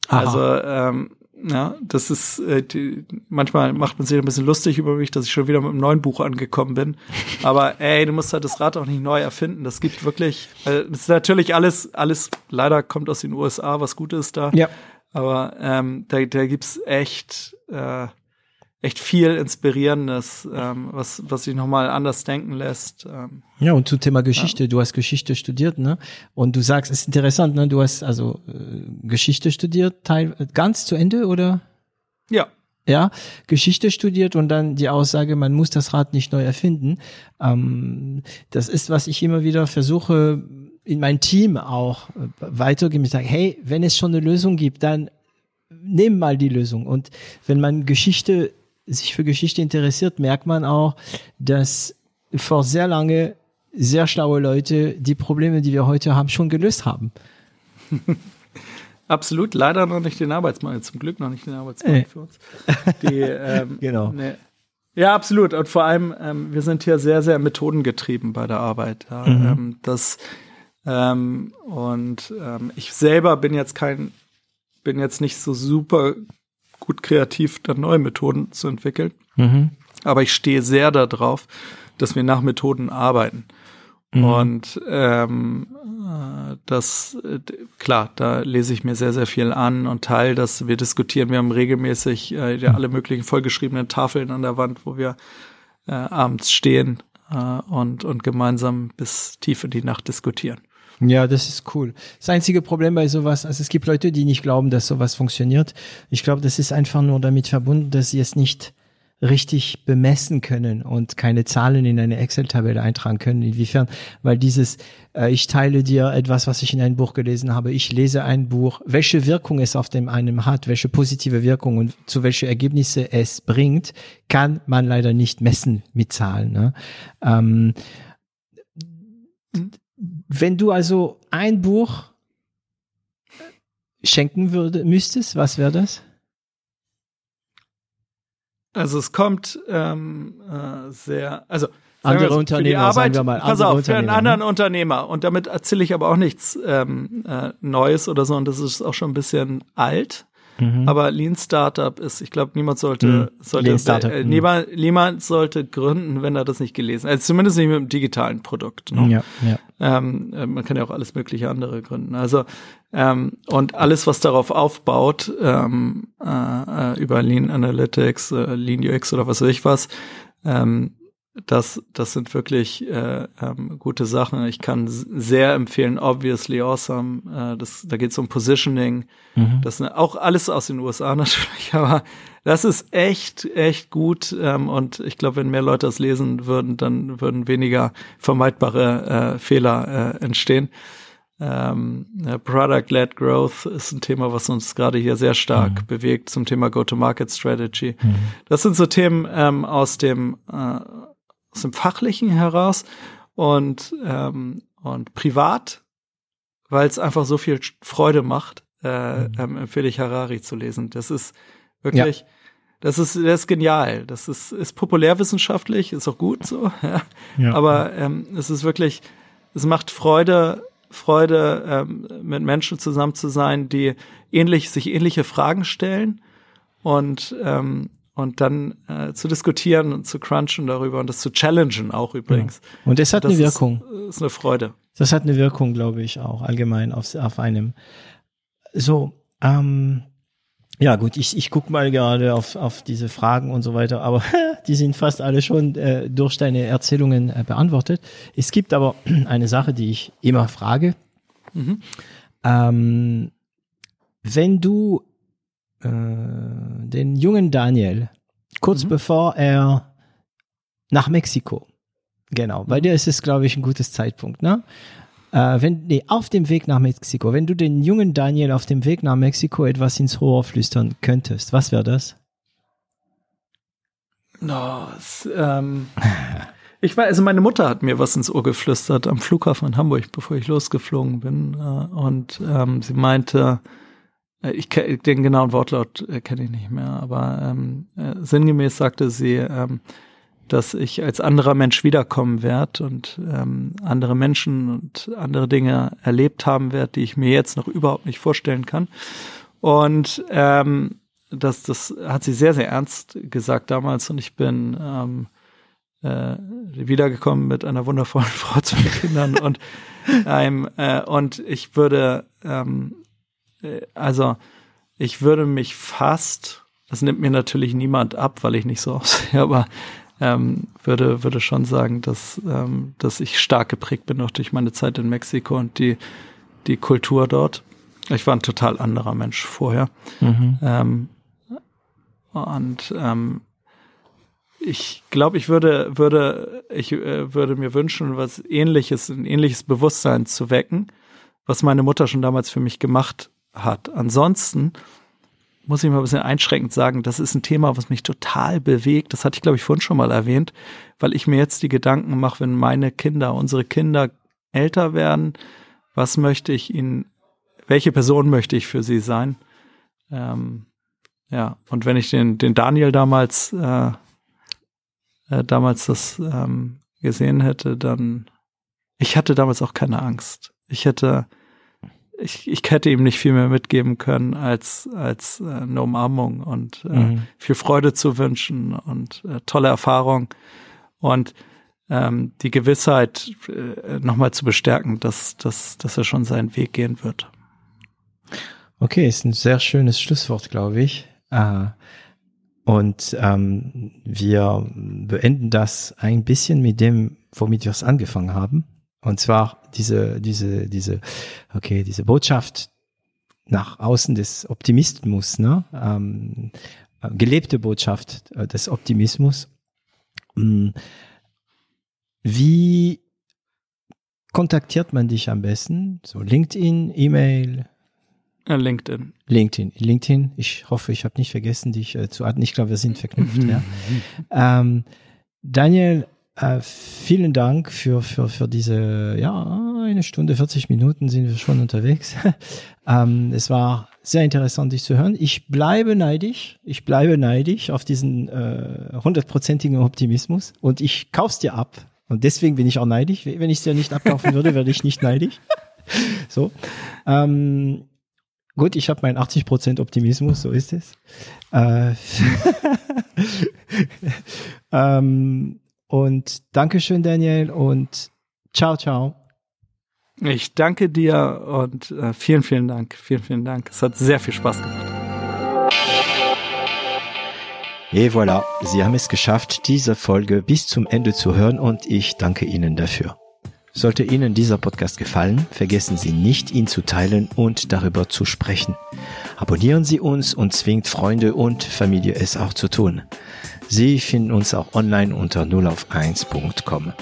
Also ähm, ja, das ist äh, die, manchmal macht man sich ein bisschen lustig über mich, dass ich schon wieder mit einem neuen Buch angekommen bin. Aber ey, du musst halt das Rad auch nicht neu erfinden. Das gibt wirklich, äh, das ist natürlich alles, alles leider kommt aus den USA, was gut ist da. Ja. Aber ähm, da, da gibt's echt äh, echt viel Inspirierendes, ähm, was, was sich nochmal anders denken lässt. Ähm, ja, und zum Thema Geschichte, ja. du hast Geschichte studiert, ne? Und du sagst, es ist interessant, ne? Du hast also äh, Geschichte studiert, teil, ganz zu Ende, oder? Ja. Ja, Geschichte studiert und dann die Aussage, man muss das Rad nicht neu erfinden. Ähm, das ist, was ich immer wieder versuche, in mein Team auch äh, weitergeben. Ich sage, hey, wenn es schon eine Lösung gibt, dann nimm mal die Lösung. Und wenn man Geschichte sich für Geschichte interessiert, merkt man auch, dass vor sehr lange sehr schlaue Leute die Probleme, die wir heute haben, schon gelöst haben. Absolut, leider noch nicht den Arbeitsmarkt, zum Glück noch nicht den Arbeitsmarkt für uns. Die, ähm, genau. Ne, ja, absolut. Und vor allem, ähm, wir sind hier sehr, sehr methodengetrieben bei der Arbeit. Ja. Mhm. Ähm, das, ähm, und ähm, ich selber bin jetzt kein, bin jetzt nicht so super gut kreativ, dann neue Methoden zu entwickeln. Mhm. Aber ich stehe sehr darauf, dass wir nach Methoden arbeiten. Mhm. Und ähm, äh, das, äh, klar, da lese ich mir sehr, sehr viel an und teile das. Wir diskutieren, wir haben regelmäßig äh, ja, alle möglichen vollgeschriebenen Tafeln an der Wand, wo wir äh, abends stehen äh, und, und gemeinsam bis tief in die Nacht diskutieren. Ja, das ist cool. Das einzige Problem bei sowas, also es gibt Leute, die nicht glauben, dass sowas funktioniert. Ich glaube, das ist einfach nur damit verbunden, dass sie es nicht richtig bemessen können und keine Zahlen in eine Excel-Tabelle eintragen können. Inwiefern? Weil dieses, äh, ich teile dir etwas, was ich in einem Buch gelesen habe, ich lese ein Buch, welche Wirkung es auf dem einen hat, welche positive Wirkung und zu welche Ergebnisse es bringt, kann man leider nicht messen mit Zahlen. Ne? Ähm, wenn du also ein Buch schenken würde, müsstest, was wäre das? Also es kommt ähm, äh, sehr, also andere so, Unternehmer, Arbeit, sagen wir mal. Pass auf, für einen anderen ne? Unternehmer. Und damit erzähle ich aber auch nichts ähm, äh, Neues oder so. Und das ist auch schon ein bisschen alt. Mhm. Aber Lean Startup ist, ich glaube, niemand sollte, mhm. sollte Lean Startup, äh, mhm. niemand, niemand sollte gründen, wenn er das nicht gelesen hat. Also zumindest nicht mit einem digitalen Produkt. Ne? Ja, ja. Ähm, äh, man kann ja auch alles mögliche andere gründen. Also ähm, und alles, was darauf aufbaut, ähm, äh, äh über Lean Analytics, äh, Lean UX oder was weiß ich was, ähm, das, das sind wirklich äh, ähm, gute Sachen. Ich kann sehr empfehlen, Obviously Awesome. Äh, das, da geht es um Positioning. Mhm. Das ist auch alles aus den USA natürlich, aber das ist echt, echt gut. Ähm, und ich glaube, wenn mehr Leute das lesen würden, dann würden weniger vermeidbare äh, Fehler äh, entstehen. Ähm, Product-led Growth ist ein Thema, was uns gerade hier sehr stark mhm. bewegt zum Thema Go-to-Market-Strategy. Mhm. Das sind so Themen ähm, aus dem äh, aus dem Fachlichen heraus und, ähm, und privat, weil es einfach so viel Freude macht, äh, mhm. ähm, empfehle ich Harari zu lesen. Das ist wirklich, ja. das ist, das ist genial. Das ist, ist populärwissenschaftlich, ist auch gut so, ja. ja. aber ähm, es ist wirklich, es macht Freude, Freude, ähm, mit Menschen zusammen zu sein, die ähnlich, sich ähnliche Fragen stellen und ähm, und dann äh, zu diskutieren und zu crunchen darüber und das zu challengen auch übrigens. Ja. Und es hat das eine Wirkung. Ist, ist eine Freude. Das hat eine Wirkung, glaube ich, auch allgemein auf, auf einem. So, ähm, ja gut, ich, ich guck mal gerade auf, auf diese Fragen und so weiter, aber die sind fast alle schon äh, durch deine Erzählungen äh, beantwortet. Es gibt aber eine Sache, die ich immer frage. Mhm. Ähm, wenn du äh, den jungen Daniel, kurz mhm. bevor er nach Mexiko, genau, bei mhm. dir ist es, glaube ich, ein gutes Zeitpunkt, ne? Äh, wenn, nee, auf dem Weg nach Mexiko, wenn du den jungen Daniel auf dem Weg nach Mexiko etwas ins Rohr flüstern könntest, was wäre das? No, es, ähm, ich weiß, also meine Mutter hat mir was ins Ohr geflüstert am Flughafen in Hamburg, bevor ich losgeflogen bin. Äh, und ähm, sie meinte, äh, ich den genauen Wortlaut äh, kenne ich nicht mehr, aber ähm, äh, sinngemäß sagte sie, ähm, dass ich als anderer Mensch wiederkommen werde und ähm, andere Menschen und andere Dinge erlebt haben werde, die ich mir jetzt noch überhaupt nicht vorstellen kann. Und ähm, das, das hat sie sehr, sehr ernst gesagt damals und ich bin ähm, äh, wiedergekommen mit einer wundervollen Frau, zwei Kindern und einem äh, und ich würde ähm, äh, also ich würde mich fast, das nimmt mir natürlich niemand ab, weil ich nicht so aussehe, aber ähm, würde, würde schon sagen, dass, ähm, dass ich stark geprägt bin auch durch meine Zeit in Mexiko und die, die Kultur dort. Ich war ein total anderer Mensch vorher. Mhm. Ähm, und ähm, ich glaube, ich würde, würde, ich äh, würde mir wünschen, was ähnliches, ein ähnliches Bewusstsein zu wecken, was meine Mutter schon damals für mich gemacht hat. Ansonsten muss ich mal ein bisschen einschränkend sagen, das ist ein Thema, was mich total bewegt. Das hatte ich, glaube ich, vorhin schon mal erwähnt, weil ich mir jetzt die Gedanken mache, wenn meine Kinder, unsere Kinder älter werden, was möchte ich ihnen, welche Person möchte ich für sie sein? Ähm, ja, und wenn ich den, den Daniel damals, äh, äh, damals das ähm, gesehen hätte, dann, ich hatte damals auch keine Angst. Ich hätte, ich, ich hätte ihm nicht viel mehr mitgeben können als, als äh, eine Umarmung und äh, mhm. viel Freude zu wünschen und äh, tolle Erfahrung und ähm, die Gewissheit äh, nochmal zu bestärken, dass, dass, dass er schon seinen Weg gehen wird. Okay, ist ein sehr schönes Schlusswort, glaube ich. Äh, und ähm, wir beenden das ein bisschen mit dem, womit wir es angefangen haben. Und zwar diese, diese, diese, okay, diese Botschaft nach außen des Optimismus, ne? Ähm, gelebte Botschaft äh, des Optimismus. Mm. Wie kontaktiert man dich am besten? So LinkedIn, E-Mail? LinkedIn. LinkedIn. LinkedIn. Ich hoffe, ich habe nicht vergessen, dich äh, zu adden. Ich glaube, wir sind verknüpft. ja. Ähm, Daniel, äh, vielen Dank für, für, für diese, ja, eine Stunde, 40 Minuten sind wir schon unterwegs. ähm, es war sehr interessant, dich zu hören. Ich bleibe neidisch. Ich bleibe neidisch auf diesen äh, hundertprozentigen äh, Optimismus und ich kauf's dir ab. Und deswegen bin ich auch neidisch. Wenn ich es dir nicht abkaufen würde, wäre ich nicht neidisch. so. Ähm, gut, ich habe meinen 80% Optimismus, so ist es. Äh, ähm, und Dankeschön, Daniel, und ciao, ciao. Ich danke dir und äh, vielen, vielen Dank. Vielen, vielen Dank. Es hat sehr viel Spaß gemacht. Et voilà, Sie haben es geschafft, diese Folge bis zum Ende zu hören und ich danke Ihnen dafür. Sollte Ihnen dieser Podcast gefallen, vergessen Sie nicht, ihn zu teilen und darüber zu sprechen. Abonnieren Sie uns und zwingt Freunde und Familie es auch zu tun. Sie finden uns auch online unter 0auf1.com.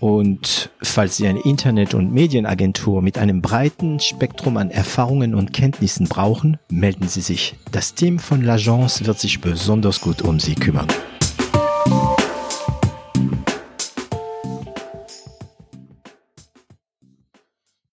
Und falls Sie eine Internet- und Medienagentur mit einem breiten Spektrum an Erfahrungen und Kenntnissen brauchen, melden Sie sich. Das Team von L'Agence wird sich besonders gut um Sie kümmern.